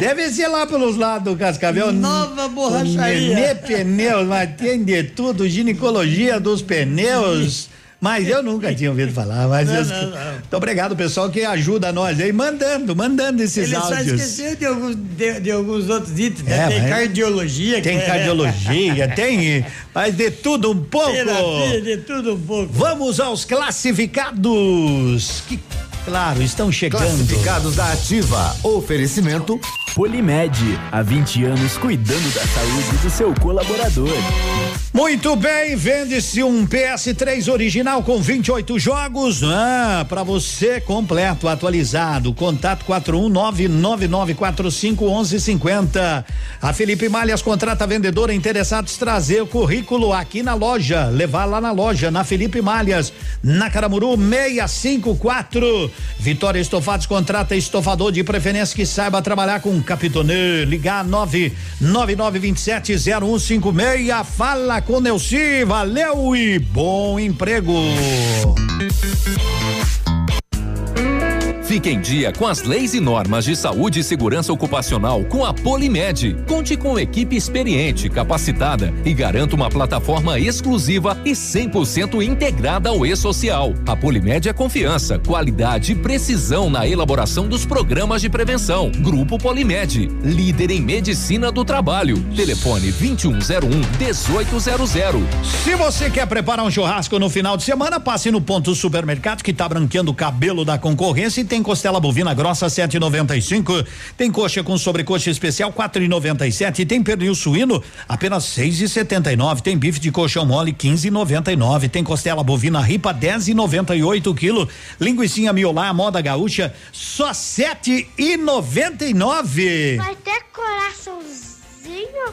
Deve ser lá pelos lados do cascavel. Nova borracharia. Nenê pneus, mas tem de tudo, ginecologia dos pneus. Mas eu nunca tinha ouvido falar. Mas Não, eu- não, não. Muito obrigado, pessoal, que ajuda nós aí, mandando, mandando esses Ele só áudios. esqueceu de alguns, de, de alguns outros itens. né? É, tem mas- cardiologia. Tem que é- cardiologia, tem. Mas de tudo um pouco. Terapia, de tudo um pouco. Vamos aos classificados. Que, claro, estão chegando. Classificados da Ativa. Oferecimento Polimed, há 20 anos cuidando da saúde do seu colaborador. Muito bem, vende-se um PS3 original com 28 jogos. Ah, para você completo, atualizado. Contato 41999451150. A Felipe Malhas contrata vendedora interessados trazer o currículo aqui na loja, levar lá na loja, na Felipe Malhas, na Caramuru 654. Vitória Estofados contrata estofador de preferência que saiba trabalhar com capitonê. Ligar 999270156. Fala com Neuci, valeu e bom emprego. Fique em dia com as leis e normas de saúde e segurança ocupacional com a Polimed. Conte com equipe experiente, capacitada e garanta uma plataforma exclusiva e 100% integrada ao e-social. A Polimed é confiança, qualidade e precisão na elaboração dos programas de prevenção. Grupo Polimed, líder em medicina do trabalho. Telefone 2101 1800. Se você quer preparar um churrasco no final de semana, passe no ponto supermercado que tá branqueando o cabelo da concorrência e tem costela bovina grossa 7,95, tem coxa com sobrecoxa especial 4,97 e tem pernil suíno apenas 6,79, tem bife de colchão mole 15,99, tem costela bovina ripa 10,98 quilo, linguiça miolá moda gaúcha só 7,99. Vai ter coraçãozinho?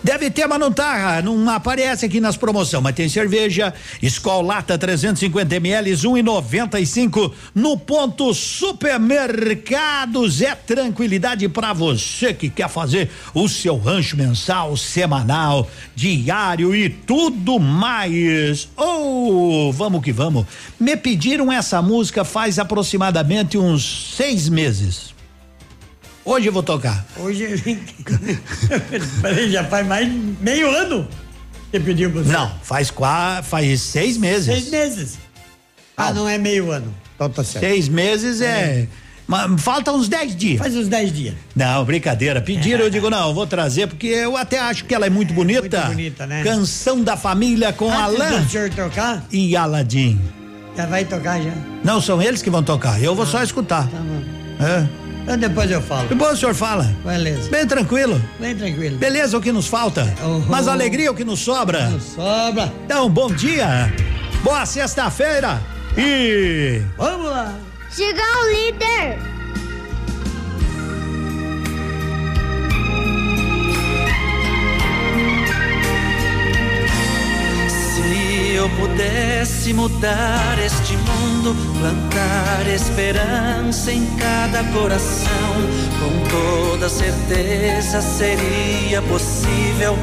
Deve ter, mas não tá, não aparece aqui nas promoções, mas tem cerveja, Skol Lata 350 ml, 1,95 no ponto supermercados. É tranquilidade para você que quer fazer o seu rancho mensal, semanal, diário e tudo mais. Oh, vamos que vamos. Me pediram essa música faz aproximadamente uns seis meses. Hoje eu vou tocar. Hoje. Peraí, já faz mais meio ano que pediu pra você. Não, faz quatro, faz seis meses. Seis meses. Ah, não é meio ano. Então tá certo. Seis meses é. Mas falta uns dez dias. Faz uns dez dias. Não, brincadeira. Pediram, eu digo, não, eu vou trazer, porque eu até acho que ela é muito bonita. Muito bonita, né? Canção da família com Antes Alain do senhor tocar? e Aladim. Já vai tocar já? Não, são eles que vão tocar. Eu vou só escutar. Tá bom. É. Então depois eu falo. Depois o senhor fala. Beleza. Bem tranquilo. Bem tranquilo. Beleza o que nos falta. Uhum. Mas alegria é o que nos sobra. Sobra. Então, bom dia. Boa sexta-feira. E. Vamos lá. Siga o líder. Eu pudesse mudar este mundo, plantar esperança em cada coração, com toda certeza seria possível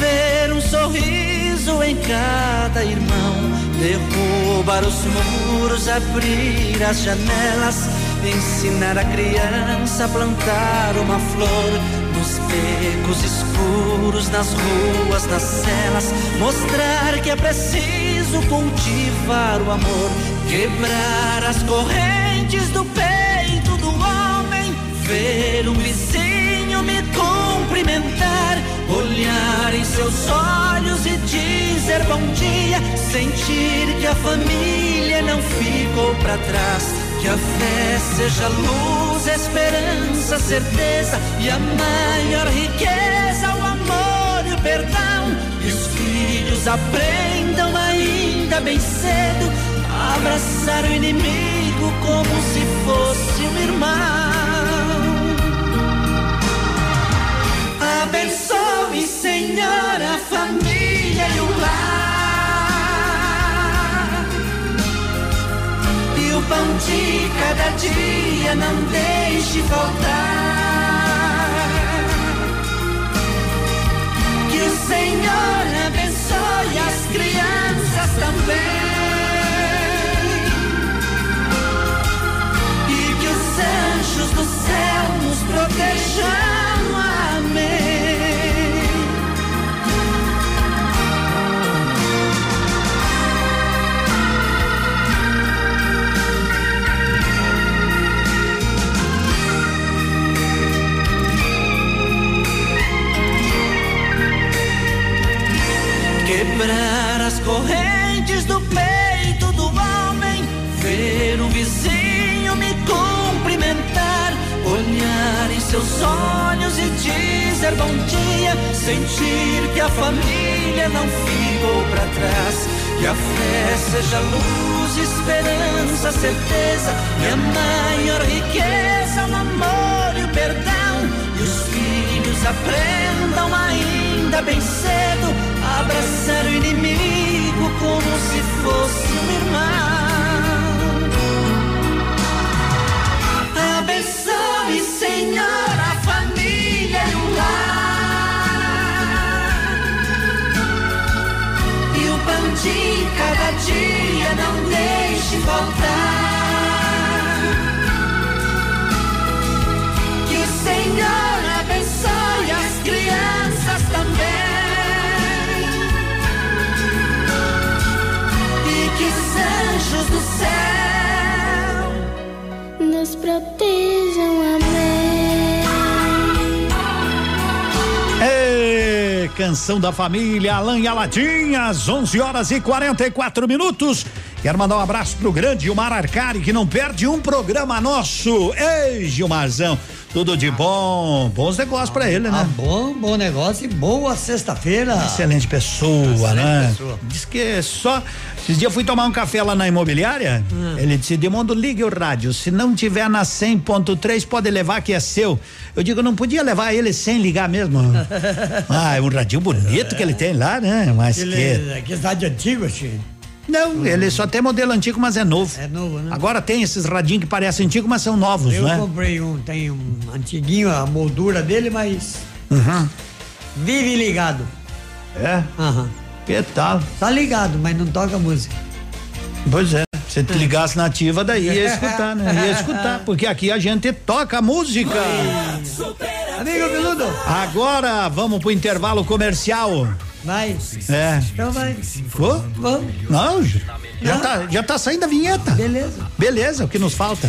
ver um sorriso em cada irmão, derrubar os muros, abrir as janelas, ensinar a criança a plantar uma flor nos becos escuros, nas ruas, nas celas, mostrar que é preciso cultivar o amor, quebrar as correntes do peito do homem, ver um vizinho me cumprimentar, olhar em seus olhos e dizer bom dia, sentir que a família não ficou para trás. Que a fé seja luz, esperança, certeza e a maior riqueza, o amor e o perdão. E os filhos aprendam ainda bem cedo a abraçar o inimigo como se fosse um irmão. Abençoe, Senhor, a família pão de cada dia não deixe faltar. Que o Senhor Quebrar as correntes do peito do homem, ver o vizinho me cumprimentar, olhar em seus olhos e dizer bom dia, sentir que a família não ficou para trás, que a fé seja luz, esperança, certeza e a maior riqueza, o amor e o perdão, e os filhos aprendam ainda bem cedo abraçar o inimigo como se fosse um irmão. Abençoe, Senhor, a família e o lar. E o de cada dia não deixe faltar. Que o Senhor anjos do céu nos protejam, amém. Canção da família Alan e Aladinha, às 11 horas e 44 minutos. Quero mandar um abraço pro grande Gilmar Arcari, que não perde um programa nosso. Ei, Gilmarzão, tudo de bom. Bons negócios pra ele, né? Ah, bom, bom negócio e boa sexta-feira. Excelente pessoa, Excelente né? pessoa. Diz que só. Esses dias eu fui tomar um café lá na imobiliária. Hum. Ele disse: Demondo, ligue o rádio. Se não tiver na 100.3, pode levar que é seu. Eu digo: não podia levar ele sem ligar mesmo. ah, é um radinho bonito que ele tem lá, né? Mas que. Ele, é que cidade antiga, Chico. Não, ele só tem modelo antigo, mas é novo. É novo, né? Agora tem esses radinhos que parecem antigos, mas são novos, Eu né? comprei um, tem um antiguinho, a moldura dele, mas Uhum. vive ligado. É? Aham. Que tal? Tá ligado, mas não toca música. Pois é. Se te ligasse na ativa, daí ia escutar, né? Ia escutar, porque aqui a gente toca música. Amigo Biludo. Agora vamos pro intervalo comercial. Vai. É. Então vai. Vou? Vamos. Não, já tá, já tá saindo a vinheta. Beleza. Beleza, o que nos falta?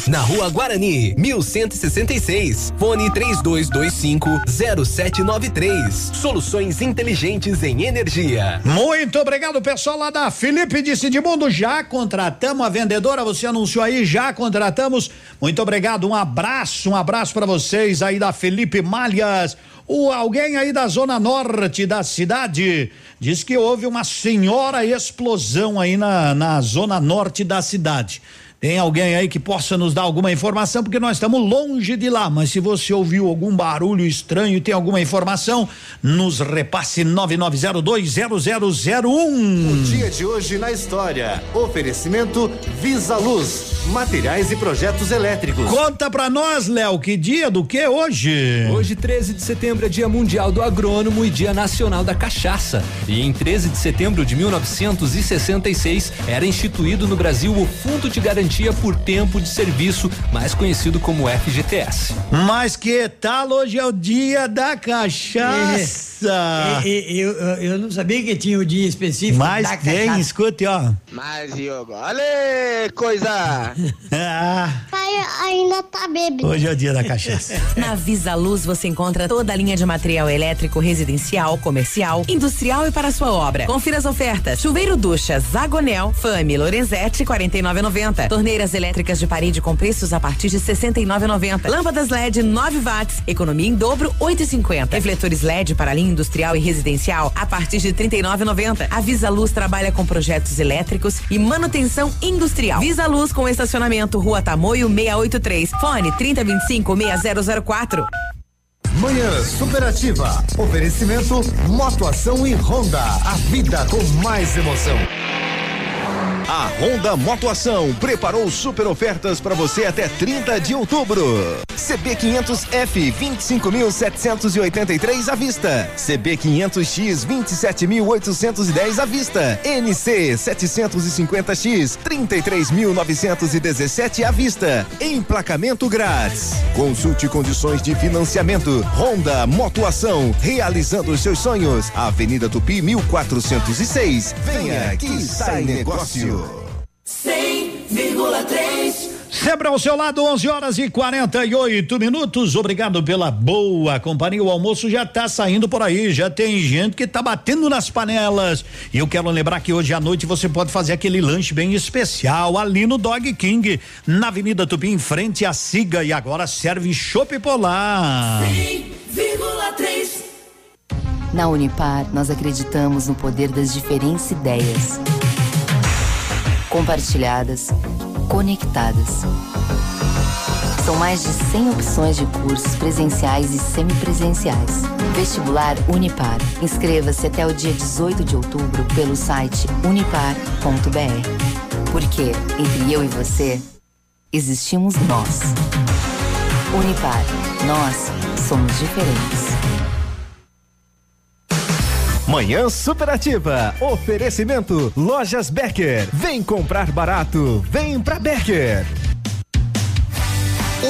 na Rua Guarani, 1166. Fone 3225 0793. Soluções inteligentes em energia. Muito obrigado, pessoal lá da Felipe de Sidimundo. Já contratamos a vendedora, você anunciou aí, já contratamos. Muito obrigado, um abraço, um abraço para vocês aí da Felipe Malhas. O alguém aí da zona norte da cidade diz que houve uma senhora explosão aí na, na zona norte da cidade. Tem alguém aí que possa nos dar alguma informação, porque nós estamos longe de lá. Mas se você ouviu algum barulho estranho e tem alguma informação, nos repasse 99020001. O dia de hoje na história. Oferecimento Visa Luz, materiais e projetos elétricos. Conta pra nós, Léo, que dia do que hoje? Hoje, 13 de setembro, é Dia Mundial do Agrônomo e Dia Nacional da Cachaça. E em 13 de setembro de 1966 era instituído no Brasil o Fundo de Garantia por tempo de serviço, mais conhecido como FGTS. Mas que tal hoje é o dia da cachaça? É, é, eu, eu não sabia que tinha o dia específico Mas da tem, cachaça. escute, ó. Mas, Diogo, olha coisa! Ah, Pai ainda tá bebendo. hoje é o dia da cachaça. Na Visa Luz você encontra toda a linha de material elétrico residencial, comercial, industrial e para sua obra. Confira as ofertas. Chuveiro ducha Zagonel, Fami, Lorenzetti 49,90. Torneiras elétricas de parede com preços a partir de 69,90. Lâmpadas LED 9 watts, economia em dobro 8,50. Refletores LED para linha industrial e residencial a partir de 39,90. A Visa Luz trabalha com projetos elétricos e manutenção industrial. Visa Luz com estacionamento Rua Tamoio 683. Fone 3025 6004. Manhã Superativa. Oferecimento Motoação e Honda. A vida com mais emoção. A Honda Motoação preparou super ofertas para você até 30 de outubro. CB 500F 25.783 à vista. CB 500X 27.810 à vista. NC 750X 33.917 à vista. Emplacamento grátis. Consulte condições de financiamento. Honda Motoação realizando seus sonhos. Avenida Tupi 1406. Venha que sai negócio. 100,3 Sempre ao seu lado, 11 horas e 48 minutos. Obrigado pela boa companhia. O almoço já tá saindo por aí. Já tem gente que tá batendo nas panelas. E eu quero lembrar que hoje à noite você pode fazer aquele lanche bem especial ali no Dog King, na Avenida Tupi, em frente à Siga. E agora serve chopp polar. 100,3 Na Unipar, nós acreditamos no poder das diferentes ideias. Compartilhadas, conectadas. São mais de 100 opções de cursos presenciais e semipresenciais. Vestibular Unipar. Inscreva-se até o dia 18 de outubro pelo site unipar.br. Porque entre eu e você, existimos nós. Unipar. Nós somos diferentes. Manhã Superativa. Oferecimento Lojas Becker. Vem comprar barato. Vem pra Becker.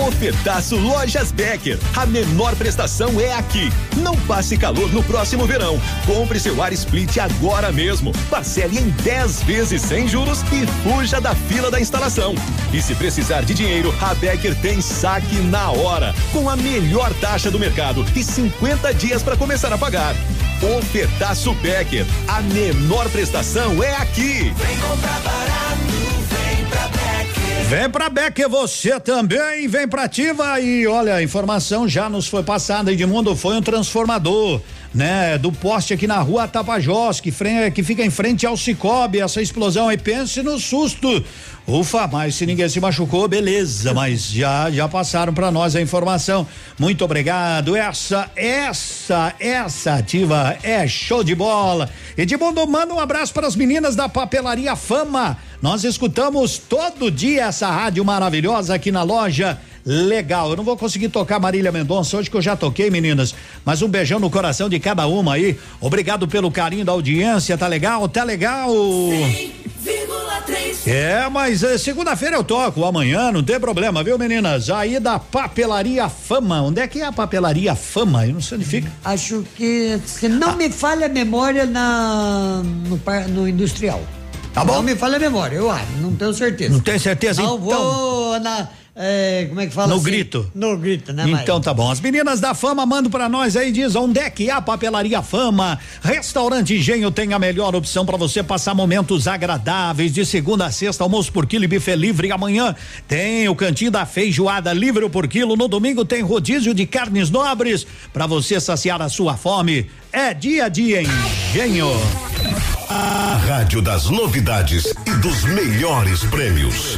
Ofertaço Lojas Becker. A menor prestação é aqui. Não passe calor no próximo verão. Compre seu ar split agora mesmo. Parcele em 10 vezes sem juros e fuja da fila da instalação. E se precisar de dinheiro, a Becker tem saque na hora, com a melhor taxa do mercado e 50 dias para começar a pagar. Ofertaço Becker. A menor prestação é aqui. Vem comprar barato, vem pra Becker. Vem pra Becker você também, vem pra Ativa e olha, a informação já nos foi passada, Edmundo foi um transformador, né, do poste aqui na rua Tapajós, que, fre- que fica em frente ao Cicobi, essa explosão aí, pense no susto. Ufa, mas se ninguém se machucou, beleza, mas já já passaram pra nós a informação. Muito obrigado. Essa, essa, essa ativa é show de bola. Edmundo, manda um abraço para as meninas da Papelaria Fama. Nós escutamos todo dia essa rádio maravilhosa aqui na loja. Legal, eu não vou conseguir tocar Marília Mendonça hoje que eu já toquei, meninas. Mas um beijão no coração de cada uma aí. Obrigado pelo carinho da audiência, tá legal? Tá legal? 100,3 É, mas eh, segunda-feira eu toco, amanhã, não tem problema, viu, meninas? Aí da Papelaria Fama. Onde é que é a Papelaria Fama? Eu não sei onde fica. Acho que, se não me falha a memória, na, no, par- no industrial. Tá bom. Não me falha a memória, eu acho, não tenho certeza. Não tem certeza? Não então. vou na. É, como é que fala No assim? grito. No grito, né, Então Maia? tá bom. As meninas da fama mandam pra nós aí, diz onde é que é a papelaria fama. Restaurante Engenho tem a melhor opção pra você passar momentos agradáveis de segunda a sexta, almoço por quilo e buffet livre. Amanhã tem o cantinho da feijoada livre por quilo. No domingo tem rodízio de carnes nobres pra você saciar a sua fome. É dia a dia Engenho. A rádio das novidades e dos melhores prêmios.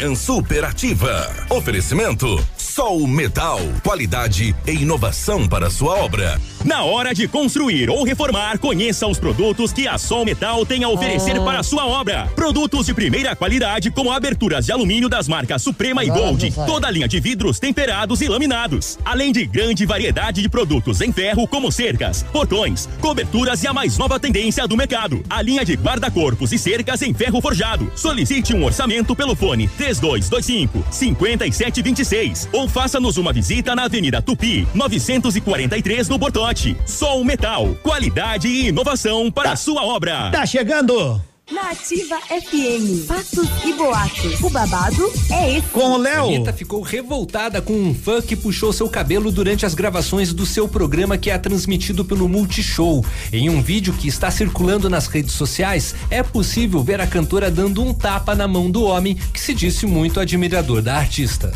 Manhã superativa. Oferecimento Sol Metal. Qualidade e inovação para sua obra. Na hora de construir ou reformar, conheça os produtos que a Sol Metal tem a oferecer Oh. para a sua obra. Produtos de primeira qualidade, como aberturas de alumínio das marcas Suprema e Gold, toda a linha de vidros temperados e laminados, além de grande variedade de produtos em ferro, como cercas, portões, coberturas e a mais nova tendência do mercado, a linha de guarda-corpos e cercas em ferro forjado. Solicite um orçamento pelo fone 3225 5726 ou faça-nos uma visita na Avenida Tupi, 943 no Bortote. Sol Metal, qualidade e inovação para a sua obra. Tá chegando. Na Ativa FM, fatos e boatos. O babado é esse. Com o Léo. Anitta ficou revoltada com um fã que puxou seu cabelo durante as gravações do seu programa que é transmitido pelo Multishow. Em um vídeo que está circulando nas redes sociais, é possível ver a cantora dando um tapa na mão do homem que se disse muito admirador da artista.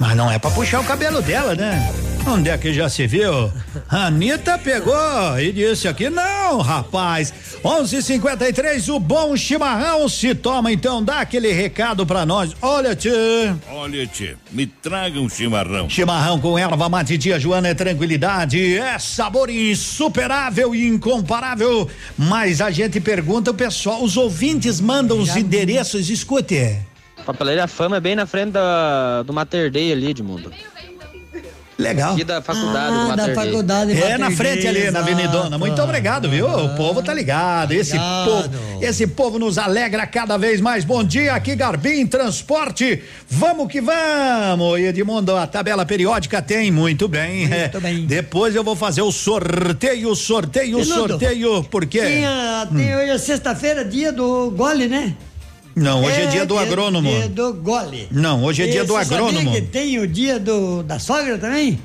Mas não é pra puxar o cabelo dela, né? Onde é que já se viu? A Anitta pegou e disse aqui, não, rapaz. 11:53 o bom chimarrão se toma, então dá aquele recado pra nós. Olha, tchê. Olha, tchê, me traga um chimarrão. Chimarrão com erva mate tia Joana é tranquilidade, é sabor insuperável e incomparável. Mas a gente pergunta o pessoal, os ouvintes mandam os endereços, escute. Papelaria Fama é bem na frente da, do Mater Day ali, Edmundo. Legal. Aqui da faculdade Ah, do Mater Day. É na frente ali, na Avenidona. Muito obrigado, viu? O povo tá ligado. Esse povo, esse povo nos alegra cada vez mais. Bom dia, aqui Garbim Transporte. Vamos que vamos. Edmundo, a tabela periódica tem, muito bem. Muito É, bem. Depois eu vou fazer o sorteio, sorteio, Edmundo, sorteio. Por quê? Tem, a- tem hoje é sexta-feira, dia do gole, né? Não, hoje é, dia do agrônomo. Dia do gole. Não, hoje é dia E do você sabia agrônomo. que tem o dia do, da sogra também?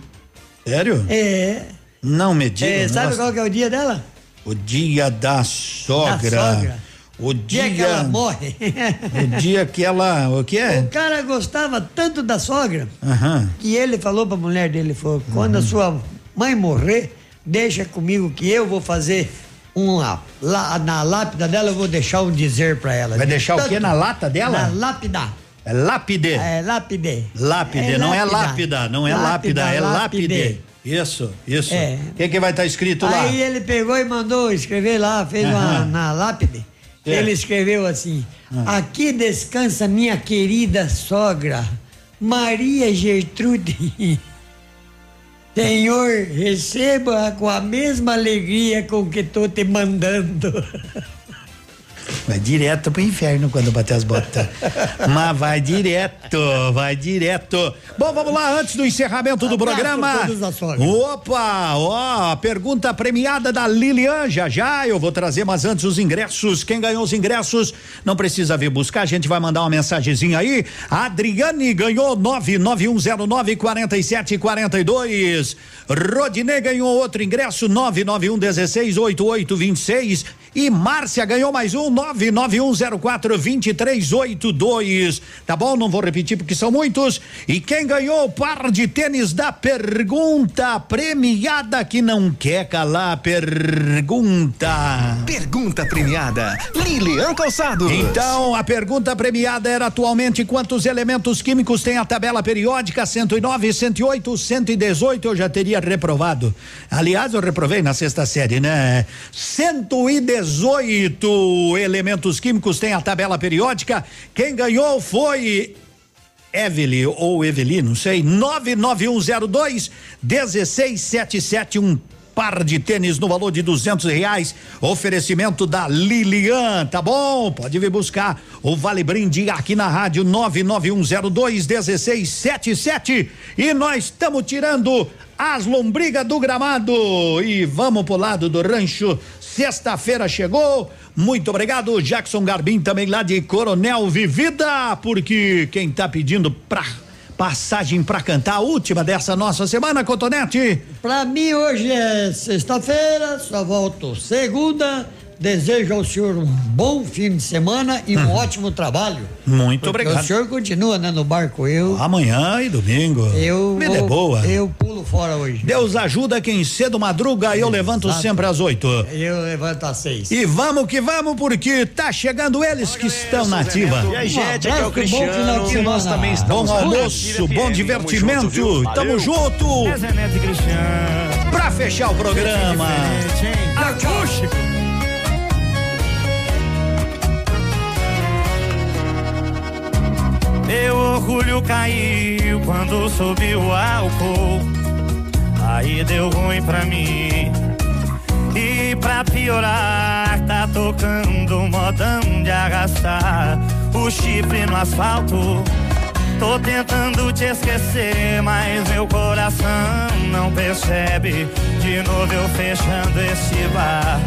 Sério? É. Não me diga. é sabe nossa. qual que é o dia dela? O dia da sogra. Da sogra. O dia, Dia que ela morre. O dia que ela. O que é? O cara gostava tanto da sogra Aham. que ele falou pra mulher dele, falou, quando a Uhum. sua mãe morrer, deixa comigo que eu vou fazer uma, lá, na lápida dela eu vou deixar um dizer pra ela. Vai De deixar o tanto- quê na lata dela? Na lápida. É lápide. É lápide. Lápide, não é lápida, não é lápida, é lápide. Isso, isso. O É. que, que vai estar escrito lá? Aí ele pegou e mandou escrever lá, fez uma Aham. na lápide. É. Ele escreveu assim: Aqui descansa minha querida sogra, Maria Gertrude. Senhor, receba com a mesma alegria com que estou te mandando. Vai direto pro inferno quando bater as botas. Mas vai direto, vai direto. Bom, vamos lá, antes do encerramento do Abraço programa. Opa, ó, a pergunta premiada da Lilian, já já eu vou trazer, mas antes os ingressos. Quem ganhou os ingressos não precisa vir buscar, a gente vai mandar uma mensagenzinha aí. A Adriane ganhou 99109 4742. Rodinei ganhou outro ingresso 991 16 8826 e Márcia ganhou mais um 99104 2382. Tá bom? Não vou repetir porque são muitos. E quem ganhou o par de tênis da pergunta premiada que não quer calar a pergunta. Pergunta premiada, Lilian Calçados. Então, a pergunta premiada era atualmente quantos elementos químicos tem a tabela periódica 109, 108, 118, eu já teria reprovado. Aliás, eu reprovei na sexta série, né? 118 elementos químicos tem a tabela periódica. Quem ganhou foi Evelyn ou Eveli, não sei, 99102 1677 um par de tênis no valor de duzentos reais. Oferecimento da Lilian, tá bom? Pode vir buscar o Vale Brinde aqui na rádio nove nove um zero dois dezesseis sete sete e nós estamos tirando as lombrigas do gramado e vamos pro lado do rancho. Sexta-feira chegou. Muito obrigado, Jackson Garbim, também lá de Coronel Vivida, porque quem tá pedindo pra passagem pra cantar a última dessa nossa semana, Cotonete? Pra mim hoje é sexta-feira, só volto segunda. Desejo ao senhor um bom fim de semana e um ótimo trabalho. Muito Porque obrigado. O senhor continua né, no barco, eu. Amanhã e domingo. Eu. Vida é vou- boa. Eu pulo fora hoje. Deus ajuda quem cedo madruga e eu levanto Exato. sempre às oito. Eu levanto às seis. E vamos que vamos, porque tá chegando eles que estão na ativa. E aí, gente, aqui é o Cristiano, e nós também estamos Bom almoço, bom divertimento. Tamo junto. É Neto e Cristiano. Pra fechar o programa. Acústico. Meu orgulho caiu quando subiu o álcool. Aí deu ruim pra mim. E pra piorar, tá tocando modão de arrastar o chifre no asfalto. Tô tentando te esquecer, mas meu coração não percebe. De novo eu fechando esse bar,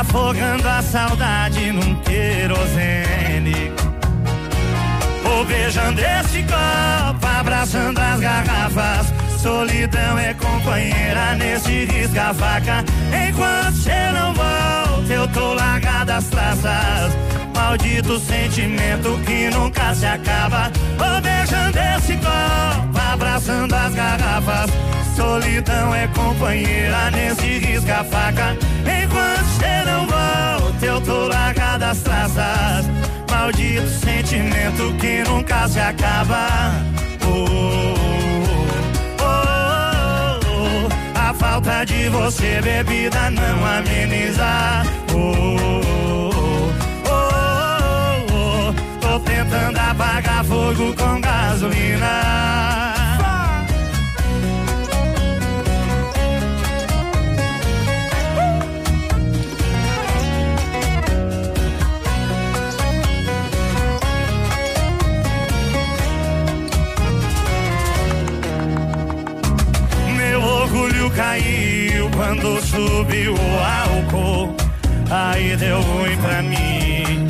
afogando a saudade num querosene. Vou beijando esse copo, abraçando as garrafas. Solidão é companheira nesse risca-faca. Enquanto cê não volta, eu tô largado as traças. Maldito sentimento que nunca se acaba. Vou beijando esse copo, abraçando as garrafas. Solidão é companheira nesse risca-faca. Enquanto cê não volta, eu tô largado as traças. Maldito sentimento que nunca se acaba. Oh, oh, oh, oh. A falta de você, bebida, não ameniza. Oh, oh, oh, oh. Tô tentando apagar fogo com gasolina. Caiu quando subiu o álcool. Aí deu ruim pra mim.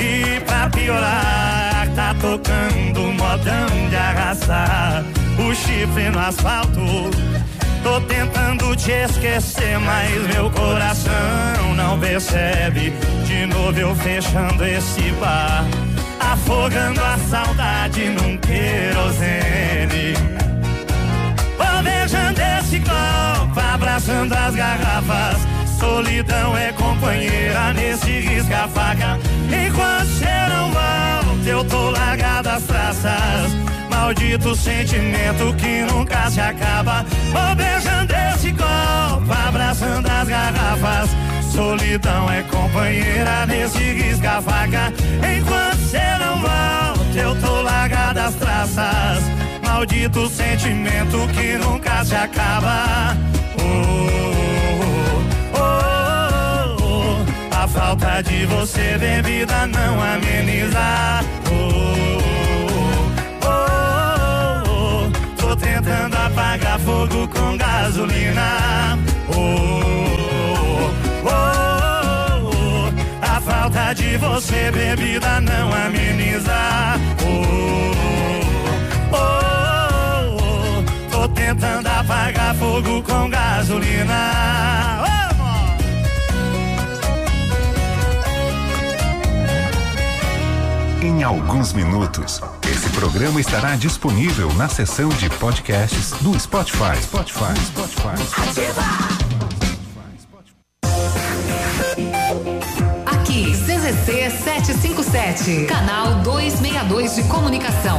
E pra piorar, tá tocando modão de arrastar o chifre no asfalto. Tô tentando te esquecer, mas meu coração não percebe. De novo eu fechando esse bar, afogando a saudade num querosene. Vou beijando esse copo, abraçando as garrafas. Solidão é companheira nesse risca-faca. Enquanto cê não volta, eu tô largado as traças. Maldito sentimento que nunca se acaba. Vou beijando esse copo, abraçando as garrafas. Solidão é companheira nesse risca-faca. Enquanto cê não volta, eu tô largado as traças. Maldito sentimento que nunca se acaba. Oh, oh, oh, oh. A falta de você, bebida, não ameniza. Oh, oh, oh, oh. Tô tentando apagar fogo com gasolina. Oh, oh, oh. A falta de você, bebida, não ameniza. Tô tentando apagar fogo com gasolina. Amor. Em alguns minutos, esse programa estará disponível na seção de podcasts do Spotify. Spotify, Spotify. Aqui, CZC 757, canal 262 de comunicação.